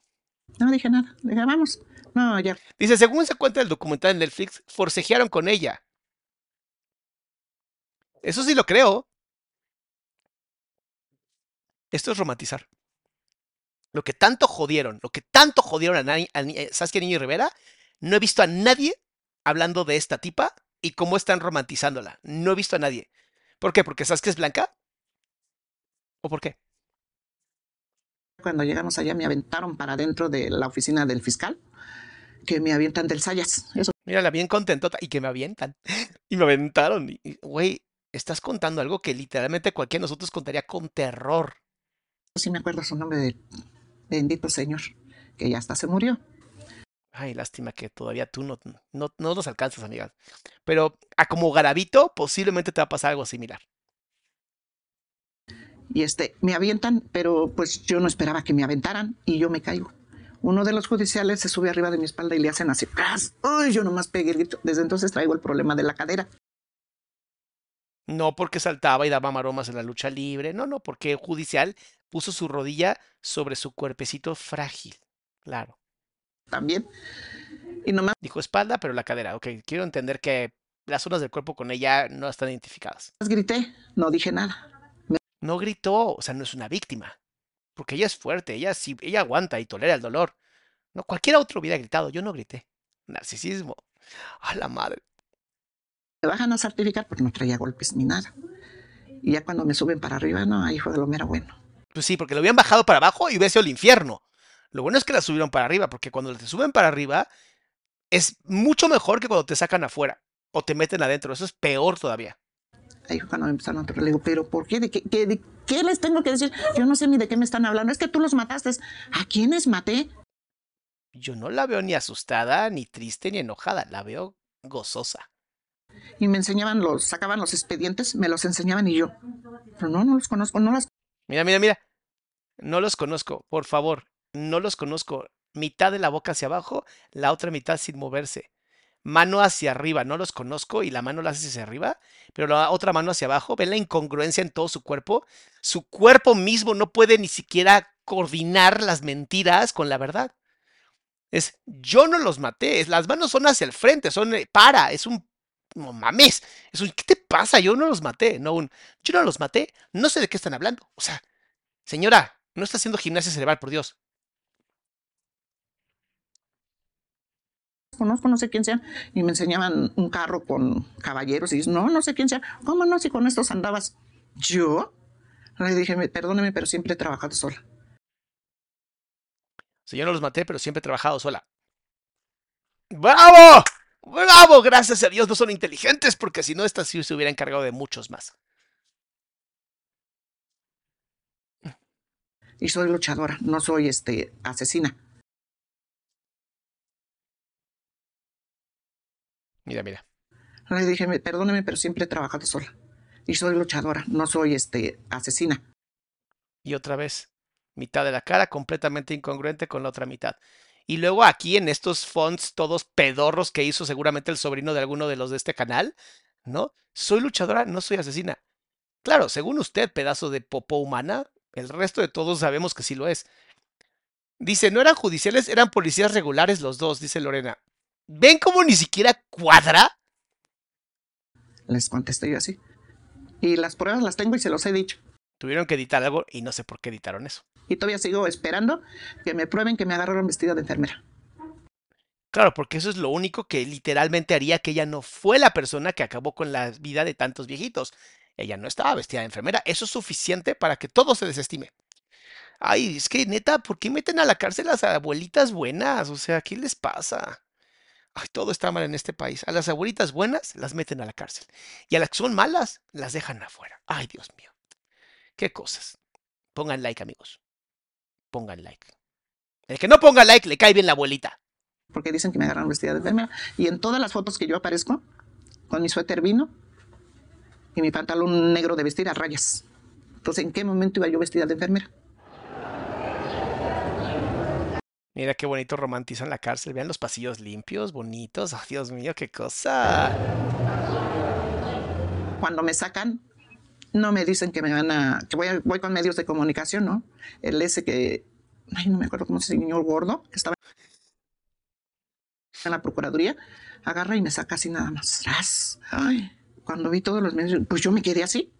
No dije nada. Dije, vamos. No, ya. Dice, según se cuenta el documental en Netflix, forcejearon con ella. Eso sí lo creo. Esto es romantizar. Lo que tanto jodieron, lo que tanto jodieron a, Nani- a a Saskia Niño y Rivera, no he visto a nadie hablando de esta tipa y cómo están romantizándola. No he visto a nadie. ¿Por qué? ¿Porque Saskia es blanca? ¿O por qué? Cuando llegamos allá me aventaron para dentro de la oficina del fiscal. Que me avientan del Sayas. Eso Mírala bien contentota y que me avientan. Y me aventaron. Güey, estás contando algo que literalmente cualquiera de nosotros contaría con terror. sí me acuerdo su nombre de bendito señor. Que ya hasta se murió. Ay, lástima que todavía tú no, no, no nos alcanzas, amigas. Pero a como Garabito, posiblemente te va a pasar algo similar. Y este, me avientan, pero pues yo no esperaba que me aventaran y yo me caigo. Uno de los judiciales se sube arriba de mi espalda y le hacen así. ¡pras! ¡Ay! Yo nomás pegué el grito. Desde entonces traigo el problema de la cadera. No porque saltaba y daba maromas en la lucha libre. No, no, porque el judicial puso su rodilla sobre su cuerpecito frágil. Claro. También. Y nomás Dijo espalda, pero la cadera. Ok, quiero entender que las zonas del cuerpo con ella no están identificadas. grité, no dije nada. No gritó, o sea, no es una víctima. Porque ella es fuerte, ella sí, ella aguanta y tolera el dolor. No, cualquiera otro hubiera gritado, yo no grité. Narcisismo. A la madre. Me bajan a certificar porque no traía golpes ni nada. Y ya cuando me suben para arriba, no, ahí fue de lo mero bueno. Pues sí, porque lo habían bajado para abajo y hubiera sido el infierno. Lo bueno es que la subieron para arriba, porque cuando te suben para arriba es mucho mejor que cuando te sacan afuera o te meten adentro. Eso es peor todavía. Ahí fue cuando me empezaron a le digo, pero ¿por qué? ¿De qué, qué- de qué les tengo que decir? Yo no sé ni de qué me están hablando. Es que tú los mataste. ¿A quiénes maté? Yo no la veo ni asustada, ni triste, ni enojada. La veo gozosa. Y me enseñaban los, sacaban los expedientes, me los enseñaban y yo. Pero no, no los conozco, no las Mira, mira, mira. No los conozco, por favor. No los conozco. Mitad de la boca hacia abajo, la otra mitad sin moverse. Mano hacia arriba, no los conozco y la mano la hace hacia arriba, pero la otra mano hacia abajo. ¿Ven la incongruencia en todo su cuerpo? Su cuerpo mismo no puede ni siquiera coordinar las mentiras con la verdad. Es, yo no los maté, las manos son hacia el frente, son eh, para, es un, no mames, es un, ¿qué te pasa? Yo no los maté, no un, yo no los maté, no sé de qué están hablando. O sea, señora, no está haciendo gimnasia cerebral, por Dios. conozco, no sé quién sea. Y me enseñaban un carro con caballeros y dices, no, no sé quién sea. ¿Cómo no? Si con estos andabas. ¿Yo? Le dije, "Me- perdóneme, pero siempre he trabajado sola. Sea, yo no los maté, pero siempre he trabajado sola. ¡Bravo! ¡Bravo! Gracias a Dios no son inteligentes, porque si no, esta sí se hubiera encargado de muchos más. Y soy luchadora, no soy este asesina. Mira, mira. Le dije, "Me- perdóneme, pero siempre he trabajado sola. Y soy luchadora, no soy este asesina. Y otra vez, mitad de la cara completamente incongruente con la otra mitad. Y luego aquí en estos fonts todos pedorros que hizo seguramente el sobrino de alguno de los de este canal, ¿no? Soy luchadora, no soy asesina. Claro, según usted, pedazo de popó humana, el resto de todos sabemos que sí lo es. Dice, no eran judiciales, eran policías regulares los dos, dice Lorena. ¿Ven cómo ni siquiera cuadra? Les contesté yo así. Y las pruebas las tengo y se los he dicho. Tuvieron que editar algo y no sé por qué editaron eso. Y todavía sigo esperando que me prueben que me agarraron vestida de enfermera. Claro, porque eso es lo único que literalmente haría que ella no fue la persona que acabó con la vida de tantos viejitos. Ella no estaba vestida de enfermera. Eso es suficiente para que todo se desestime. Ay, es que neta, ¿por qué meten a la cárcel a las abuelitas buenas? O sea, ¿qué les pasa? Ay, todo está mal en este país. A las abuelitas buenas las meten a la cárcel. Y a las que son malas, las dejan afuera. Ay, Dios mío. Qué cosas. Pongan like, amigos. Pongan like. El que no ponga like le cae bien la abuelita. Porque dicen que me agarraron vestida de enfermera. Y en todas las fotos que yo aparezco, con mi suéter vino y mi pantalón negro de vestir a rayas. Entonces, ¿en qué momento iba yo vestida de enfermera? Mira qué bonito romantizan la cárcel. Vean los pasillos limpios, bonitos. Dios mío, qué cosa. Cuando me sacan, no me dicen que me van a. que voy, voy con medios de comunicación, ¿no? El ese que. Ay, no me acuerdo cómo se señor gordo, que estaba en la Procuraduría, agarra y me saca así nada más. ¡Ras! Ay, cuando vi todos los medios, pues yo me quedé así.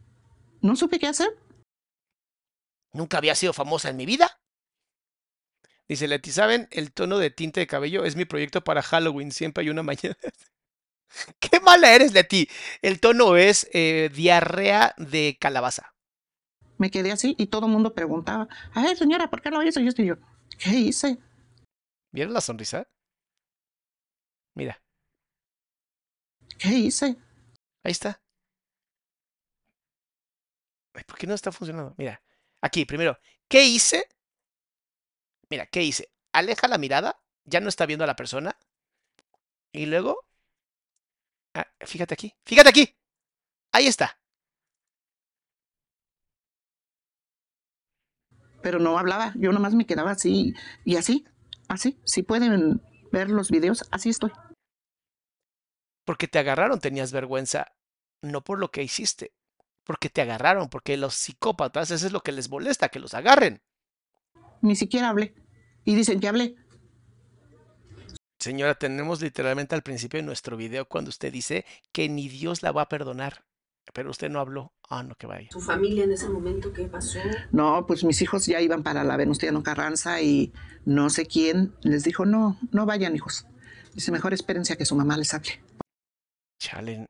No supe qué hacer. Nunca había sido famosa en mi vida. Dice Leti, ¿saben? El tono de tinte de cabello es mi proyecto para Halloween. Siempre hay una mañana. ¡Qué mala eres, Leti! El tono es eh, diarrea de calabaza. Me quedé así y todo el mundo preguntaba, a ver, señora, ¿por qué lo hizo? Y esto y yo, ¿qué hice? ¿Vieron la sonrisa? Mira, ¿Qué hice? ahí está. Ay, ¿por qué no está funcionando? Mira, aquí, primero, ¿qué hice? Mira, ¿qué hice? Aleja la mirada, ya no está viendo a la persona. Y luego, ah, fíjate aquí, fíjate aquí. Ahí está. Pero no hablaba, yo nomás me quedaba así y así, así. Si pueden ver los videos, así estoy. Porque te agarraron, tenías vergüenza, no por lo que hiciste, porque te agarraron, porque los psicópatas, eso es lo que les molesta, que los agarren. Ni siquiera hablé. Y dicen que hablé. Señora, tenemos literalmente al principio de nuestro video cuando usted dice que ni Dios la va a perdonar, pero usted no habló. Ah, no, que vaya. ¿Tu familia en ese momento qué pasó? No, pues mis hijos ya iban para la Venustiano Carranza y no sé quién les dijo, no, no vayan hijos. Dice, mejor espérense a que su mamá les hable. Chale,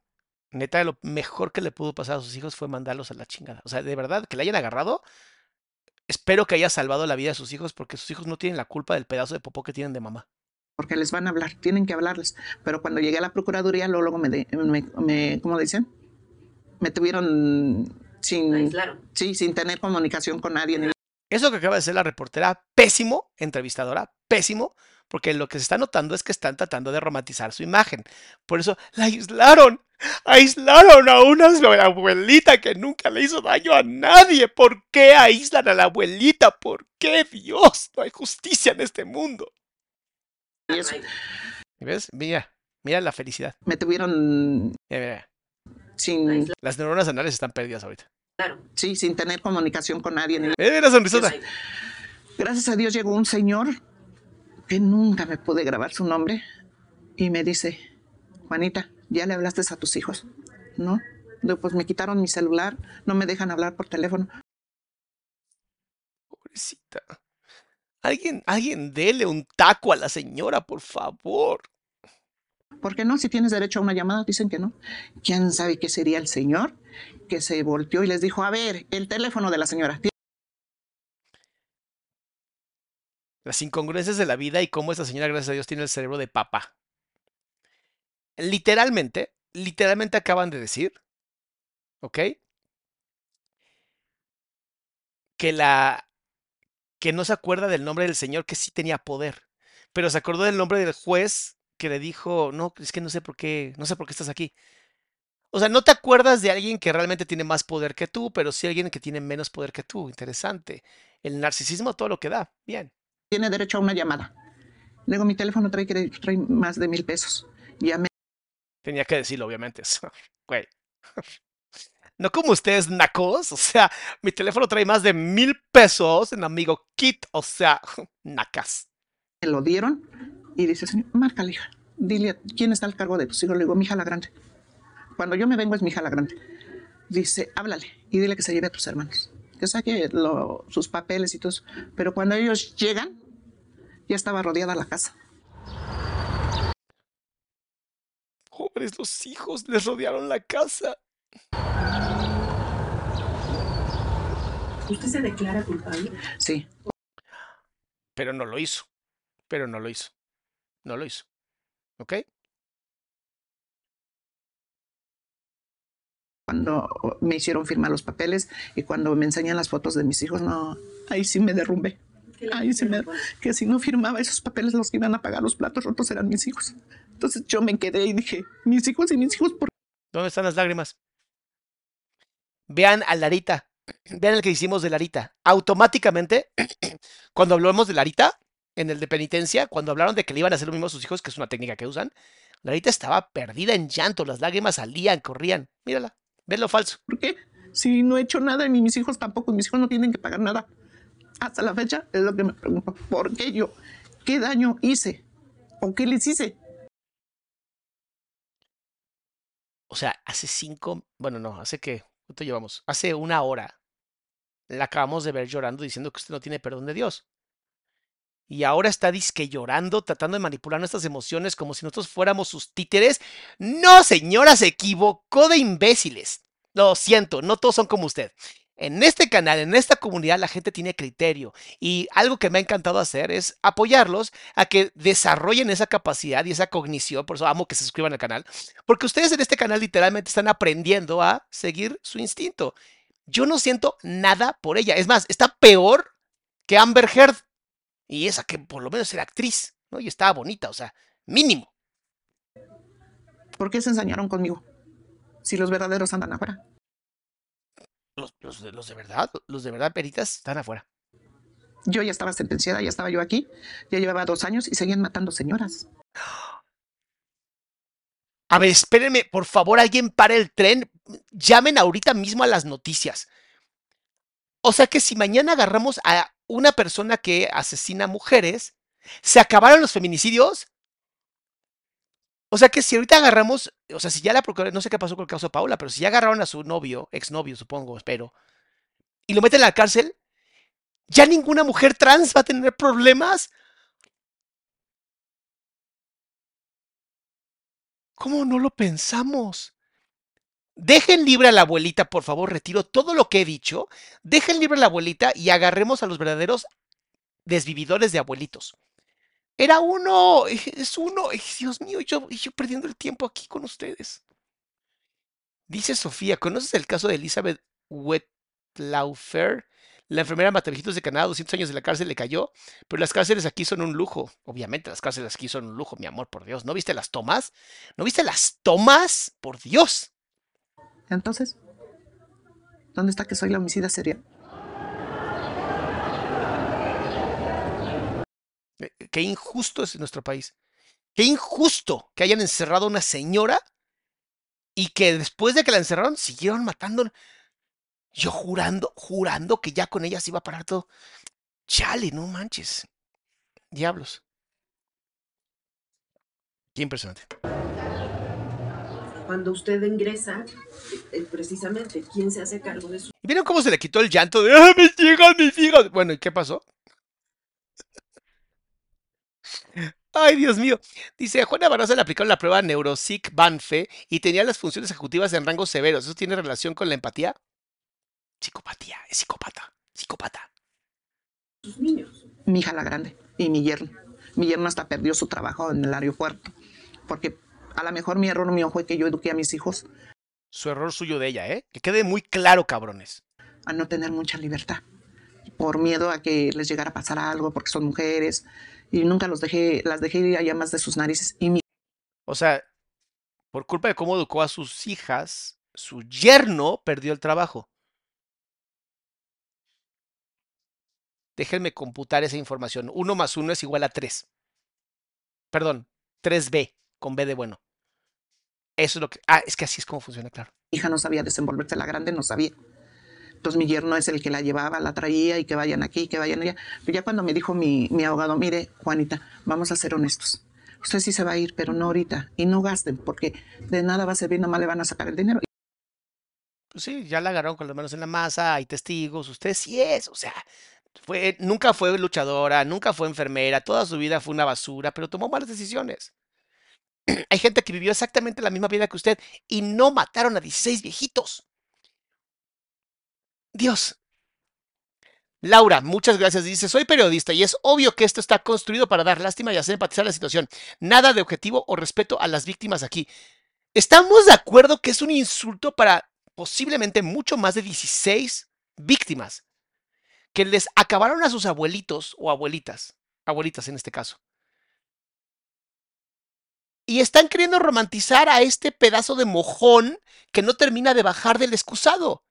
neta, lo mejor que le pudo pasar a sus hijos fue mandarlos a la chingada. O sea, de verdad, que le hayan agarrado. Espero que haya salvado la vida de sus hijos porque sus hijos no tienen la culpa del pedazo de popó que tienen de mamá. Porque les van a hablar, tienen que hablarles. Pero cuando llegué a la Procuraduría, luego, luego me, de- me, me- ¿cómo dicen? Me tuvieron sin, Aislaron. sí, sin tener comunicación con nadie. Eso que acaba de ser la reportera, pésimo, entrevistadora, pésimo, porque lo que se está notando es que están tratando de romantizar su imagen. Por eso la aislaron. Aislaron a una abuelita que nunca le hizo daño a nadie. ¿Por qué aíslan a la abuelita? ¿Por qué Dios? No hay justicia en este mundo. Y eso, ¿Ves? Mira, mira la felicidad. me tuvieron Mira, mira. sin, Las neuronas anales están perdidas ahorita. Claro. sí, sin tener comunicación con nadie. ni- Mira la sonrisota. Gracias a Dios llegó un señor que nunca me pude grabar su nombre y me dice, Juanita, ¿ya le hablaste a tus hijos? No. Pues me quitaron mi celular, no me dejan hablar por teléfono. Pobrecita. Alguien, alguien dele un taco a la señora, por favor. ¿Por qué no? Si tienes derecho a una llamada, dicen que no. ¿Quién sabe qué sería el señor que se volteó y les dijo, a ver, el teléfono de la señora? Las incongruencias de la vida y cómo esta señora, gracias a Dios, tiene el cerebro de papa. Literalmente, literalmente acaban de decir, ¿ok? Que la que no se acuerda del nombre del señor que sí tenía poder, pero se acordó del nombre del juez que le dijo, no, es que no sé por qué, no sé por qué estás aquí. O sea, no te acuerdas de alguien que realmente tiene más poder que tú, pero sí alguien que tiene menos poder que tú. Interesante. El narcisismo todo lo que da. Bien. Tiene derecho a una llamada. Luego mi teléfono trae, trae más de mil pesos. Llamé Tenía que decirlo, obviamente. Güey. No como ustedes, nacos. O sea, mi teléfono trae más de mil pesos en amigo kit. O sea, nacas. me lo dieron y dice, señor, márcale, hija. Dile, ¿quién está al cargo de tus hijos? Le digo, mi hija la grande. Cuando yo me vengo es mi hija la grande. Dice, háblale y dile que se lleve a tus hermanos. Que saque lo- sus papeles y todo eso. Pero cuando ellos llegan, ya estaba rodeada la casa. Pobres los hijos, les rodearon la casa. ¿Usted se declara culpable? Sí, Pero no lo hizo. Pero no lo hizo. No lo hizo. ¿Ok? cuando me hicieron firmar los papeles y cuando me enseñan las fotos de mis hijos, no, ahí sí me derrumbé. Ahí sí me, que si no firmaba esos papeles, los que iban a pagar los platos rotos eran mis hijos. Entonces yo me quedé y dije, mis hijos y mis hijos, ¿por ¿Dónde están las lágrimas? Vean a Larita. Vean el que hicimos de Larita. Automáticamente, cuando hablamos de Larita, en el de penitencia, cuando hablaron de que le iban a hacer lo mismo a sus hijos, que es una técnica que usan, Larita estaba perdida en llanto, las lágrimas salían, corrían. Mírala, ven lo falso. ¿Por qué? Si no he hecho nada y mis hijos tampoco, mis hijos no tienen que pagar nada. Hasta la fecha es lo que me pregunto. ¿Por qué yo? ¿Qué daño hice? ¿O qué les hice? O sea, hace cinco, bueno, no, hace que, ¿cuánto llevamos? Hace una hora la acabamos de ver llorando diciendo que usted no tiene perdón de Dios. Y ahora está disque llorando, tratando de manipular nuestras emociones como si nosotros fuéramos sus títeres. No, señora, se equivocó de imbéciles. Lo siento, no todos son como usted. En este canal, en esta comunidad, la gente tiene criterio. Y algo que me ha encantado hacer es apoyarlos a que desarrollen esa capacidad y esa cognición. Por eso amo que se suscriban al canal. Porque ustedes en este canal literalmente están aprendiendo a seguir su instinto. Yo no siento nada por ella. Es más, está peor que Amber Heard. Y esa que por lo menos era actriz, ¿no? Y estaba bonita, o sea, mínimo. ¿Por qué se ensañaron conmigo? Si los verdaderos andan afuera. Los, los de, los de verdad, los de verdad peritas están afuera. Yo ya estaba sentenciada, ya estaba yo aquí, ya llevaba dos años y seguían matando señoras. A ver, espérenme, por favor, alguien para el tren. Llamen ahorita mismo a las noticias. O sea que si mañana agarramos a una persona que asesina mujeres, ¿se acabaron los feminicidios? O sea que si ahorita agarramos, o sea, si ya la procuraduría, no sé qué pasó con el caso de Paula, pero si ya agarraron a su novio, exnovio, supongo, espero, y lo meten a la cárcel, ¿ya ninguna mujer trans va a tener problemas? ¿Cómo no lo pensamos? Dejen libre a la abuelita, por favor, retiro todo lo que he dicho. Dejen libre a la abuelita y agarremos a los verdaderos desvividores de abuelitos. Era uno, es uno. Dios mío, yo, yo perdiendo el tiempo aquí con ustedes. Dice Sofía, ¿conoces el caso de Elizabeth Wetlaufer? La enfermera Matavejitos de Canadá, 200 años de la cárcel, le cayó. Pero las cárceles aquí son un lujo. Obviamente, las cárceles aquí son un lujo, mi amor, por Dios. ¿No viste las tomas? ¿No viste las tomas? Por Dios. Entonces, ¿dónde está que soy la homicida serial? Eh, Qué injusto es nuestro país. Qué injusto que hayan encerrado a una señora y que después de que la encerraron siguieron matando. Yo jurando, jurando que ya con ella se iba a parar todo. Chale, no manches. Diablos. Qué impresionante. Cuando usted ingresa, eh, precisamente, ¿quién se hace cargo de su ¿Y vieron cómo se le quitó el llanto de ¡Ah, mis hijos, mis hijos! Bueno, ¿y qué pasó? Ay, Dios mío. Dice, a Juana Barroso le aplicaron la prueba Neuropsych Banfe y tenía las funciones ejecutivas en rangos severos. ¿Eso tiene relación con la empatía? Psicopatía, es psicópata, psicópata. sus niños? Mi hija la grande y mi yerno. Mi yerno hasta perdió su trabajo en el aeropuerto. Porque a lo mejor mi error mío fue que yo eduqué a mis hijos Su error suyo de ella, ¿eh? Que quede muy claro, cabrones. a no tener mucha libertad. Por miedo a que les llegara a pasar algo, porque son mujeres. Y nunca los dejé, las dejé ir allá más de sus narices. Y mi O sea, por culpa de cómo educó a sus hijas, su yerno perdió el trabajo. Déjenme computar esa información. 1 más 1 es igual a 3. Perdón, 3B, con B de bueno. Eso es lo que... Ah, es que así es como funciona, claro. hija no sabía desenvolverse, la grande no sabía. Entonces mi yerno es el que la llevaba, la traía y que vayan aquí, que vayan allá. Pero ya cuando me dijo mi, mi abogado, mire, Juanita, vamos a ser honestos. Usted sí se va a ir, pero no ahorita. Y no gasten, porque de nada va a servir, nomás le van a sacar el dinero. Pues sí, ya la agarraron con las manos en la masa, hay testigos, usted sí es, o sea, fue, nunca fue luchadora, nunca fue enfermera, toda su vida fue una basura, pero tomó malas decisiones. Hay gente que vivió exactamente la misma vida que usted y no mataron a 16 viejitos. Dios. Laura, muchas gracias. Dice, soy periodista y es obvio que esto está construido para dar lástima y hacer empatizar la situación. Nada de objetivo o respeto a las víctimas aquí. Estamos de acuerdo que es un insulto para posiblemente mucho más de 16 víctimas que les acabaron a sus abuelitos o abuelitas, abuelitas en este caso. Y están queriendo romantizar a este pedazo de mojón que no termina de bajar del excusado.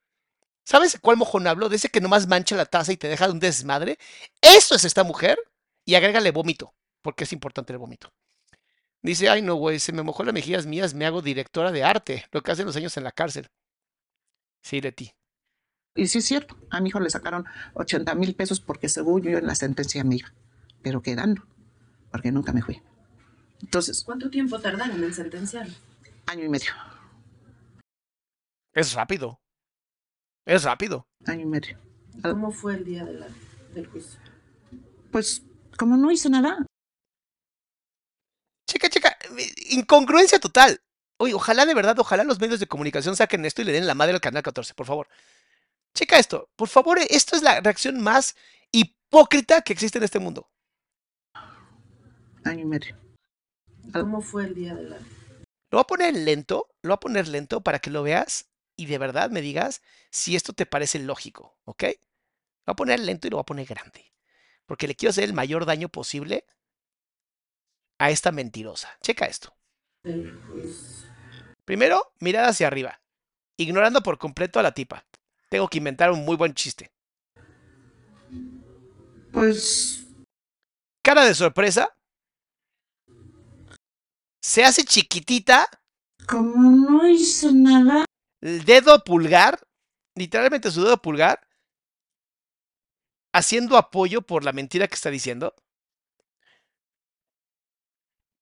¿Sabes cuál mojón hablo? De ese que nomás mancha la taza y te deja de un desmadre. Eso es esta mujer. Y agrégale vómito, porque es importante el vómito. Dice, ay no, güey, se me mojó las mejillas mías, me hago directora de arte, lo que hacen los años en la cárcel. Sí, de ti. Y sí es cierto, a mi hijo le sacaron 80 mil pesos porque según yo en la sentencia me iba. Pero quedando, porque nunca me fui. Entonces, ¿Cuánto tiempo tardaron en sentenciarlo? año y medio, Es rápido. Es rápido. año y medio. ¿Cómo fue el día de la- del juicio? Pues, como no hice nada, Checa, checa. eh, Incongruencia total. Oye, ojalá de verdad, ojalá los medios de comunicación saquen esto y le den la madre al canal 14, por favor. Checa esto. Por favor, esto es la reacción más hipócrita que existe en este mundo. año y medio. ¿Cómo fue el día de la... Lo voy a poner lento, lo voy a poner lento para que lo veas y de verdad me digas si esto te parece lógico, ¿ok? Lo voy a poner lento y lo voy a poner grande. Porque le quiero hacer el mayor daño posible a esta mentirosa. Checa esto. juicio? Primero, mirada hacia arriba, ignorando por completo a la tipa. Tengo que inventar un muy buen chiste. Pues, Cara de sorpresa. Se hace chiquitita. como no hice nada, El dedo pulgar, literalmente su dedo pulgar, haciendo apoyo por la mentira que está diciendo.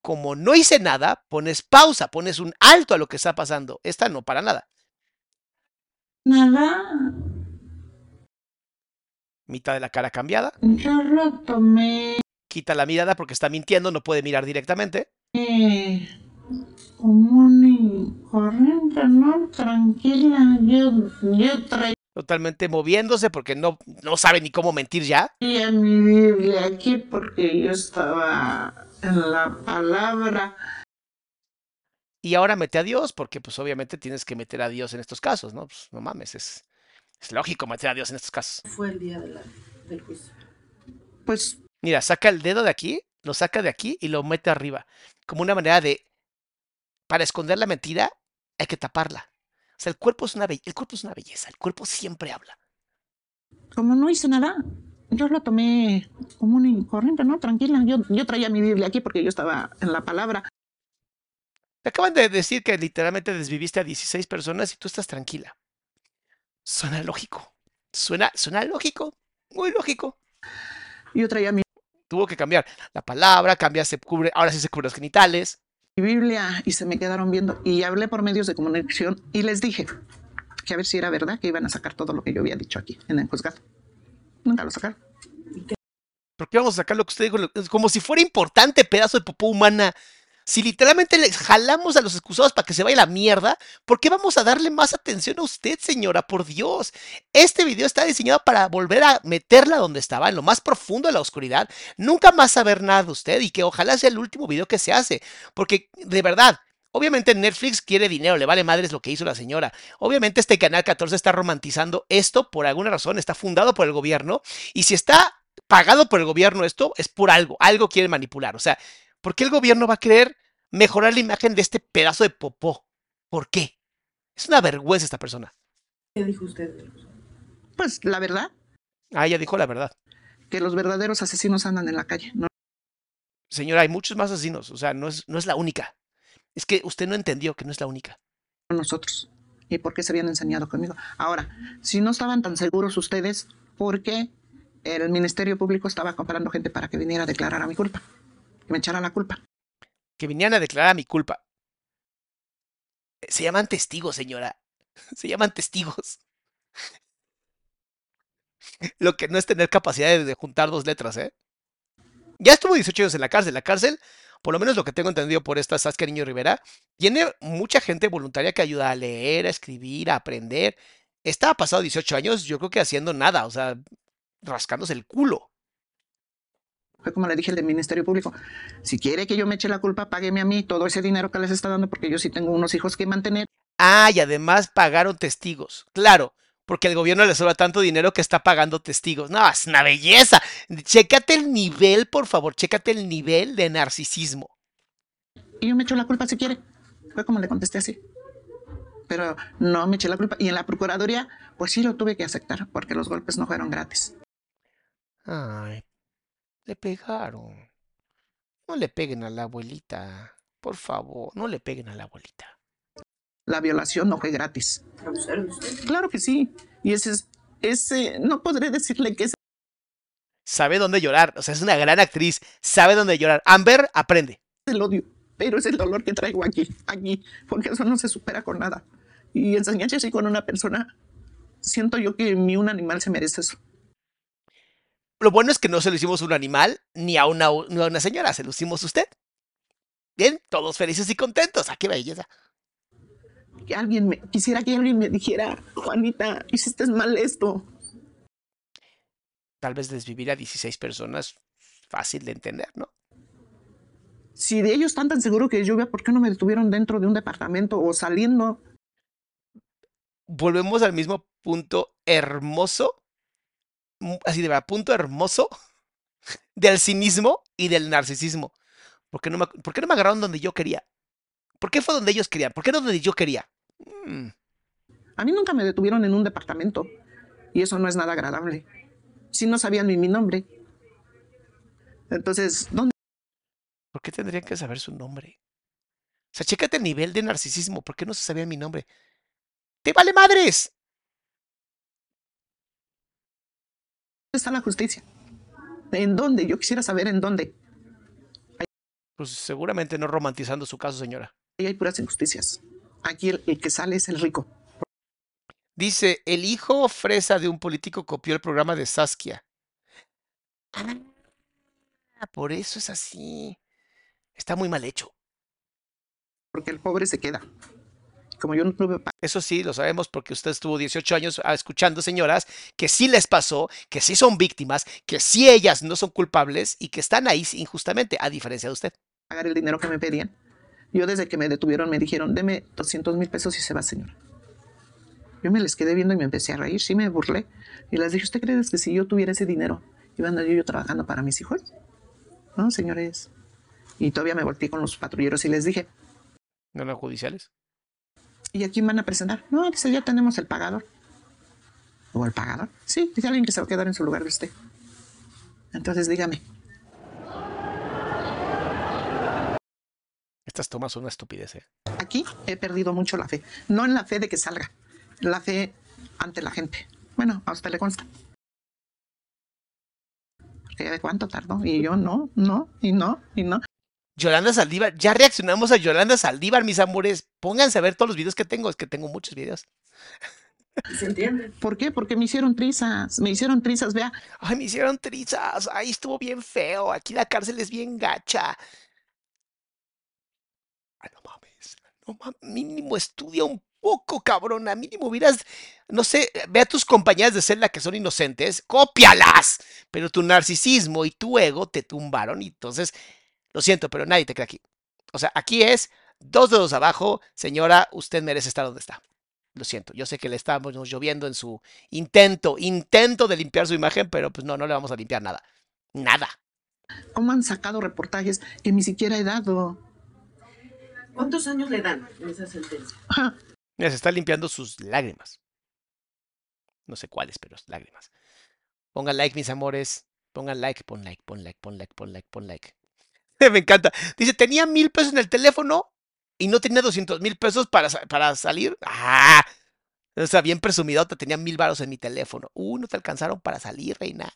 Como no hice nada, pones pausa, pones un alto a lo que está pasando. Esta no para nada. Nada, Mitad de la cara cambiada. yo lo tomé Quita la mirada porque está mintiendo, no puede mirar directamente. común y corriente, ¿no? Tranquila, yo, yo Totalmente moviéndose porque no, no sabe ni cómo mentir ya. mi Biblia aquí porque yo estaba en la palabra. Y ahora mete a Dios porque pues obviamente tienes que meter a Dios en estos casos, ¿no? Pues, no mames, es, Es lógico meter a Dios en estos casos. Fue el día de la- del juicio. Pues Mira, saca el dedo de aquí, lo saca de aquí y lo mete arriba. Como una manera de. Para esconder la mentira, hay que taparla. O sea, el cuerpo es una, be- el cuerpo es una belleza. El cuerpo siempre habla. como no hice nada, yo lo tomé común y corriente, ¿no? Tranquila. Yo, yo traía mi Biblia aquí porque yo estaba en la palabra. Te acaban de decir que literalmente desviviste a 16 personas y tú estás tranquila. Suena lógico. Suena, suena lógico. Muy lógico. Yo traía mi Tuvo que cambiar la palabra, cambia, se cubre, ahora sí se cubre los genitales. Biblia y se me quedaron viendo. Y hablé por medios de comunicación y les dije que a ver si era verdad que iban a sacar todo lo que yo había dicho aquí en el juzgado. Nunca lo sacaron. ¿Por qué vamos a sacar lo que usted dijo? Como si fuera importante, pedazo de popó humana. Si literalmente les jalamos a los excusados para que se vaya la mierda, ¿por qué vamos a darle más atención a usted, señora? Por Dios. Este video está diseñado para volver a meterla donde estaba, en lo más profundo de la oscuridad. Nunca más saber nada de usted y que ojalá sea el último video que se hace. Porque, de verdad, Obviamente Netflix quiere dinero, le vale madres lo que hizo la señora. Obviamente este canal 14 está romantizando esto por alguna razón, está fundado por el gobierno y si está pagado por el gobierno esto es por algo, algo quiere manipular. O sea, ¿por qué el gobierno va a querer mejorar la imagen de este pedazo de popó? ¿Por qué? Es una vergüenza esta persona. ¿Qué dijo usted? Pues la verdad, Ah, ella dijo la verdad. que los verdaderos asesinos andan en la calle. No Señora, hay muchos más asesinos, o sea, no es, no es la única. Es que usted no entendió que no es la única. nosotros. ¿Y por qué se habían enseñado conmigo? Ahora, si no estaban tan seguros ustedes, ¿por qué el Ministerio Público estaba comprando gente para que viniera a declarar a mi culpa? Que me echara la culpa. Que vinieran a declarar mi culpa. Se llaman testigos, señora. Se llaman testigos. Lo que no es tener capacidad de, de juntar dos letras, ¿eh? Ya estuvo 18 años en la cárcel. La cárcel, por lo menos lo que tengo entendido por esta Saskia Niño Rivera, tiene mucha gente voluntaria que ayuda a leer, a escribir, a aprender. Estaba pasado 18 años, yo creo que haciendo nada, o sea, rascándose el culo. Fue como le dije al Ministerio Público, si quiere que yo me eche la culpa, págueme a mí todo ese dinero que les está dando porque yo sí tengo unos hijos que mantener. Ah, y además pagaron testigos. Claro, porque el gobierno le sobra tanto dinero que está pagando testigos. No, es una belleza. Chécate el nivel, por favor, chécate el nivel de narcisismo. Y yo me echo la culpa si quiere. Fue como le contesté así. Pero no me eché la culpa. Y en la Procuraduría, pues sí lo tuve que aceptar porque los golpes no fueron gratis. Ay, le pegaron. No le peguen a la abuelita. Por favor, no le peguen a la abuelita. La violación no fue gratis. Claro que sí. Y ese es, ese, no podré decirle que es Sabe dónde llorar. O sea, es una gran actriz. Sabe dónde llorar. Amber aprende. el odio, pero es el dolor que traigo aquí, aquí, porque eso no se supera con nada. Y enseñarse así con una persona, siento yo que ni un animal se merece eso. Lo bueno es que no se lo hicimos a un animal ni a una, ni a una señora, se lo hicimos a usted. Bien, todos felices y contentos. ¡Ah, qué belleza! Que alguien me, quisiera que alguien me dijera, Juanita, hiciste mal esto. Tal vez desvivir a 16 personas, fácil de entender, ¿no? Si de ellos están tan seguros que yo vea, ¿por qué no me detuvieron dentro de un departamento o saliendo? Volvemos al mismo punto hermoso, así de verdad, punto hermoso del cinismo y del narcisismo. ¿Por qué no me, por qué no me agarraron donde yo quería? ¿Por qué fue donde ellos querían? ¿Por qué no donde yo quería? Mm, A mí nunca me detuvieron en un departamento y eso no es nada agradable. Si no sabían ni mi nombre. Entonces, ¿dónde? ¿Por qué tendrían que saber su nombre? O sea, chécate el nivel de narcisismo. ¿Por qué no se sabía mi nombre? ¡Te vale madres! Está la justicia? ¿En dónde? Yo quisiera saber en dónde. Pues seguramente no romantizando su caso, señora. Ahí hay puras injusticias. Aquí el, el que sale es el rico. Dice, el hijo fresa de un político copió el programa de Saskia. Ah, por eso es así. Está muy mal hecho. Porque el pobre se queda. Como yo no tuve pa- Eso sí, lo sabemos porque usted estuvo 18 años ah, escuchando señoras que sí les pasó, que sí son víctimas, que sí ellas no son culpables y que están ahí injustamente, a diferencia de usted. pagar el dinero que me pedían. Yo desde que me detuvieron me dijeron, deme 200 mil pesos y se va, señor. Yo me les quedé viendo y me empecé a reír, sí me burlé. Y les dije, ¿usted cree que si yo tuviera ese dinero, iba a andar yo, yo trabajando para mis hijos? No, señores. Y todavía me volteé con los patrulleros y les dije, ¿No eran judiciales? ¿Y a quién van a presentar? No, dice, ya tenemos el pagador. ¿O el pagador? Sí, dice alguien que se va a quedar en su lugar de usted. Entonces dígame, Estas tomas son una estupidez, ¿eh? aquí he perdido mucho la fe. No en la fe de que salga, la fe ante la gente. Bueno, a usted le consta. Porque ya de cuánto tardó. Y yo no, no, y no, y no. Yolanda Saldívar, ya reaccionamos a Yolanda Saldívar, mis amores. Pónganse a ver todos los videos que tengo, es que tengo muchos videos. ¿Se entiende? ¿Por qué? Porque me hicieron trizas, me hicieron trizas, vea. Ay, me hicieron trizas, ay, estuvo bien feo, aquí la cárcel es bien gacha. Ay, no mames, no mames, mínimo estudia un poco, cabrona, mínimo hubieras, no sé, ve a tus compañeras de celda que son inocentes, cópialas, pero tu narcisismo y tu ego te tumbaron y entonces, lo siento, pero nadie te cree aquí. O sea, aquí es dos dedos abajo, señora, usted merece estar donde está. Lo siento, yo sé que le estamos lloviendo en su intento, intento de limpiar su imagen, pero pues no, no le vamos a limpiar nada. Nada. ¿Cómo han sacado reportajes que ni siquiera he dado? ¿Cuántos años le dan en esa sentencia? Ajá. Mira, se está limpiando sus lágrimas. No sé cuáles, pero lágrimas. Pongan like, mis amores. Pongan like, pon like, pon like, pon like, pon like, pon like. Me encanta. Dice, tenía mil pesos en el teléfono y no tenía 200 mil pesos para, para salir. ¡Ah! O sea, bien presumidota, tenía mil varos en mi teléfono. Uh, no te alcanzaron para salir, reina.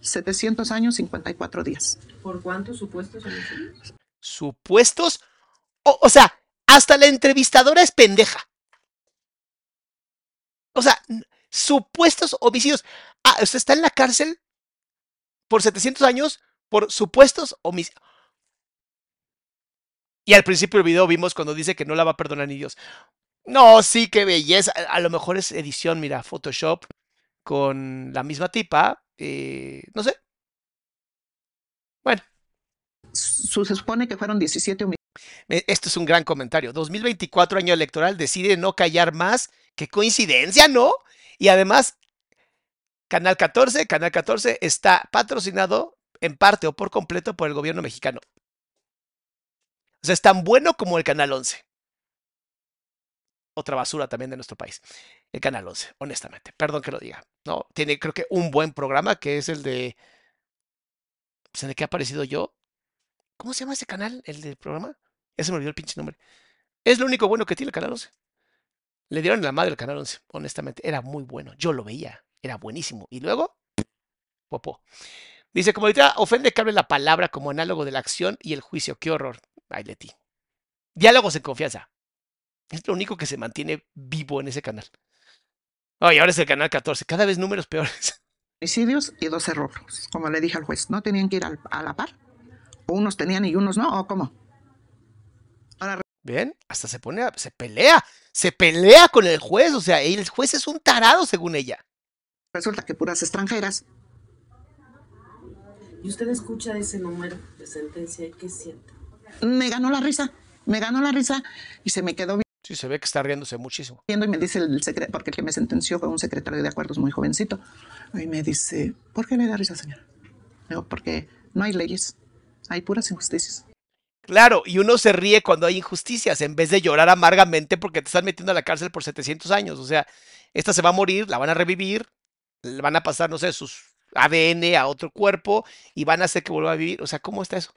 700 años, 54 días. ¿Por cuántos supuestos homicidios? Supuestos. O, o sea, hasta la entrevistadora es pendeja. O sea, supuestos homicidios. Ah, usted está en la cárcel por 700 años por supuestos homicidios. Y al principio del video vimos cuando dice que no la va a perdonar ni Dios. No, sí, qué belleza. A, a lo mejor es edición, mira, Photoshop con la misma tipa. eh, no sé. Bueno, se supone que fueron 17 homicidios. Esto es un gran comentario. 2024 año electoral decide no callar más. Qué coincidencia, ¿no? Y además, Canal 14, Canal 14 está patrocinado en parte o por completo por el gobierno mexicano. O sea, es tan bueno como el Canal 11. Otra basura también de nuestro país. El Canal 11, honestamente. Perdón que lo diga. No, tiene creo que un buen programa que es el de... pues, en el que ha aparecido yo. ¿Cómo se llama ese canal? ¿El del programa? Ya se me olvidó el pinche nombre. Es lo único bueno que tiene el Canal 11. Le dieron la madre al Canal 11, honestamente. Era muy bueno. Yo lo veía. Era buenísimo. Y luego, popó. Dice, como ahorita ofende que hable la palabra como análogo de la acción y el juicio. Qué horror. Ay, Leti. Diálogos en confianza. Es lo único que se mantiene vivo en ese canal. Ay, ahora es el canal 14. Cada vez números peores. homicidios y 12 robos. Como le dije al juez, ¿no tenían que ir al- a la par? ¿O unos tenían y unos no? ¿O cómo? Ahora ¿Ven? Hasta se pone, a- se pelea. Se pelea con el juez. O sea, el juez es un tarado según ella. Resulta que puras extranjeras. Y usted escucha ese número de sentencia y qué siente. Me ganó la risa, me ganó la risa y se me quedó Sí, se ve que está riéndose muchísimo. viendo y me dice el secretario, porque el que me sentenció fue un secretario de acuerdos muy jovencito. Y me dice, ¿por qué le da risa, señora? Digo, porque no hay leyes, hay puras injusticias. Claro, y uno se ríe cuando hay injusticias en vez de llorar amargamente porque te están metiendo a la cárcel por 700 años. O sea, esta se va a morir, la van a revivir, van a pasar, no sé, sus ADN a otro cuerpo y van a hacer que vuelva a vivir. O sea, ¿cómo está eso?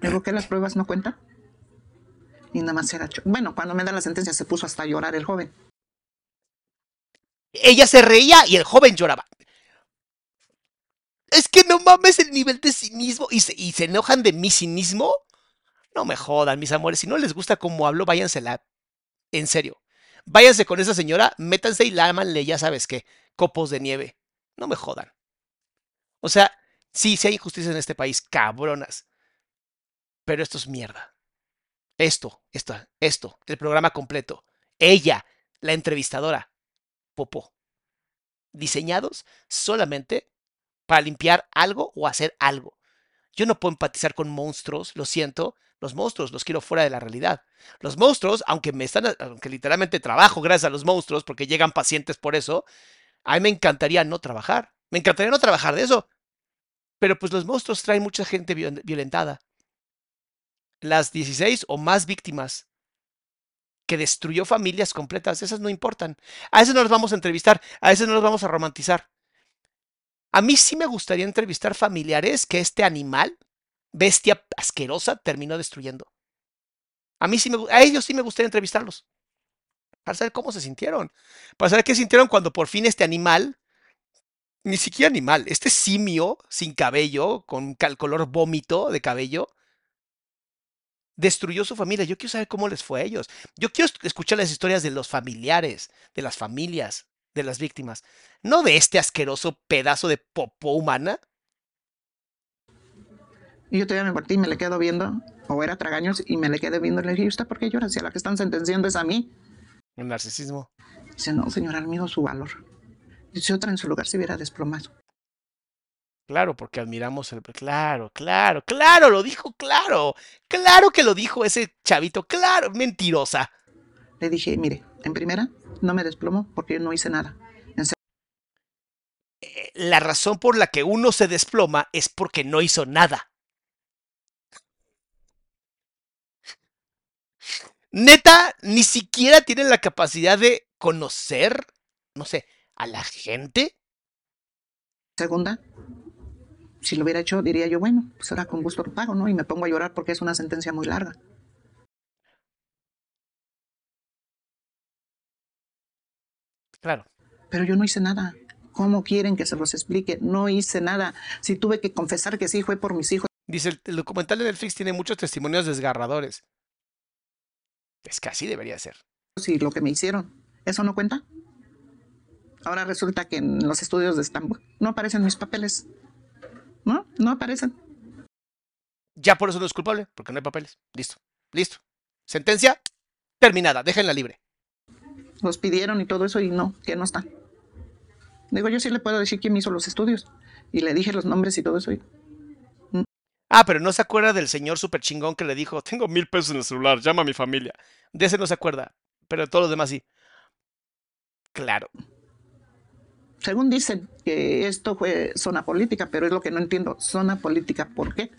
Digo, ¿que las pruebas no cuentan? Y nada más era... Bueno, cuando me da la sentencia se puso hasta a llorar el joven. Ella se reía y el joven lloraba. Es que no mames el nivel de cinismo y se, y se enojan de mi cinismo. No me jodan, mis amores. Si no les gusta cómo hablo, váyansela. En serio. Váyanse con esa señora, métanse y lámanle, ya sabes qué, copos de nieve. No me jodan. O sea, sí, sí hay injusticia en este país, cabronas. Pero esto es mierda. Esto, esto, esto, el programa completo. Ella, la entrevistadora, popó. Diseñados solamente para limpiar algo o hacer algo. Yo no puedo empatizar con monstruos, lo siento, Los monstruos los quiero fuera de la realidad. Los monstruos, aunque me están, aunque literalmente trabajo gracias a los monstruos, porque llegan pacientes por eso, a mí me encantaría no trabajar. Me encantaría no trabajar de eso. Pero pues los monstruos traen mucha gente violentada. Las 16 o más víctimas que destruyó familias completas, esas no importan. A esas no las vamos a entrevistar, a esas no las vamos a romantizar. A mí sí me gustaría entrevistar familiares que este animal, bestia asquerosa, terminó destruyendo. A mí sí me, a ellos sí me gustaría entrevistarlos. Para saber cómo se sintieron. Para saber qué sintieron cuando por fin este animal, ni siquiera animal, este simio sin cabello, con color vómito de cabello, destruyó su familia. Yo quiero saber cómo les fue a ellos. Yo quiero escuchar las historias de los familiares, de las familias, de las víctimas. No de este asqueroso pedazo de popó humana. Y yo todavía me partí y me le quedo viendo, o era tragaños, y me le quedé viendo y le dije, ¿usted por qué llora? Si a la que están sentenciando es a mí. El narcisismo. Dice, no, señor, admiro su valor. Dice, otra en su lugar se hubiera desplomado. Claro, porque admiramos el... Claro, claro, claro, lo dijo, claro. Claro que lo dijo ese chavito, claro, mentirosa. Le dije, mire, en primera, no me desplomo porque yo no hice nada. Eh, la razón por la que uno se desploma es porque no hizo nada. Neta, ni siquiera tienen la capacidad de conocer, no sé, a la gente. Segunda, si lo hubiera hecho, diría yo, bueno, pues ahora con gusto lo pago, ¿no? Y me pongo a llorar porque es una sentencia muy larga. Claro. Pero yo no hice nada. ¿Cómo quieren que se los explique? No hice nada. Si tuve que confesar que sí fue por mis hijos. Dice, el, documental de Netflix tiene muchos testimonios desgarradores. Es que así debería ser. Sí, lo que me hicieron. ¿Eso no cuenta? Ahora resulta que en los estudios de Estambul no aparecen mis papeles. ¿No? No aparecen. Ya por eso no es culpable, porque no hay papeles. Listo. Listo. Sentencia terminada. Déjenla libre. Los pidieron y todo eso y no, que no está. Digo, yo sí le puedo decir quién hizo los estudios. Y le dije los nombres y todo eso. Y... Ah, pero no se acuerda del señor super chingón que le dijo, tengo mil pesos en el celular, llama a mi familia. De ese no se acuerda, pero de todos los demás sí. Claro. Según dicen que esto fue zona política, pero es lo que no entiendo. Zona política, ¿por qué?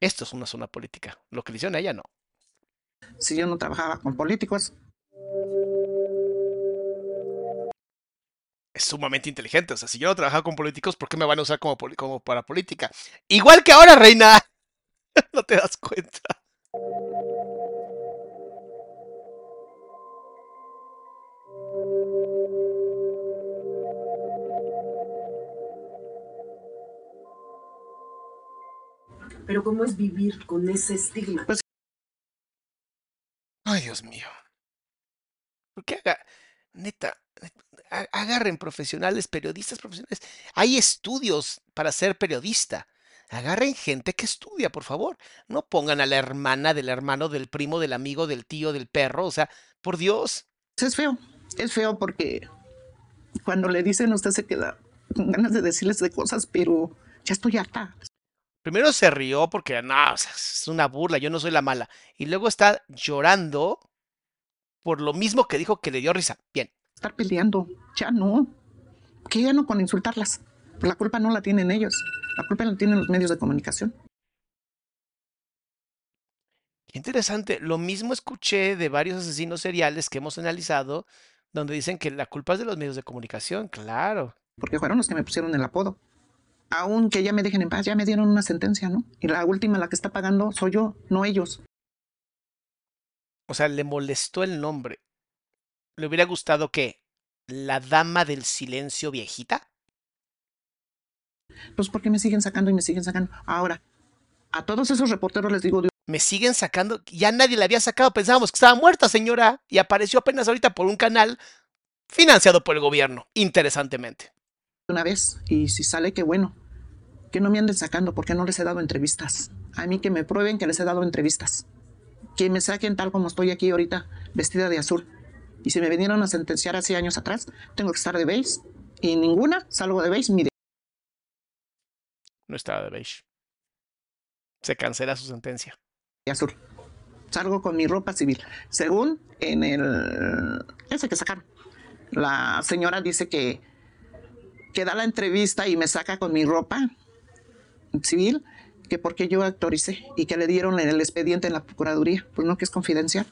Esto es una zona política. Lo que le hicieron a ella no. Si yo no trabajaba con políticos, es sumamente inteligente. O sea, si yo no trabajaba con políticos, ¿por qué me van a usar como, como para política? Igual que ahora, reina. no te das cuenta. Pero ¿cómo es vivir con ese estigma? Pues Ay, Dios mío. ¿Por qué haga? Neta, agarren profesionales, periodistas profesionales. Hay estudios para ser periodista. Agarren gente que estudia, por favor. No pongan a la hermana del hermano, del primo, del amigo, del tío, del perro. O sea, por Dios. Es feo. Es feo porque cuando le dicen usted se queda con ganas de decirles de cosas, pero ya estoy harta. Primero se rió porque no, es una burla, yo no soy la mala. Y luego está llorando por lo mismo que dijo que le dio risa. Bien, estar peleando. Ya no. Que ya no con insultarlas. La culpa no la tienen ellos. La culpa la tienen los medios de comunicación. Qué interesante. Lo mismo escuché de varios asesinos seriales que hemos analizado, donde dicen que la culpa es de los medios de comunicación. Claro. Porque fueron los que me pusieron el apodo. Aunque ya me dejen en paz, ya me dieron una sentencia, ¿no? Y la última, la que está pagando, soy yo, no ellos. O sea, le molestó el nombre le hubiera gustado que la dama del silencio viejita. Pues porque me siguen sacando y me siguen sacando. Ahora, a todos esos reporteros les digo... Me siguen sacando. Ya nadie la había sacado. Pensábamos que estaba muerta, señora. Y apareció apenas ahorita por un canal financiado por el gobierno, interesantemente. Una vez, y si sale, qué bueno. Que no me anden sacando porque no les he dado entrevistas. A mí que me prueben que les he dado entrevistas. Que me saquen tal como estoy aquí ahorita, vestida de azul. Y si me vinieron a sentenciar hace años atrás, tengo que estar de beige. Y ninguna salgo de beige, mire. No estaba de beige. Se cancela su sentencia. azul. Salgo con mi ropa civil. Según en el ese que sacaron, la señora dice que, que da la entrevista y me saca con mi ropa civil, que porque yo autoricé y que le dieron el expediente en la Procuraduría. Pues no, que es confidencial.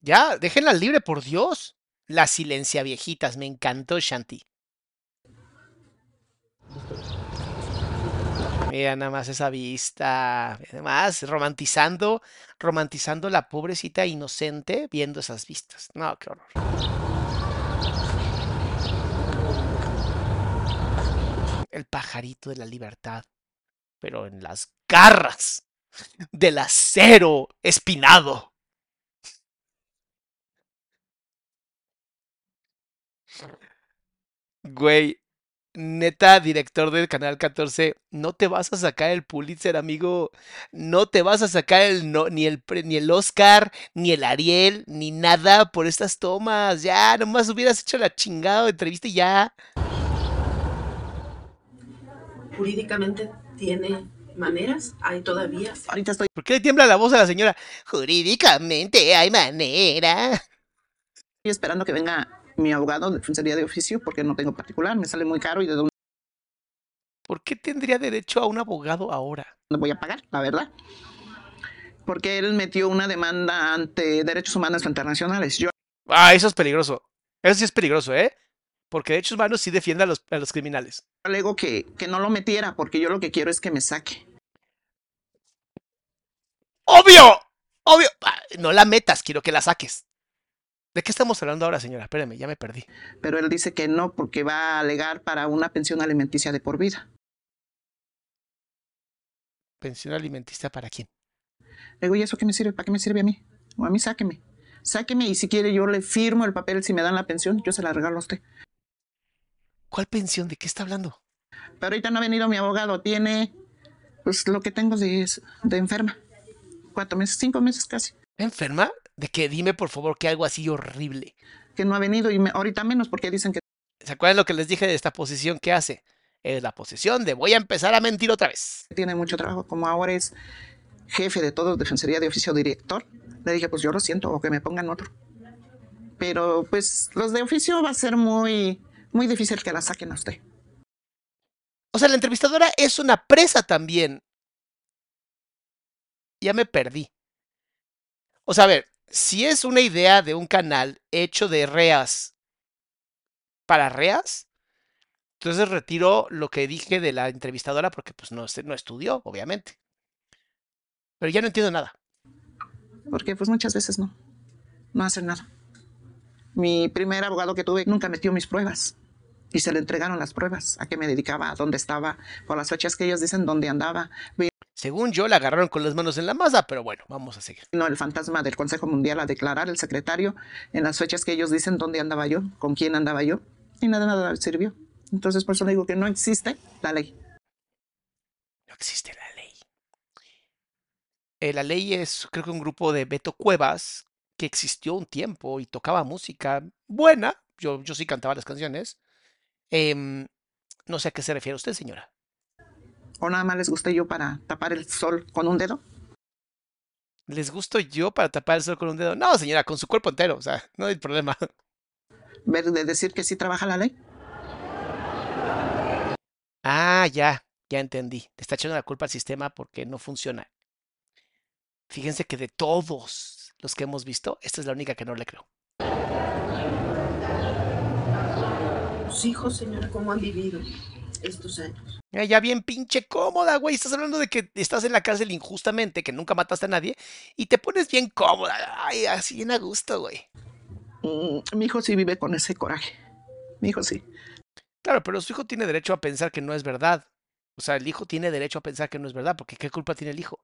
Ya, déjenla libre, por Dios. La silencia viejitas, me encantó Shanti. Mira nada más esa vista. Además, romantizando, romantizando la pobrecita inocente viendo esas vistas. No, qué horror. El pajarito de la libertad, pero en las garras del acero espinado. Güey, neta, director del Canal 14, no te vas a sacar el Pulitzer, amigo. No te vas a sacar el no, ni, el, ni el Oscar, ni el Ariel, ni nada por estas tomas. Ya, nomás hubieras hecho la chingada entrevista y ya. Jurídicamente tiene maneras, hay todavía. Ahorita estoy ¿Por qué le tiembla la voz a la señora? Jurídicamente hay manera. esperando que venga mi abogado de defensoría de oficio porque no tengo particular, me sale muy caro y de dónde ¿Por qué tendría derecho a un abogado ahora? voy a pagar, la verdad. Porque él metió una demanda ante derechos humanos internacionales. Yo Ah, eso es peligroso. Eso sí es peligroso, ¿eh? Porque derechos humanos sí defiende a los, a los criminales. alego que, que no lo metiera porque yo lo que quiero es que me saque. ¡Obvio! ¡Obvio! Ah, No la metas, quiero que la saques. ¿De qué estamos hablando ahora, señora? Espérame, ya me perdí. Pero él dice que no porque va a alegar para una pensión alimenticia de por vida. ¿Pensión alimenticia para quién? Le digo, ¿y eso qué me sirve? ¿Para qué me sirve a mí? O a mí sáqueme. Sáqueme y si quiere yo le firmo el papel si me dan la pensión, yo se la regalo a usted. ¿Cuál pensión? ¿De qué está hablando? Pero ahorita no ha venido mi abogado, tiene pues lo que tengo de, de enferma. Cuatro meses, cinco meses casi. ¿Enferma? ¿De qué? Dime por favor que algo así horrible. Que no ha venido y me- ahorita menos porque dicen que ¿Se acuerdan lo que les dije de esta posición que hace? Es la posición de voy a empezar a mentir otra vez. tiene mucho trabajo, como ahora es jefe de todo, defensoría de oficio director. Le dije, pues yo lo siento, o que me pongan otro. Pero pues los de oficio va a ser muy, muy difícil que la saquen a usted. O sea, la entrevistadora es una presa también. Ya me perdí. O sea, a ver, si es una idea de un canal hecho de reas para reas, entonces retiro lo que dije de la entrevistadora porque pues no, no estudió, obviamente. Pero ya no entiendo nada. Porque pues muchas veces no, no hacen nada. Mi primer abogado que tuve nunca metió mis pruebas. Y se le entregaron las pruebas, a qué me dedicaba, a dónde estaba, por las fechas que ellos dicen dónde andaba. Según yo, la agarraron con las manos en la masa, pero bueno, vamos a seguir. Vino el fantasma del Consejo Mundial a declarar el secretario en las fechas que ellos dicen dónde andaba yo, con quién andaba yo, y nada, nada sirvió. Entonces, por eso le digo que no existe la ley. No existe la ley. Eh, la ley es, creo que un grupo de Beto Cuevas que existió un tiempo y tocaba música buena. Yo, yo sí cantaba las canciones. Em, no sé a qué se refiere usted, señora. ¿O nada más les gusté yo para tapar el sol con un dedo? ¿Les gusto yo para tapar el sol con un dedo? No, señora, con su cuerpo entero. O sea, no hay problema. ¿Ver de decir que sí trabaja la ley? Ah, ya, ya entendí. Le está echando la culpa al sistema porque no funciona. Fíjense que de todos los que hemos visto, esta es la única que no le creo. Sus hijos, señora, ¿cómo han vivido estos años? Mira, ya bien pinche cómoda, güey. Estás hablando de que estás en la cárcel injustamente, que nunca mataste a nadie, y te pones bien cómoda. Ay, así bien a gusto, güey. Mm, mi hijo sí vive con ese coraje. Mi hijo sí. Claro, pero su hijo tiene derecho a pensar que no es verdad. O sea, el hijo tiene derecho a pensar que no es verdad, porque ¿qué culpa tiene el hijo?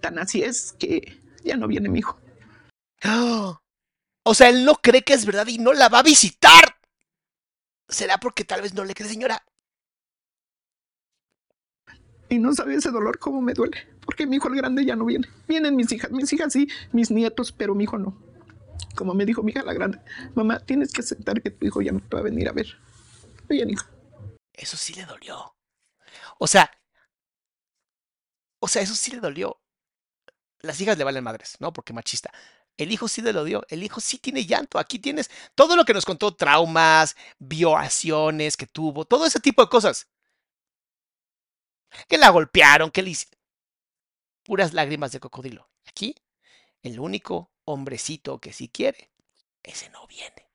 Tan así es que ya no viene mi hijo. ¡Ah! O sea, él no cree que es verdad y no la va a visitar. ¿Será porque tal vez no le cree, señora? Y no sabe ese dolor cómo me duele. Porque mi hijo el grande ya no viene. Vienen mis hijas, mis hijas sí, mis nietos, pero mi hijo no. Como me dijo mi hija la grande, mamá, tienes que aceptar que tu hijo ya no te va a venir a ver. Bien, hijo. Eso sí le dolió. O sea, o sea, eso sí le dolió. Las hijas le valen madres, ¿no? Porque machista. El hijo sí le lo dio. El hijo sí tiene llanto. Aquí tienes todo lo que nos contó, traumas, violaciones que tuvo, todo ese tipo de cosas. Que la golpearon, que le hicieron. Puras lágrimas de cocodrilo. Aquí, el único hombrecito que sí quiere, ese no viene.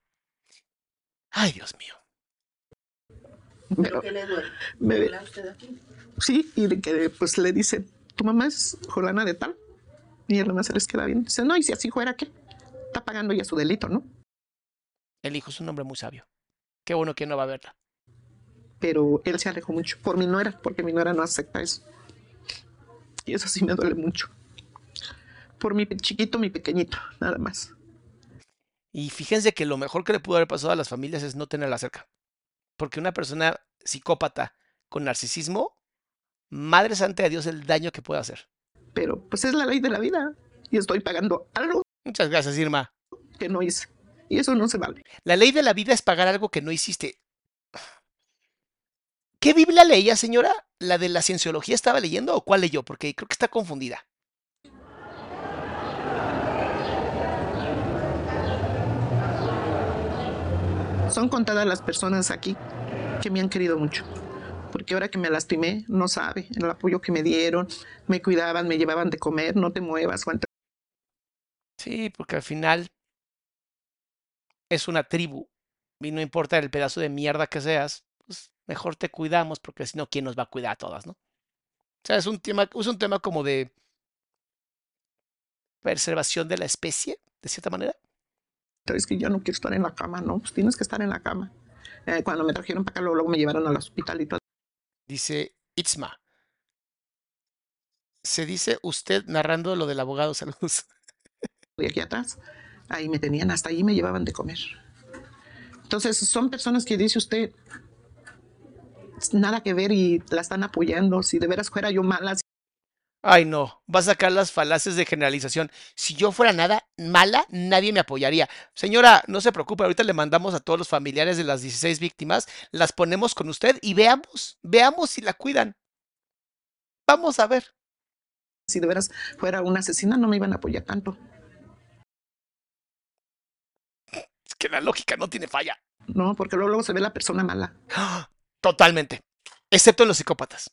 Ay, Dios mío. ¿Pero qué le duele? me- ¿Habla usted aquí? Sí, y de que pues le dicen, tu mamá es Jolana de tal. Y él nomás se les queda bien. Dice, no, y si así fuera, ¿qué? Está pagando ya su delito, ¿no? El hijo es un hombre muy sabio. Qué bueno que no va a verla. Pero él se alejó mucho por mi nuera, porque mi nuera no acepta eso. Y eso sí me duele mucho. Por mi chiquito, mi pequeñito, nada más. Y fíjense que lo mejor que le pudo haber pasado a las familias es no tenerla cerca. Porque una persona psicópata con narcisismo, madre santa de Dios, el daño que puede hacer. Pero pues es la ley de la vida. Y estoy pagando algo Muchas gracias, Irma. que no hice. Y eso no se vale. La ley de la vida es pagar algo que no hiciste. ¿Qué Biblia leía, señora? ¿La de la cienciología estaba leyendo o cuál leyó? Porque creo que está confundida. Son contadas las personas aquí que me han querido mucho. Porque ahora que me lastimé, no sabe el apoyo que me dieron, me cuidaban, me llevaban de comer, no te muevas, Juan. Sí, porque al final es una tribu y no importa el pedazo de mierda que seas, pues mejor te cuidamos porque si no, ¿quién nos va a cuidar a todas, no? O sea, es un tema, es un tema como de preservación de la especie, de cierta manera. Es que yo no quiero estar en la cama, no, pues tienes que estar en la cama. Eh, cuando me trajeron para acá, luego, luego me llevaron al hospital y todo. Dice Itzma. Se dice usted narrando lo del abogado. Saludos. Y aquí atrás, ahí me tenían, hasta ahí me llevaban de comer. Entonces, son personas que dice usted, nada que ver y la están apoyando. Si de veras fuera yo mala, Ay, no. Va a sacar las falaces de generalización. Si yo fuera nada mala, nadie me apoyaría. Señora, no se preocupe. Ahorita le mandamos a todos los familiares de las 16 víctimas. Las ponemos con usted y veamos, veamos si la cuidan. Vamos a ver. si de veras fuera una asesina, no me iban a apoyar tanto. Es que la lógica no tiene falla. No, porque luego, luego se ve la persona mala. Totalmente. Excepto en los psicópatas.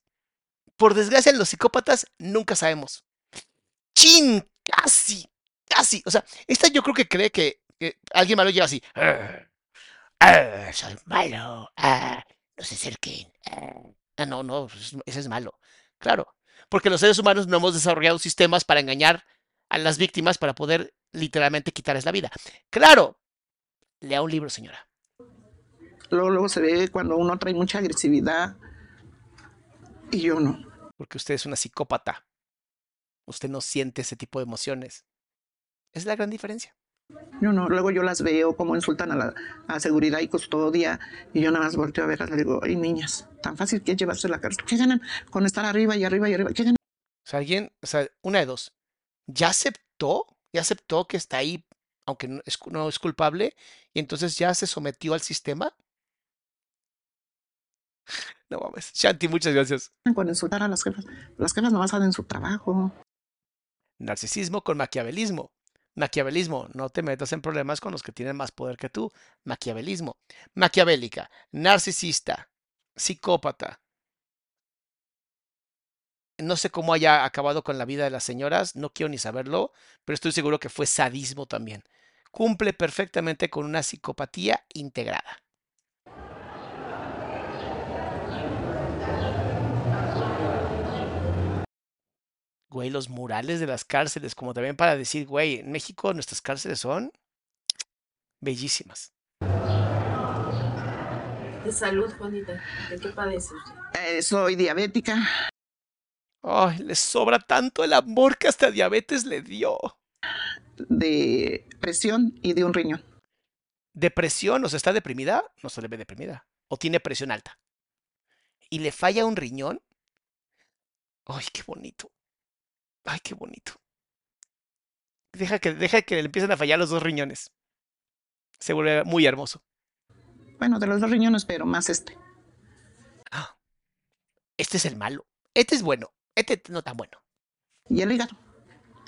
Por desgracia, los psicópatas nunca sabemos. ¡Chin! Casi, casi. O sea, esta yo creo que cree que, alguien malo llega así. "Ah, ah, soy malo. ah, no se acerquen. ah". Ah, no, no, pues, ese es malo. Claro. Porque los seres humanos no hemos desarrollado sistemas para engañar a las víctimas para poder literalmente quitarles la vida. Claro. Lea un libro, señora. Luego, luego se ve cuando uno trae mucha agresividad y yo no. Porque usted es una psicópata. Usted no siente ese tipo de emociones. Es la gran diferencia. Yo no. Luego yo las veo como insultan a la a seguridad y custodia y yo nada más volteo a verlas y le digo, ay niñas, tan fácil que es llevarse la cárcel. ¿Qué ganan con estar arriba y arriba y arriba? ¿Qué ganan? O sea, alguien, o sea, una de dos. Ya aceptó, ya aceptó que está ahí, aunque no es, no es culpable, y entonces ya se sometió al sistema. No mames. Shanti, muchas gracias. con insultar a las jefas? Las jefas nomás hacen su trabajo. Narcisismo con maquiavelismo. Maquiavelismo, no te metas en problemas con los que tienen más poder que tú. Maquiavelismo. Maquiavélica, narcisista, psicópata. No sé cómo haya acabado con la vida de las señoras, no quiero ni saberlo, pero estoy seguro que fue sadismo también. Cumple perfectamente con una psicopatía integrada. Güey, los murales de las cárceles, como también para decir, güey, en México nuestras cárceles son bellísimas. De salud, Juanita. ¿De qué padece usted? Eh, soy diabética. Ay, le sobra tanto el amor que hasta diabetes le dio. de presión y de un riñón. Depresión, o sea, está deprimida, no se le ve deprimida. O tiene presión alta. Y le falla un riñón. Ay, qué bonito. Ay, qué bonito. Deja que, deja que le empiecen a fallar los dos riñones. Se vuelve muy hermoso. Bueno, de los dos riñones, pero más este. Este es el malo. Este es bueno. Este no tan bueno. Y el hígado.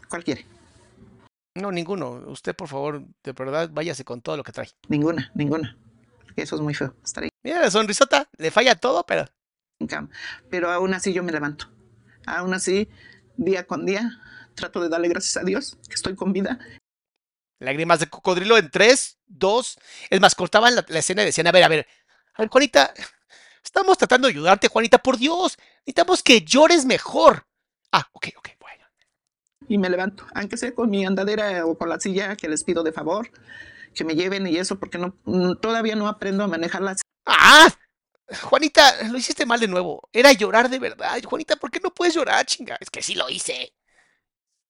¿Cuál quiere? No, ninguno. Usted, por favor, de verdad, váyase con todo lo que trae. Ninguna, ninguna. Porque eso es muy feo. Estar ahí Mira la sonrisota, le falla todo, pero. Pero aún así yo me levanto. Aún así, día con día, trato de darle gracias a Dios que estoy con vida. lágrimas de cocodrilo en tres, dos. Es más, cortaban la, la escena y decían, a ver, a ver, a ver, Juanita, estamos tratando de ayudarte, Juanita, por Dios. Necesitamos que llores mejor. Ah, ok, ok, bueno. y me levanto, aunque sea con mi andadera o con la silla que les pido de favor, que me lleven y eso, porque no, mm, todavía no aprendo a manejarla. ¡Ah! Juanita, lo hiciste mal de nuevo. Era llorar de verdad. Juanita, ¿por qué no puedes llorar, chinga? Es que sí lo hice.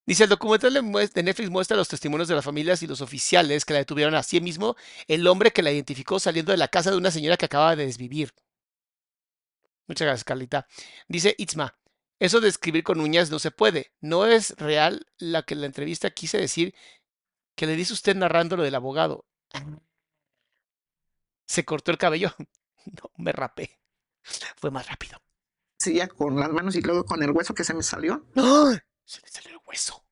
Dice, el documental de Netflix muestra los testimonios de las familias y los oficiales que la detuvieron así mismo el hombre que la identificó saliendo de la casa de una señora que acababa de desvivir. Muchas gracias, Carlita. Dice Itzma, eso de escribir con uñas no se puede. No es real la que la entrevista quise decir que le dice usted narrando lo del abogado. Se cortó el cabello. No, me rapé. Fue más rápido. Silla con las manos y luego con el hueso que se me salió. ¡Ah! Se le salió el hueso.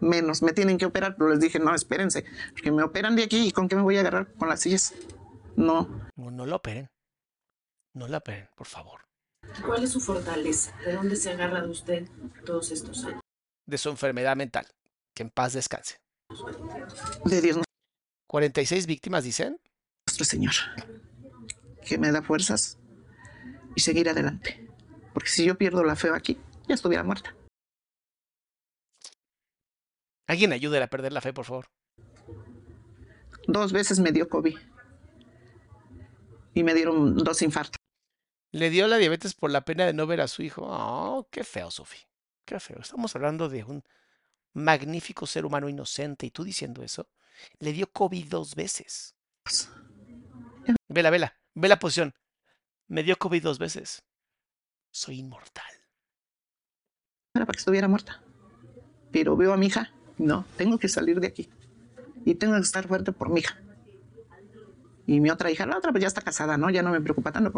Menos, me tienen que operar, pero les dije, no, espérense, porque me operan de aquí y con qué me voy a agarrar con las sillas. No, No, no lo operen. No la operen, por favor. ¿Cuál es su fortaleza? ¿De dónde se agarra de usted todos estos años? De su enfermedad mental. Que en paz descanse. de Dios 46 víctimas, dicen. nuestro Señor, que me da fuerzas y seguir adelante. Porque si yo pierdo la fe aquí, ya estuviera muerta. Alguien ayude a perder la fe, por favor. Dos veces me dio COVID y me dieron dos infartos. Le dio la diabetes por la pena de no ver a su hijo. Oh, qué feo, Sofi. Qué feo. Estamos hablando de un magnífico ser humano inocente y tú diciendo eso. Le dio COVID dos veces. Vela, vela. Ve la posición. Me dio COVID dos veces. Soy inmortal. Era para que estuviera muerta. Pero veo a mi hija, no, tengo que salir de aquí. Y tengo que estar fuerte por mi hija. Y mi otra hija, la otra pues ya está casada, ¿no? Ya no me preocupa tanto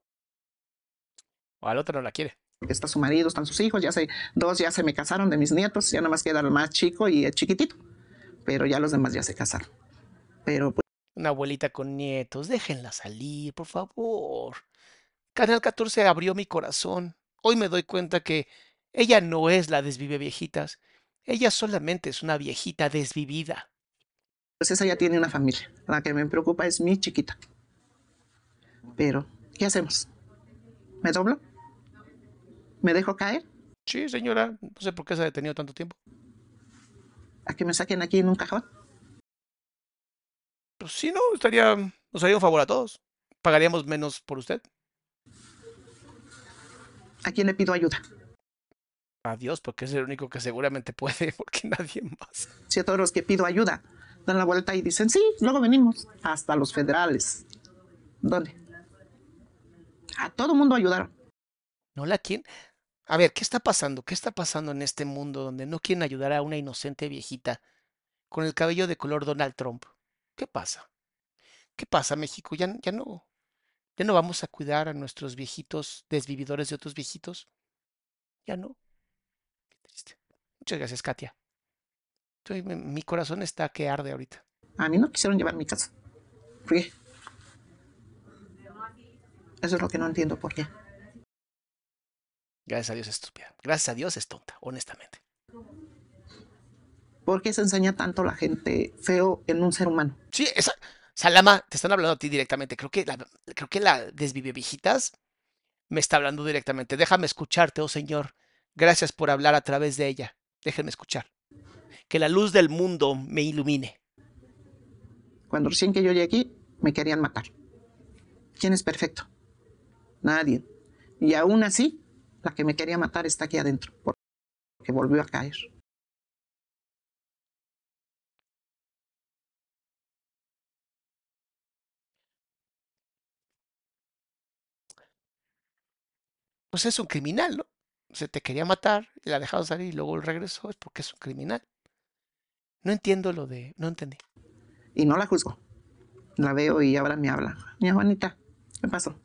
O al otro no la quiere. porque está su marido, están sus hijos, ya se, dos ya se me casaron de mis nietos, ya nomás queda el más chico y el chiquitito. Pero ya los demás ya se casaron. Pero pues Una abuelita con nietos. Déjenla salir, por favor. Canal 14 abrió mi corazón. Hoy me doy cuenta que ella no es la desvive viejitas. Ella solamente es una viejita desvivida. pues esa ya tiene una familia. La que me preocupa es mi chiquita. Pero, ¿qué hacemos? ¿Me doblo? ¿Me dejo caer? Sí, señora. No sé por qué se ha detenido tanto tiempo. ¿A que me saquen aquí en un cajón? Pues sí, no, estaría, nos haría un favor a todos. Pagaríamos menos por usted. ¿A quién le pido ayuda? Adiós, porque es el único que seguramente puede, porque nadie más. Si a todos los que pido ayuda dan la vuelta y dicen, sí, luego venimos. Hasta los federales. ¿Dónde? A todo mundo ayudaron. ¿No la quieren? A ver, ¿qué está pasando? ¿Qué está pasando en este mundo donde no quieren ayudar a una inocente viejita con el cabello de color Donald Trump? ¿Qué pasa? ¿Qué pasa, México? ¿Ya, ya no, ya no vamos a cuidar a nuestros viejitos desvividores de otros viejitos? Ya no. Qué triste. Muchas gracias, Katia. Estoy- mi, mi corazón está que arde ahorita. A mí no quisieron llevar mi casa. Fui. Eso es lo que no entiendo por qué. Gracias a Dios es estúpida. Gracias a Dios es tonta, honestamente. ¿Por qué se enseña tanto la gente feo en un ser humano? Sí, esa. Salama, te están hablando a ti directamente. Creo que la, creo que la desvive viejitas me está hablando directamente. Déjame escucharte, oh Señor. Gracias por hablar a través de ella. Déjenme escuchar. Que la luz del mundo me ilumine. Cuando recién que yo llegué aquí, me querían matar. ¿Quién es perfecto? Nadie. Y aún así, la que me quería matar está aquí adentro, porque volvió a caer. Pues es un criminal, ¿no? Se te quería matar y la dejaron salir y luego regresó. Es porque es un criminal. No entiendo lo de. No entendí. Y no la juzgo. La veo y ahora me habla. Mi Juanita, ¿qué pasó?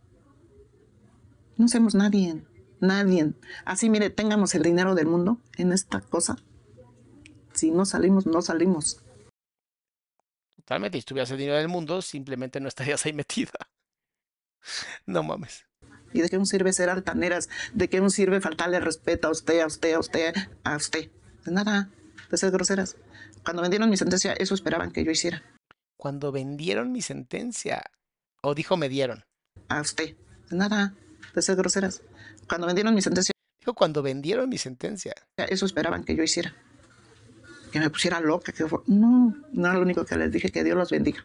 No somos nadie, nadie. Así, mire, tengamos el dinero del mundo en esta cosa. Si no salimos, no salimos. Totalmente, si tuvieras el dinero del mundo, simplemente no estarías ahí metida. No mames. ¿Y de qué un sirve ser altaneras? ¿De qué un sirve faltarle respeto a usted, a usted, a usted, a usted? De nada, de ser groseras. Cuando vendieron mi sentencia, eso esperaban que yo hiciera. Cuando vendieron mi sentencia, o dijo me dieron. A usted. De nada, de ser groseras. Cuando vendieron mi sentencia, Dijo cuando vendieron mi sentencia. eso esperaban que yo hiciera. Que me pusiera loca, que fue- No, no era lo único que les dije, que Dios los bendiga.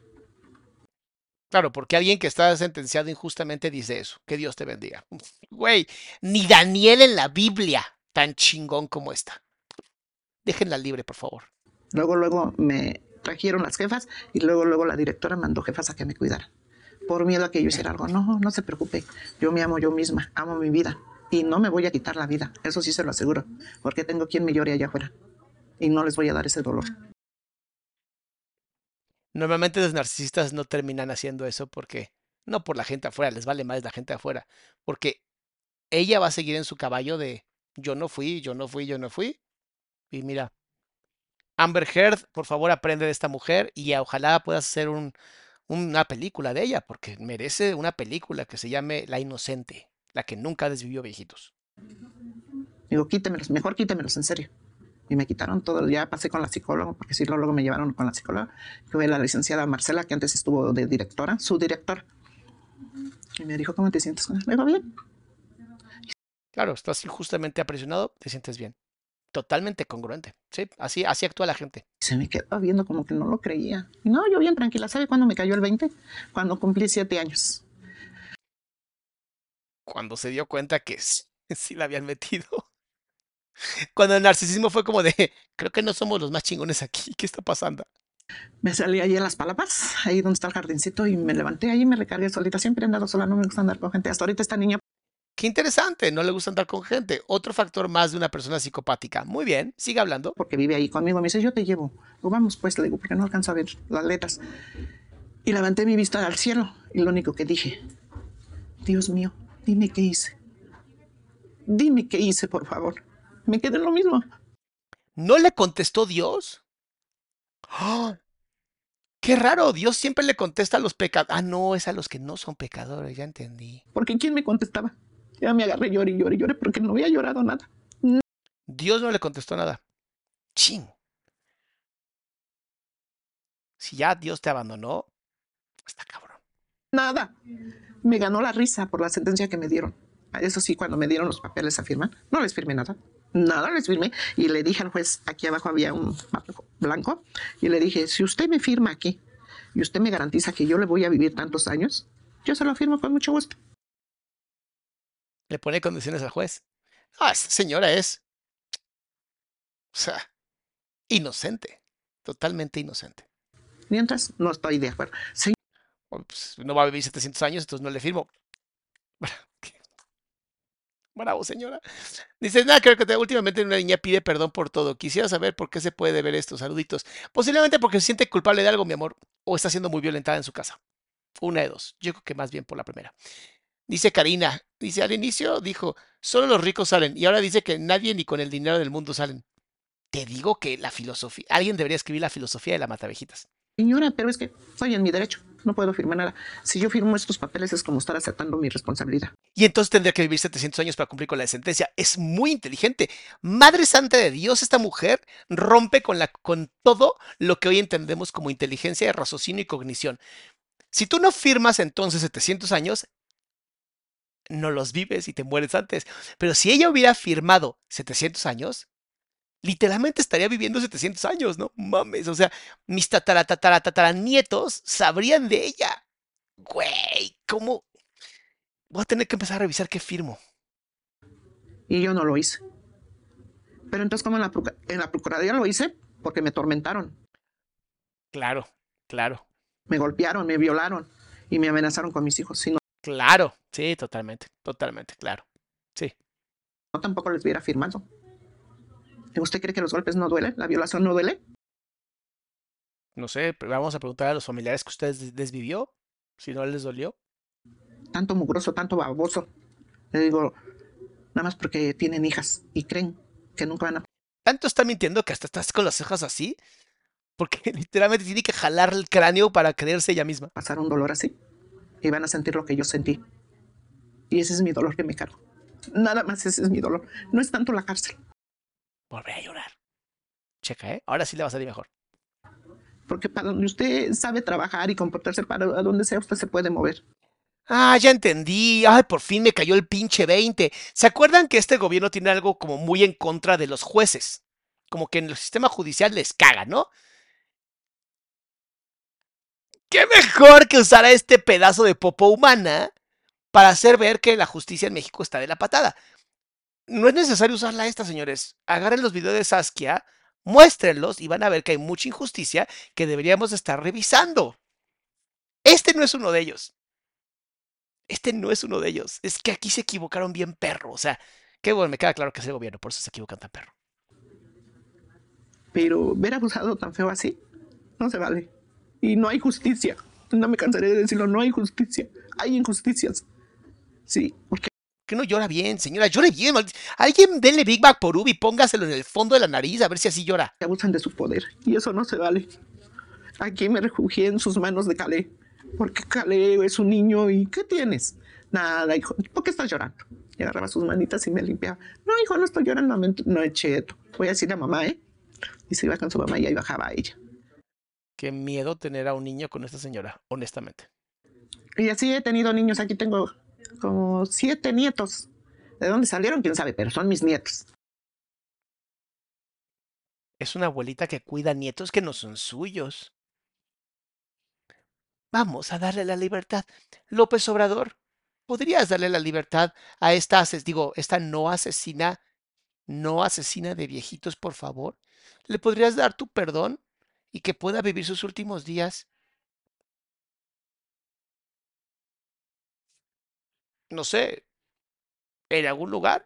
Claro, porque alguien que está sentenciado injustamente dice eso. Que Dios te bendiga. Güey, ni Daniel en la Biblia tan chingón como esta. Déjenla libre, por favor. Luego, luego me trajeron las jefas y luego, luego la directora mandó jefas a que me cuidaran. Por miedo a que yo hiciera algo. No, no se preocupe. Yo me amo yo misma, amo mi vida. Y no me voy a quitar la vida. Eso sí se lo aseguro. Porque tengo quien me llore allá afuera. Y no les voy a dar ese dolor. Normalmente los narcisistas no terminan haciendo eso porque, no por la gente afuera, les vale más la gente afuera, porque ella va a seguir en su caballo de yo no fui, yo no fui, yo no fui. Y mira, Amber Heard, por favor aprende de esta mujer y ojalá puedas hacer un, una película de ella, porque merece una película que se llame La Inocente, la que nunca desvivió viejitos. Digo, quítemelos, mejor quítemelos, en serio. Y me quitaron todo, ya pasé con la psicóloga, porque sí, luego me llevaron con la psicóloga, que fue la licenciada Marcela, que antes estuvo de directora, su directora. Y me dijo, ¿cómo te sientes? Le digo, bien. Claro, estás injustamente apresionado, te sientes bien. Totalmente congruente. Sí, así, así actúa la gente. Se me quedó viendo como que no lo creía. No, yo bien tranquila. ¿Sabe cuándo me cayó el 20? Cuando cumplí siete años. Cuando se dio cuenta que sí, sí la habían metido. Cuando el narcisismo fue como de, creo que no somos los más chingones aquí, ¿qué está pasando? Me salí ahí a las palapas, ahí donde está el jardincito, y me levanté ahí y me recargué solita. Siempre he andado sola, no me gusta andar con gente. Hasta ahorita esta niña Qué interesante, no le gusta andar con gente. Otro factor más de una persona psicopática. Muy bien, sigue hablando. porque vive ahí conmigo, me dice, yo te llevo. Digo, vamos pues, le digo, porque no alcanzo a ver las letras. Y levanté mi vista al cielo y lo único que dije, Dios mío, dime qué hice. Dime qué hice, por favor. Me quedé en lo mismo. ¿No le contestó Dios? ¡Ah! Qué raro, Dios siempre le contesta a los pecadores. Ah, no, es a los que no son pecadores, ya entendí. Porque ¿quién me contestaba? Ya me agarré, lloré, y lloré, y lloré, porque no había llorado nada. Dios no le contestó nada. Chin. Si ya Dios te abandonó, está cabrón. Nada. Me ganó la risa por la sentencia que me dieron. Eso sí, cuando me dieron los papeles a firmar, no les firmé nada. Nada les firmé. Y le dije al juez, aquí abajo había un blanco, y le dije, si usted me firma aquí y usted me garantiza que yo le voy a vivir tantos años, yo se lo firmo con mucho gusto. Le pone condiciones al juez. Ah, esa señora es. O sea, inocente. Totalmente inocente. Mientras, no estoy de acuerdo. Sí, pues, no va a vivir 700 años, entonces no le firmo. Bravo, señora. Dice, nada, creo que te- últimamente una niña pide perdón por todo. Quisiera saber por qué se puede ver esto. Saluditos. Posiblemente porque se siente culpable de algo, mi amor, o está siendo muy violentada en su casa. Una de dos. Yo creo que más bien por la primera. Dice Karina, dice, al inicio dijo, solo los ricos salen, y ahora dice que nadie ni con el dinero del mundo salen. Te digo que la filosofía, alguien debería escribir la filosofía de la matavejitas. Señora, pero es que estoy en mi derecho. No puedo firmar nada. Si yo firmo estos papeles es como estar aceptando mi responsabilidad. Y entonces tendría que vivir 700 años para cumplir con la sentencia. Es muy inteligente. Madre Santa de Dios, esta mujer rompe con, con todo lo que hoy entendemos como inteligencia raciocinio y cognición. Si tú no firmas entonces 700 años, no los vives y te mueres antes. Pero si ella hubiera firmado 700 años, literalmente estaría viviendo 700 años, ¿no? Mames, o sea, mis tatara, tatara, tatara nietos sabrían de ella. Güey, ¿cómo? Voy a tener que empezar a revisar qué firmo. Y yo no lo hice. Pero entonces, ¿cómo en la, en la Procuraduría lo hice? Porque me tormentaron, Claro, claro, me golpearon, me violaron y me amenazaron con mis hijos. Si no, claro. Sí, totalmente, totalmente, claro. Sí. no, tampoco les hubiera firmado. ¿Usted cree que los golpes no duelen? ¿La violación no duele? No sé, pero vamos a preguntar a los familiares que ustedes les vivió, si no les dolió. Tanto mugroso, tanto baboso. Le digo, nada más porque tienen hijas y creen que nunca van a Tanto está mintiendo que hasta estás con las cejas así. Porque literalmente tiene que jalar el cráneo para creerse ella misma. Pasar un dolor así y van a sentir lo que yo sentí. Y ese es mi dolor que me cargo. Nada más ese es mi dolor. No es tanto la cárcel. Volver a llorar. Checa, ¿eh? Ahora sí le va a salir mejor. Porque para donde usted sabe trabajar y comportarse, para donde sea, usted se puede mover. Ah, ya entendí. Ay, por fin me cayó el pinche 20. ¿Se acuerdan que este gobierno tiene algo como muy en contra de los jueces? Como que en el sistema judicial les caga, ¿no? ¿Qué mejor que usar a este pedazo de popo humana para hacer ver que la justicia en México está de la patada? No es necesario usarla esta, señores. Agarren los videos de Saskia, muéstrenlos y van a ver que hay mucha injusticia que deberíamos estar revisando. Este no es uno de ellos. Este no es uno de ellos. Es que aquí se equivocaron bien perro. O sea, qué bueno, me queda claro que es el gobierno, por eso se equivocan tan perro. Pero ver abusado tan feo así, no se vale. Y no hay justicia. No me cansaré de decirlo, no hay justicia. Hay injusticias. Sí, porque que no llora bien, señora? Llore bien. Alguien denle Big Bag por Ubi, póngaselo en el fondo de la nariz a ver si así llora. Abusan de su poder y eso no se vale. Aquí me refugié en sus manos de Calé. Porque Calé es un niño y ¿qué tienes? Nada, hijo. ¿Por qué estás llorando? Y agarraba sus manitas y me limpiaba. No, hijo, no estoy llorando. No es cheto. Voy a decirle a mamá, ¿eh? Y se iba con su mamá y ahí bajaba a ella. Qué miedo tener a un niño con esta señora, honestamente. Y así he tenido niños. Aquí tengo como siete nietos. ¿De dónde salieron? Quién sabe, pero son mis nietos. Es una abuelita que cuida nietos que no son suyos. Vamos a darle la libertad. López Obrador, ¿podrías darle la libertad a esta, digo, esta no asesina, no asesina de viejitos, por favor? ¿Le podrías dar tu perdón y que pueda vivir sus últimos días no sé, en algún lugar.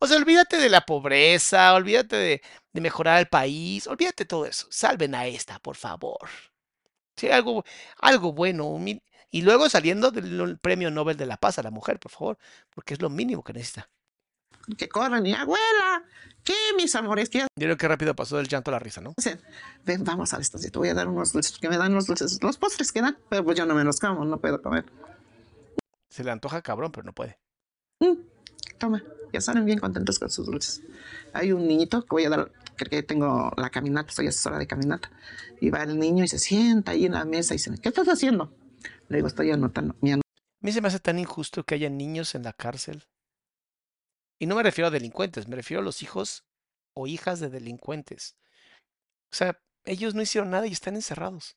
O sea, olvídate de la pobreza, olvídate de, de mejorar el país, olvídate de todo eso. Salven a esta, por favor. Sí, algo, algo bueno. Y luego saliendo del premio Nobel de la Paz a la mujer, por favor, porque es lo mínimo que necesita. Que corran, y abuela, ¿qué, mis amores? ¿Qué? Yo que rápido pasó del llanto a la risa, ¿no? Ven, vamos a esto, te voy a dar unos dulces, que me dan los dulces, los postres que dan, pero pues yo no me los como, no puedo comer. Se le antoja cabrón, pero no puede. Mm, toma, ya salen bien contentos con sus dulces. Hay un niñito que voy a dar, que tengo la caminata, soy asesora de caminata, y va el niño y se sienta ahí en la mesa y dice, ¿qué estás haciendo? Le digo, estoy anotando. Mi a mí se me hace tan injusto que haya niños en la cárcel y no me refiero a delincuentes, me refiero a los hijos o hijas de delincuentes. O sea, ellos no hicieron nada y están encerrados.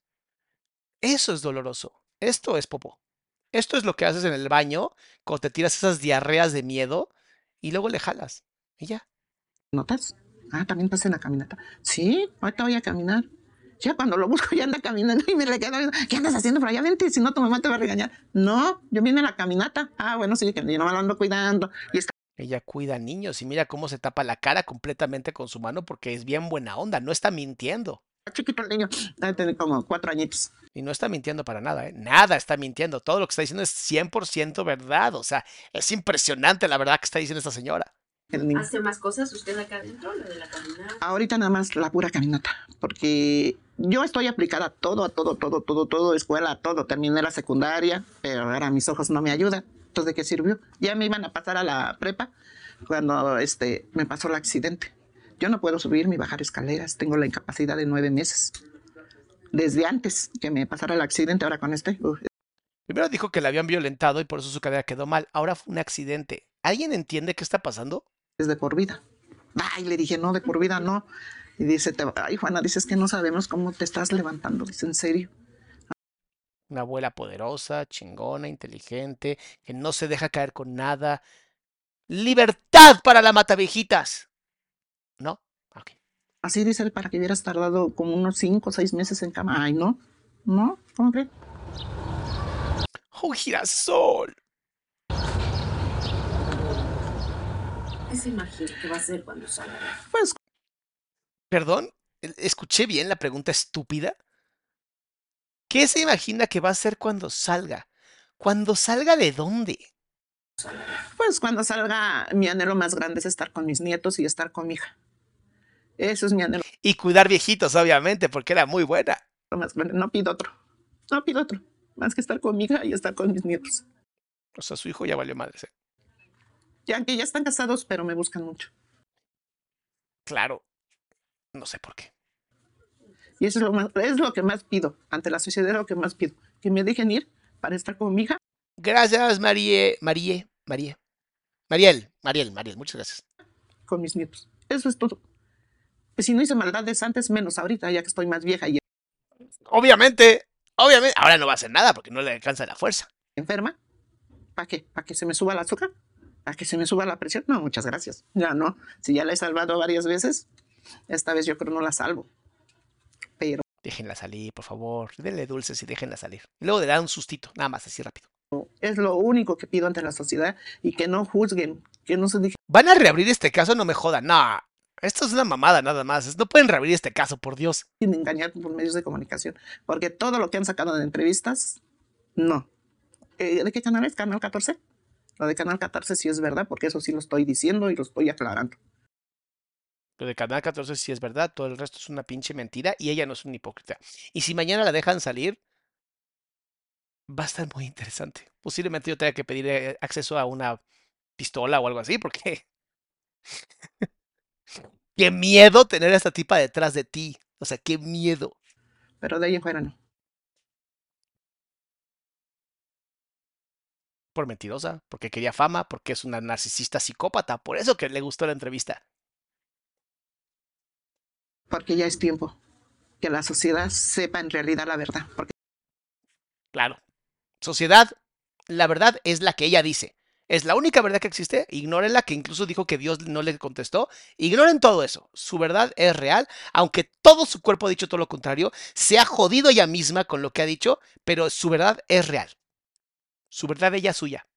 Eso es doloroso. Esto es popo. Esto es lo que haces en el baño cuando te tiras esas diarreas de miedo y luego le jalas. Y ya. ¿Notas? Ah, también pasé en la caminata. Sí, ahorita voy a caminar. Ya cuando lo busco ya anda caminando y me le quedo ¿qué andas haciendo por si no tu mamá te va a regañar. No, yo vine a la caminata. Ah, bueno, sí, que no me lo ando cuidando. Y está ella cuida niños y mira cómo se tapa la cara completamente con su mano porque es bien buena onda, no está mintiendo. Chiquito el niño, debe tener como cuatro añitos. Y no está mintiendo para nada, ¿eh? Nada está mintiendo. Todo lo que está diciendo es 100% verdad. O sea, es impresionante la verdad que está diciendo esta señora. ¿Hace más cosas usted acá adentro, lo de la caminata? Ahorita nada más la pura caminata, porque yo estoy aplicada a todo, a todo, todo, todo, todo, escuela, a todo. Terminé la secundaria, pero ahora mis ojos no me ayudan. ¿De qué sirvió? Ya me iban a pasar a la prepa cuando este, me pasó el accidente. Yo no puedo subir ni bajar escaleras, tengo la incapacidad de nueve meses. Desde antes que me pasara el accidente, ahora con este. Primero dijo que la habían violentado y por eso su cadera quedó mal. Ahora fue un accidente. ¿Alguien entiende qué está pasando? Es de por vida. Ay, le dije, no, de por vida no. Y dice, ay, Juana, dices que no sabemos cómo te estás levantando. Dice, ¿en serio? Una abuela poderosa, chingona, inteligente, que no se deja caer con nada. ¡Libertad para la viejitas! ¿No? Ok. Así dice él, para que hubieras tardado como unos cinco o seis meses en cama. Ay, ¿no? ¿No? ¿Cómo crees? ¡Oh, girasol! ¿Qué se imagina que va a hacer cuando salga? Pues. Perdón, ¿escuché bien la pregunta estúpida? ¿Qué se imagina que va a hacer cuando salga? ¿Cuando salga de dónde? Pues cuando salga, mi anhelo más grande es estar con mis nietos y estar con mi hija. Eso es mi anhelo Y cuidar viejitos, obviamente, porque era muy buena. No pido otro. No pido otro. Más que estar con mi hija y estar con mis nietos. O sea, su hijo ya valió madre. ¿eh? Ya que ya están casados, pero me buscan mucho. Claro. No sé por qué. Y eso es lo, más, es lo que más pido. Ante la sociedad es lo que más pido. Que me dejen ir para estar con mi hija. Gracias, Marie. Marie. Marie. Mariel. Mariel. Mariel. Muchas gracias. Con mis nietos. Eso es todo. Pues si no hice maldades antes, menos ahorita, ya que estoy más vieja y Obviamente. Obviamente. Ahora no va a hacer nada porque no le alcanza la fuerza. enferma. ¿Para qué? ¿Para que se me suba el azúcar? ¿Para que se me suba la presión? No, muchas gracias. Ya no. Si ya la he salvado varias veces, esta vez yo creo no la salvo. Déjenla salir, por favor. Denle dulces y déjenla salir. Y luego le dan un sustito, nada más, así rápido. Es lo único que pido ante la sociedad y que no juzguen, que no se digan. ¿Van a reabrir este caso? No me jodan. No. Esto es una mamada nada más. No pueden reabrir este caso, por Dios. Sin engañar por medios de comunicación. Porque todo lo que han sacado de entrevistas, no. Eh, ¿De qué canal es? ¿Canal 14? Lo de Canal 14 sí es verdad, porque eso sí lo estoy diciendo y lo estoy aclarando. Lo de Canal 14 sí es verdad, todo el resto es una pinche mentira y ella no es una hipócrita. Y si mañana la dejan salir, va a estar muy interesante. Posiblemente yo tenga que pedir eh, acceso a una pistola o algo así, porque... qué miedo tener a esta tipa detrás de ti. O sea, qué miedo. Pero de ahí en fuera no. por mentirosa, porque quería fama, porque es una narcisista psicópata, por eso que le gustó la entrevista. Porque ya es tiempo que la sociedad sepa en realidad la verdad. Porque... Claro. Sociedad, la verdad es la que ella dice. Es la única verdad que existe. Ignórenla, que incluso dijo que Dios no le contestó. Ignoren todo eso. Su verdad es real, aunque todo su cuerpo ha dicho todo lo contrario. Se ha jodido ella misma con lo que ha dicho, pero su verdad es real. Su verdad ella suya.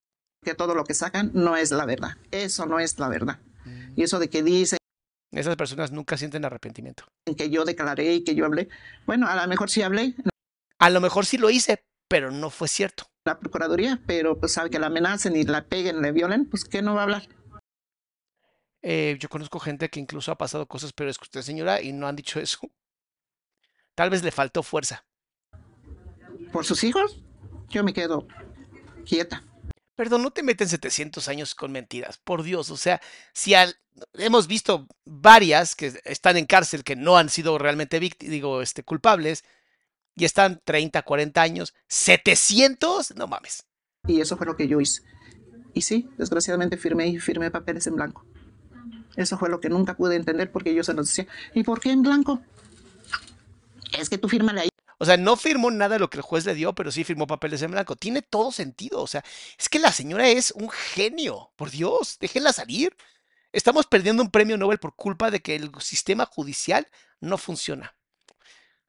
Que todo lo que sacan no es la verdad. Eso no es la verdad. Y eso de que dicen. Esas personas nunca sienten arrepentimiento. Que yo declaré y que yo hablé. Bueno, a lo mejor sí hablé. A lo mejor sí lo hice, pero no fue cierto. La Procuraduría, pero pues sabe que la amenacen y la peguen, le violen, pues ¿qué no va a hablar? Eh, yo conozco gente que incluso ha pasado cosas que usted, señora, y no han dicho eso. Tal vez le faltó fuerza. ¿Por sus hijos? Yo me quedo quieta. Perdón, no te meten 700 años con mentiras, por Dios. O sea, si hemos visto varias que están en cárcel que no han sido realmente digo, este, culpables y están 30, 40 años, 700, no mames. Y eso fue lo que yo hice. Y sí, desgraciadamente firmé y firmé papeles en blanco. Eso fue lo que nunca pude entender porque yo se los decía, ¿y por qué en blanco? Es que tú fírmale ahí. O sea, no firmó nada de lo que el juez le dio, pero sí firmó papeles en blanco. Tiene todo sentido. O sea, es que la señora es un genio. Por Dios, déjenla salir. Estamos perdiendo un premio Nobel por culpa de que el sistema judicial no funciona.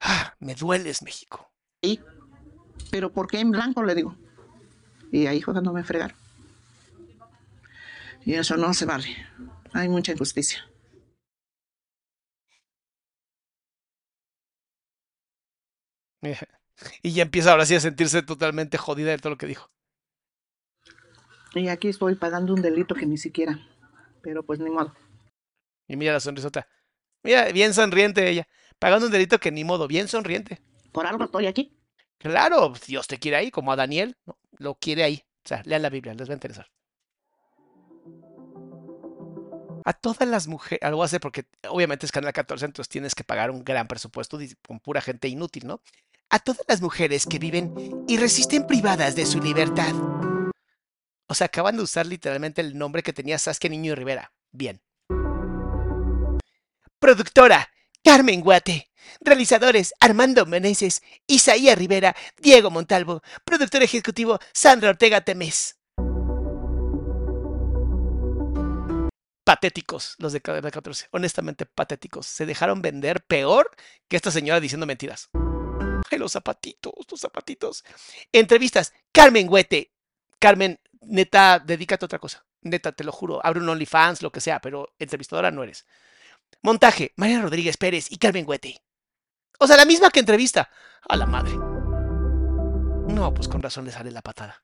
Ah, me dueles, México. Sí, pero ¿por qué en blanco? Le digo. Y ahí fue cuando me fregaron. Y eso no se vale. Hay mucha injusticia. Y ya empieza ahora sí a sentirse totalmente jodida de todo lo que dijo. Y aquí estoy pagando un delito que ni siquiera. Pero pues ni modo. Y mira la sonrisota. Mira, bien sonriente ella. Pagando un delito que ni modo, bien sonriente. Por algo estoy aquí. Claro, Dios te quiere ahí, como a Daniel, ¿no? lo quiere ahí. O sea, lean la Biblia, les va a interesar. A todas las mujeres, algo hace porque obviamente es Canal 14, entonces tienes que pagar un gran presupuesto con pura gente inútil, ¿no? A todas las mujeres que viven y resisten privadas de su libertad. O sea, acaban de usar literalmente el nombre que tenía Saskia Niño Rivera. Bien. Productora, Carmen Guate. Realizadores, Armando Meneses, Isaías Rivera, Diego Montalvo. Productor ejecutivo, Sandra Ortega Temes. patéticos los de Cadena 14. Honestamente, patéticos. Se dejaron vender peor que esta señora diciendo mentiras. Los zapatitos, los zapatitos. Entrevistas. Carmen Huete. Carmen, neta, dedícate a otra cosa. Neta, te lo juro. Abre un OnlyFans, lo que sea, pero entrevistadora no eres. Montaje. María Rodríguez Pérez y Carmen Huete. O sea, la misma que entrevista. A la madre. No, pues con razón le sale la patada.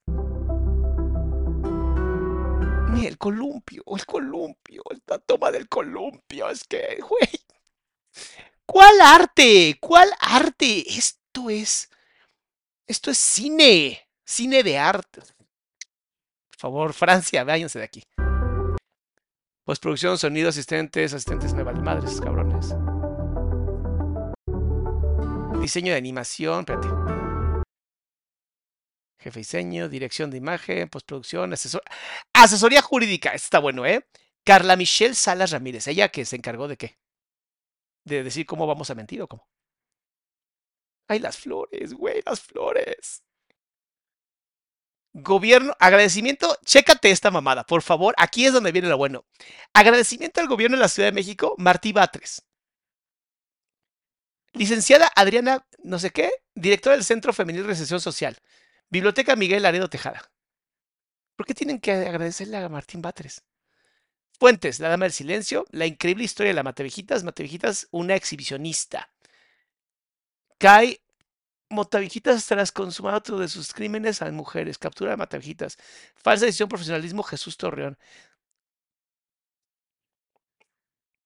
Ni el columpio, el columpio, la toma del columpio. Es que, güey. ¿Cuál arte? ¿Cuál arte? Esto es. Esto es cine. Cine de arte. Por favor, Francia, váyanse de aquí. Postproducción, sonido, asistentes, asistentes me valen madres, cabrones. Diseño de animación, espérate. Jefe diseño, dirección de imagen, postproducción, asesor... asesoría jurídica. Este está bueno, ¿eh? Carla Michelle Salas Ramírez. ¿Ella que se encargó de qué? ¿De decir cómo vamos a mentir o cómo? Ay, las flores, güey, las flores. Gobierno, agradecimiento, chécate esta mamada, por favor. Aquí es donde viene lo bueno. Agradecimiento al gobierno de la Ciudad de México, Martí Batres. Licenciada Adriana, no sé qué, directora del Centro Femenil Recesión Social. Biblioteca Miguel Laredo Tejada. ¿Por qué tienen que agradecerle a Martín Batres? Fuentes, La Dama del Silencio, La increíble historia de la Matevijitas, Matevijitas, una exhibicionista. Kai Motavijitas tras consumar otro de sus crímenes a mujeres. Captura de Matavijitas. Falsa decisión profesionalismo Jesús Torreón.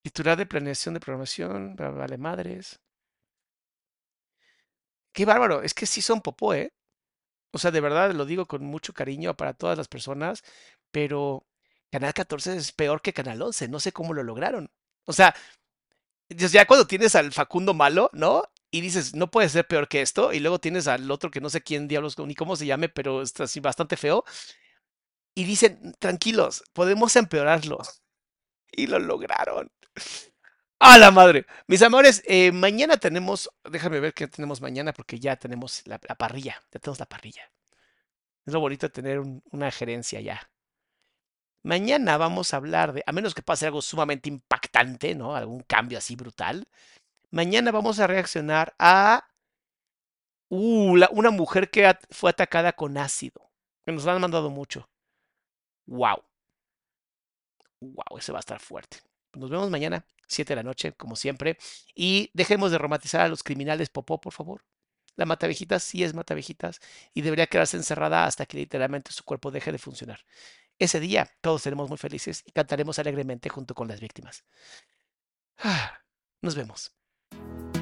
Titular de planeación de programación. Vale madres. Qué bárbaro. Es que sí son popó, ¿eh? O sea, de verdad lo digo con mucho cariño para todas las personas, pero Canal 14 es peor que Canal 11. No sé cómo lo lograron. O sea, ya cuando tienes al Facundo malo, ¿no? Y dices, no puede ser peor que esto. Y luego tienes al otro que no sé quién diablos ni cómo se llame, pero está así bastante feo. Y dicen, tranquilos, podemos empeorarlo. Y lo lograron. ¡A la madre! Mis amores, eh, mañana tenemos, déjame ver qué tenemos mañana porque ya tenemos la, la parrilla, ya tenemos la parrilla. Es lo bonito de tener un- una gerencia ya. Mañana vamos a hablar de, a menos que pase algo sumamente impactante, ¿no? Algún cambio así brutal. Mañana vamos a reaccionar a uh, una mujer que fue atacada con ácido. Que nos han mandado mucho. Wow. Wow, ese va a estar fuerte. Nos vemos mañana, 7 de la noche, como siempre. Y dejemos de romantizar a los criminales popó, por favor. La matavejitas sí es matavejitas y debería quedarse encerrada hasta que literalmente su cuerpo deje de funcionar. Ese día todos seremos muy felices y cantaremos alegremente junto con las víctimas. Ah, Nos vemos. Thank you.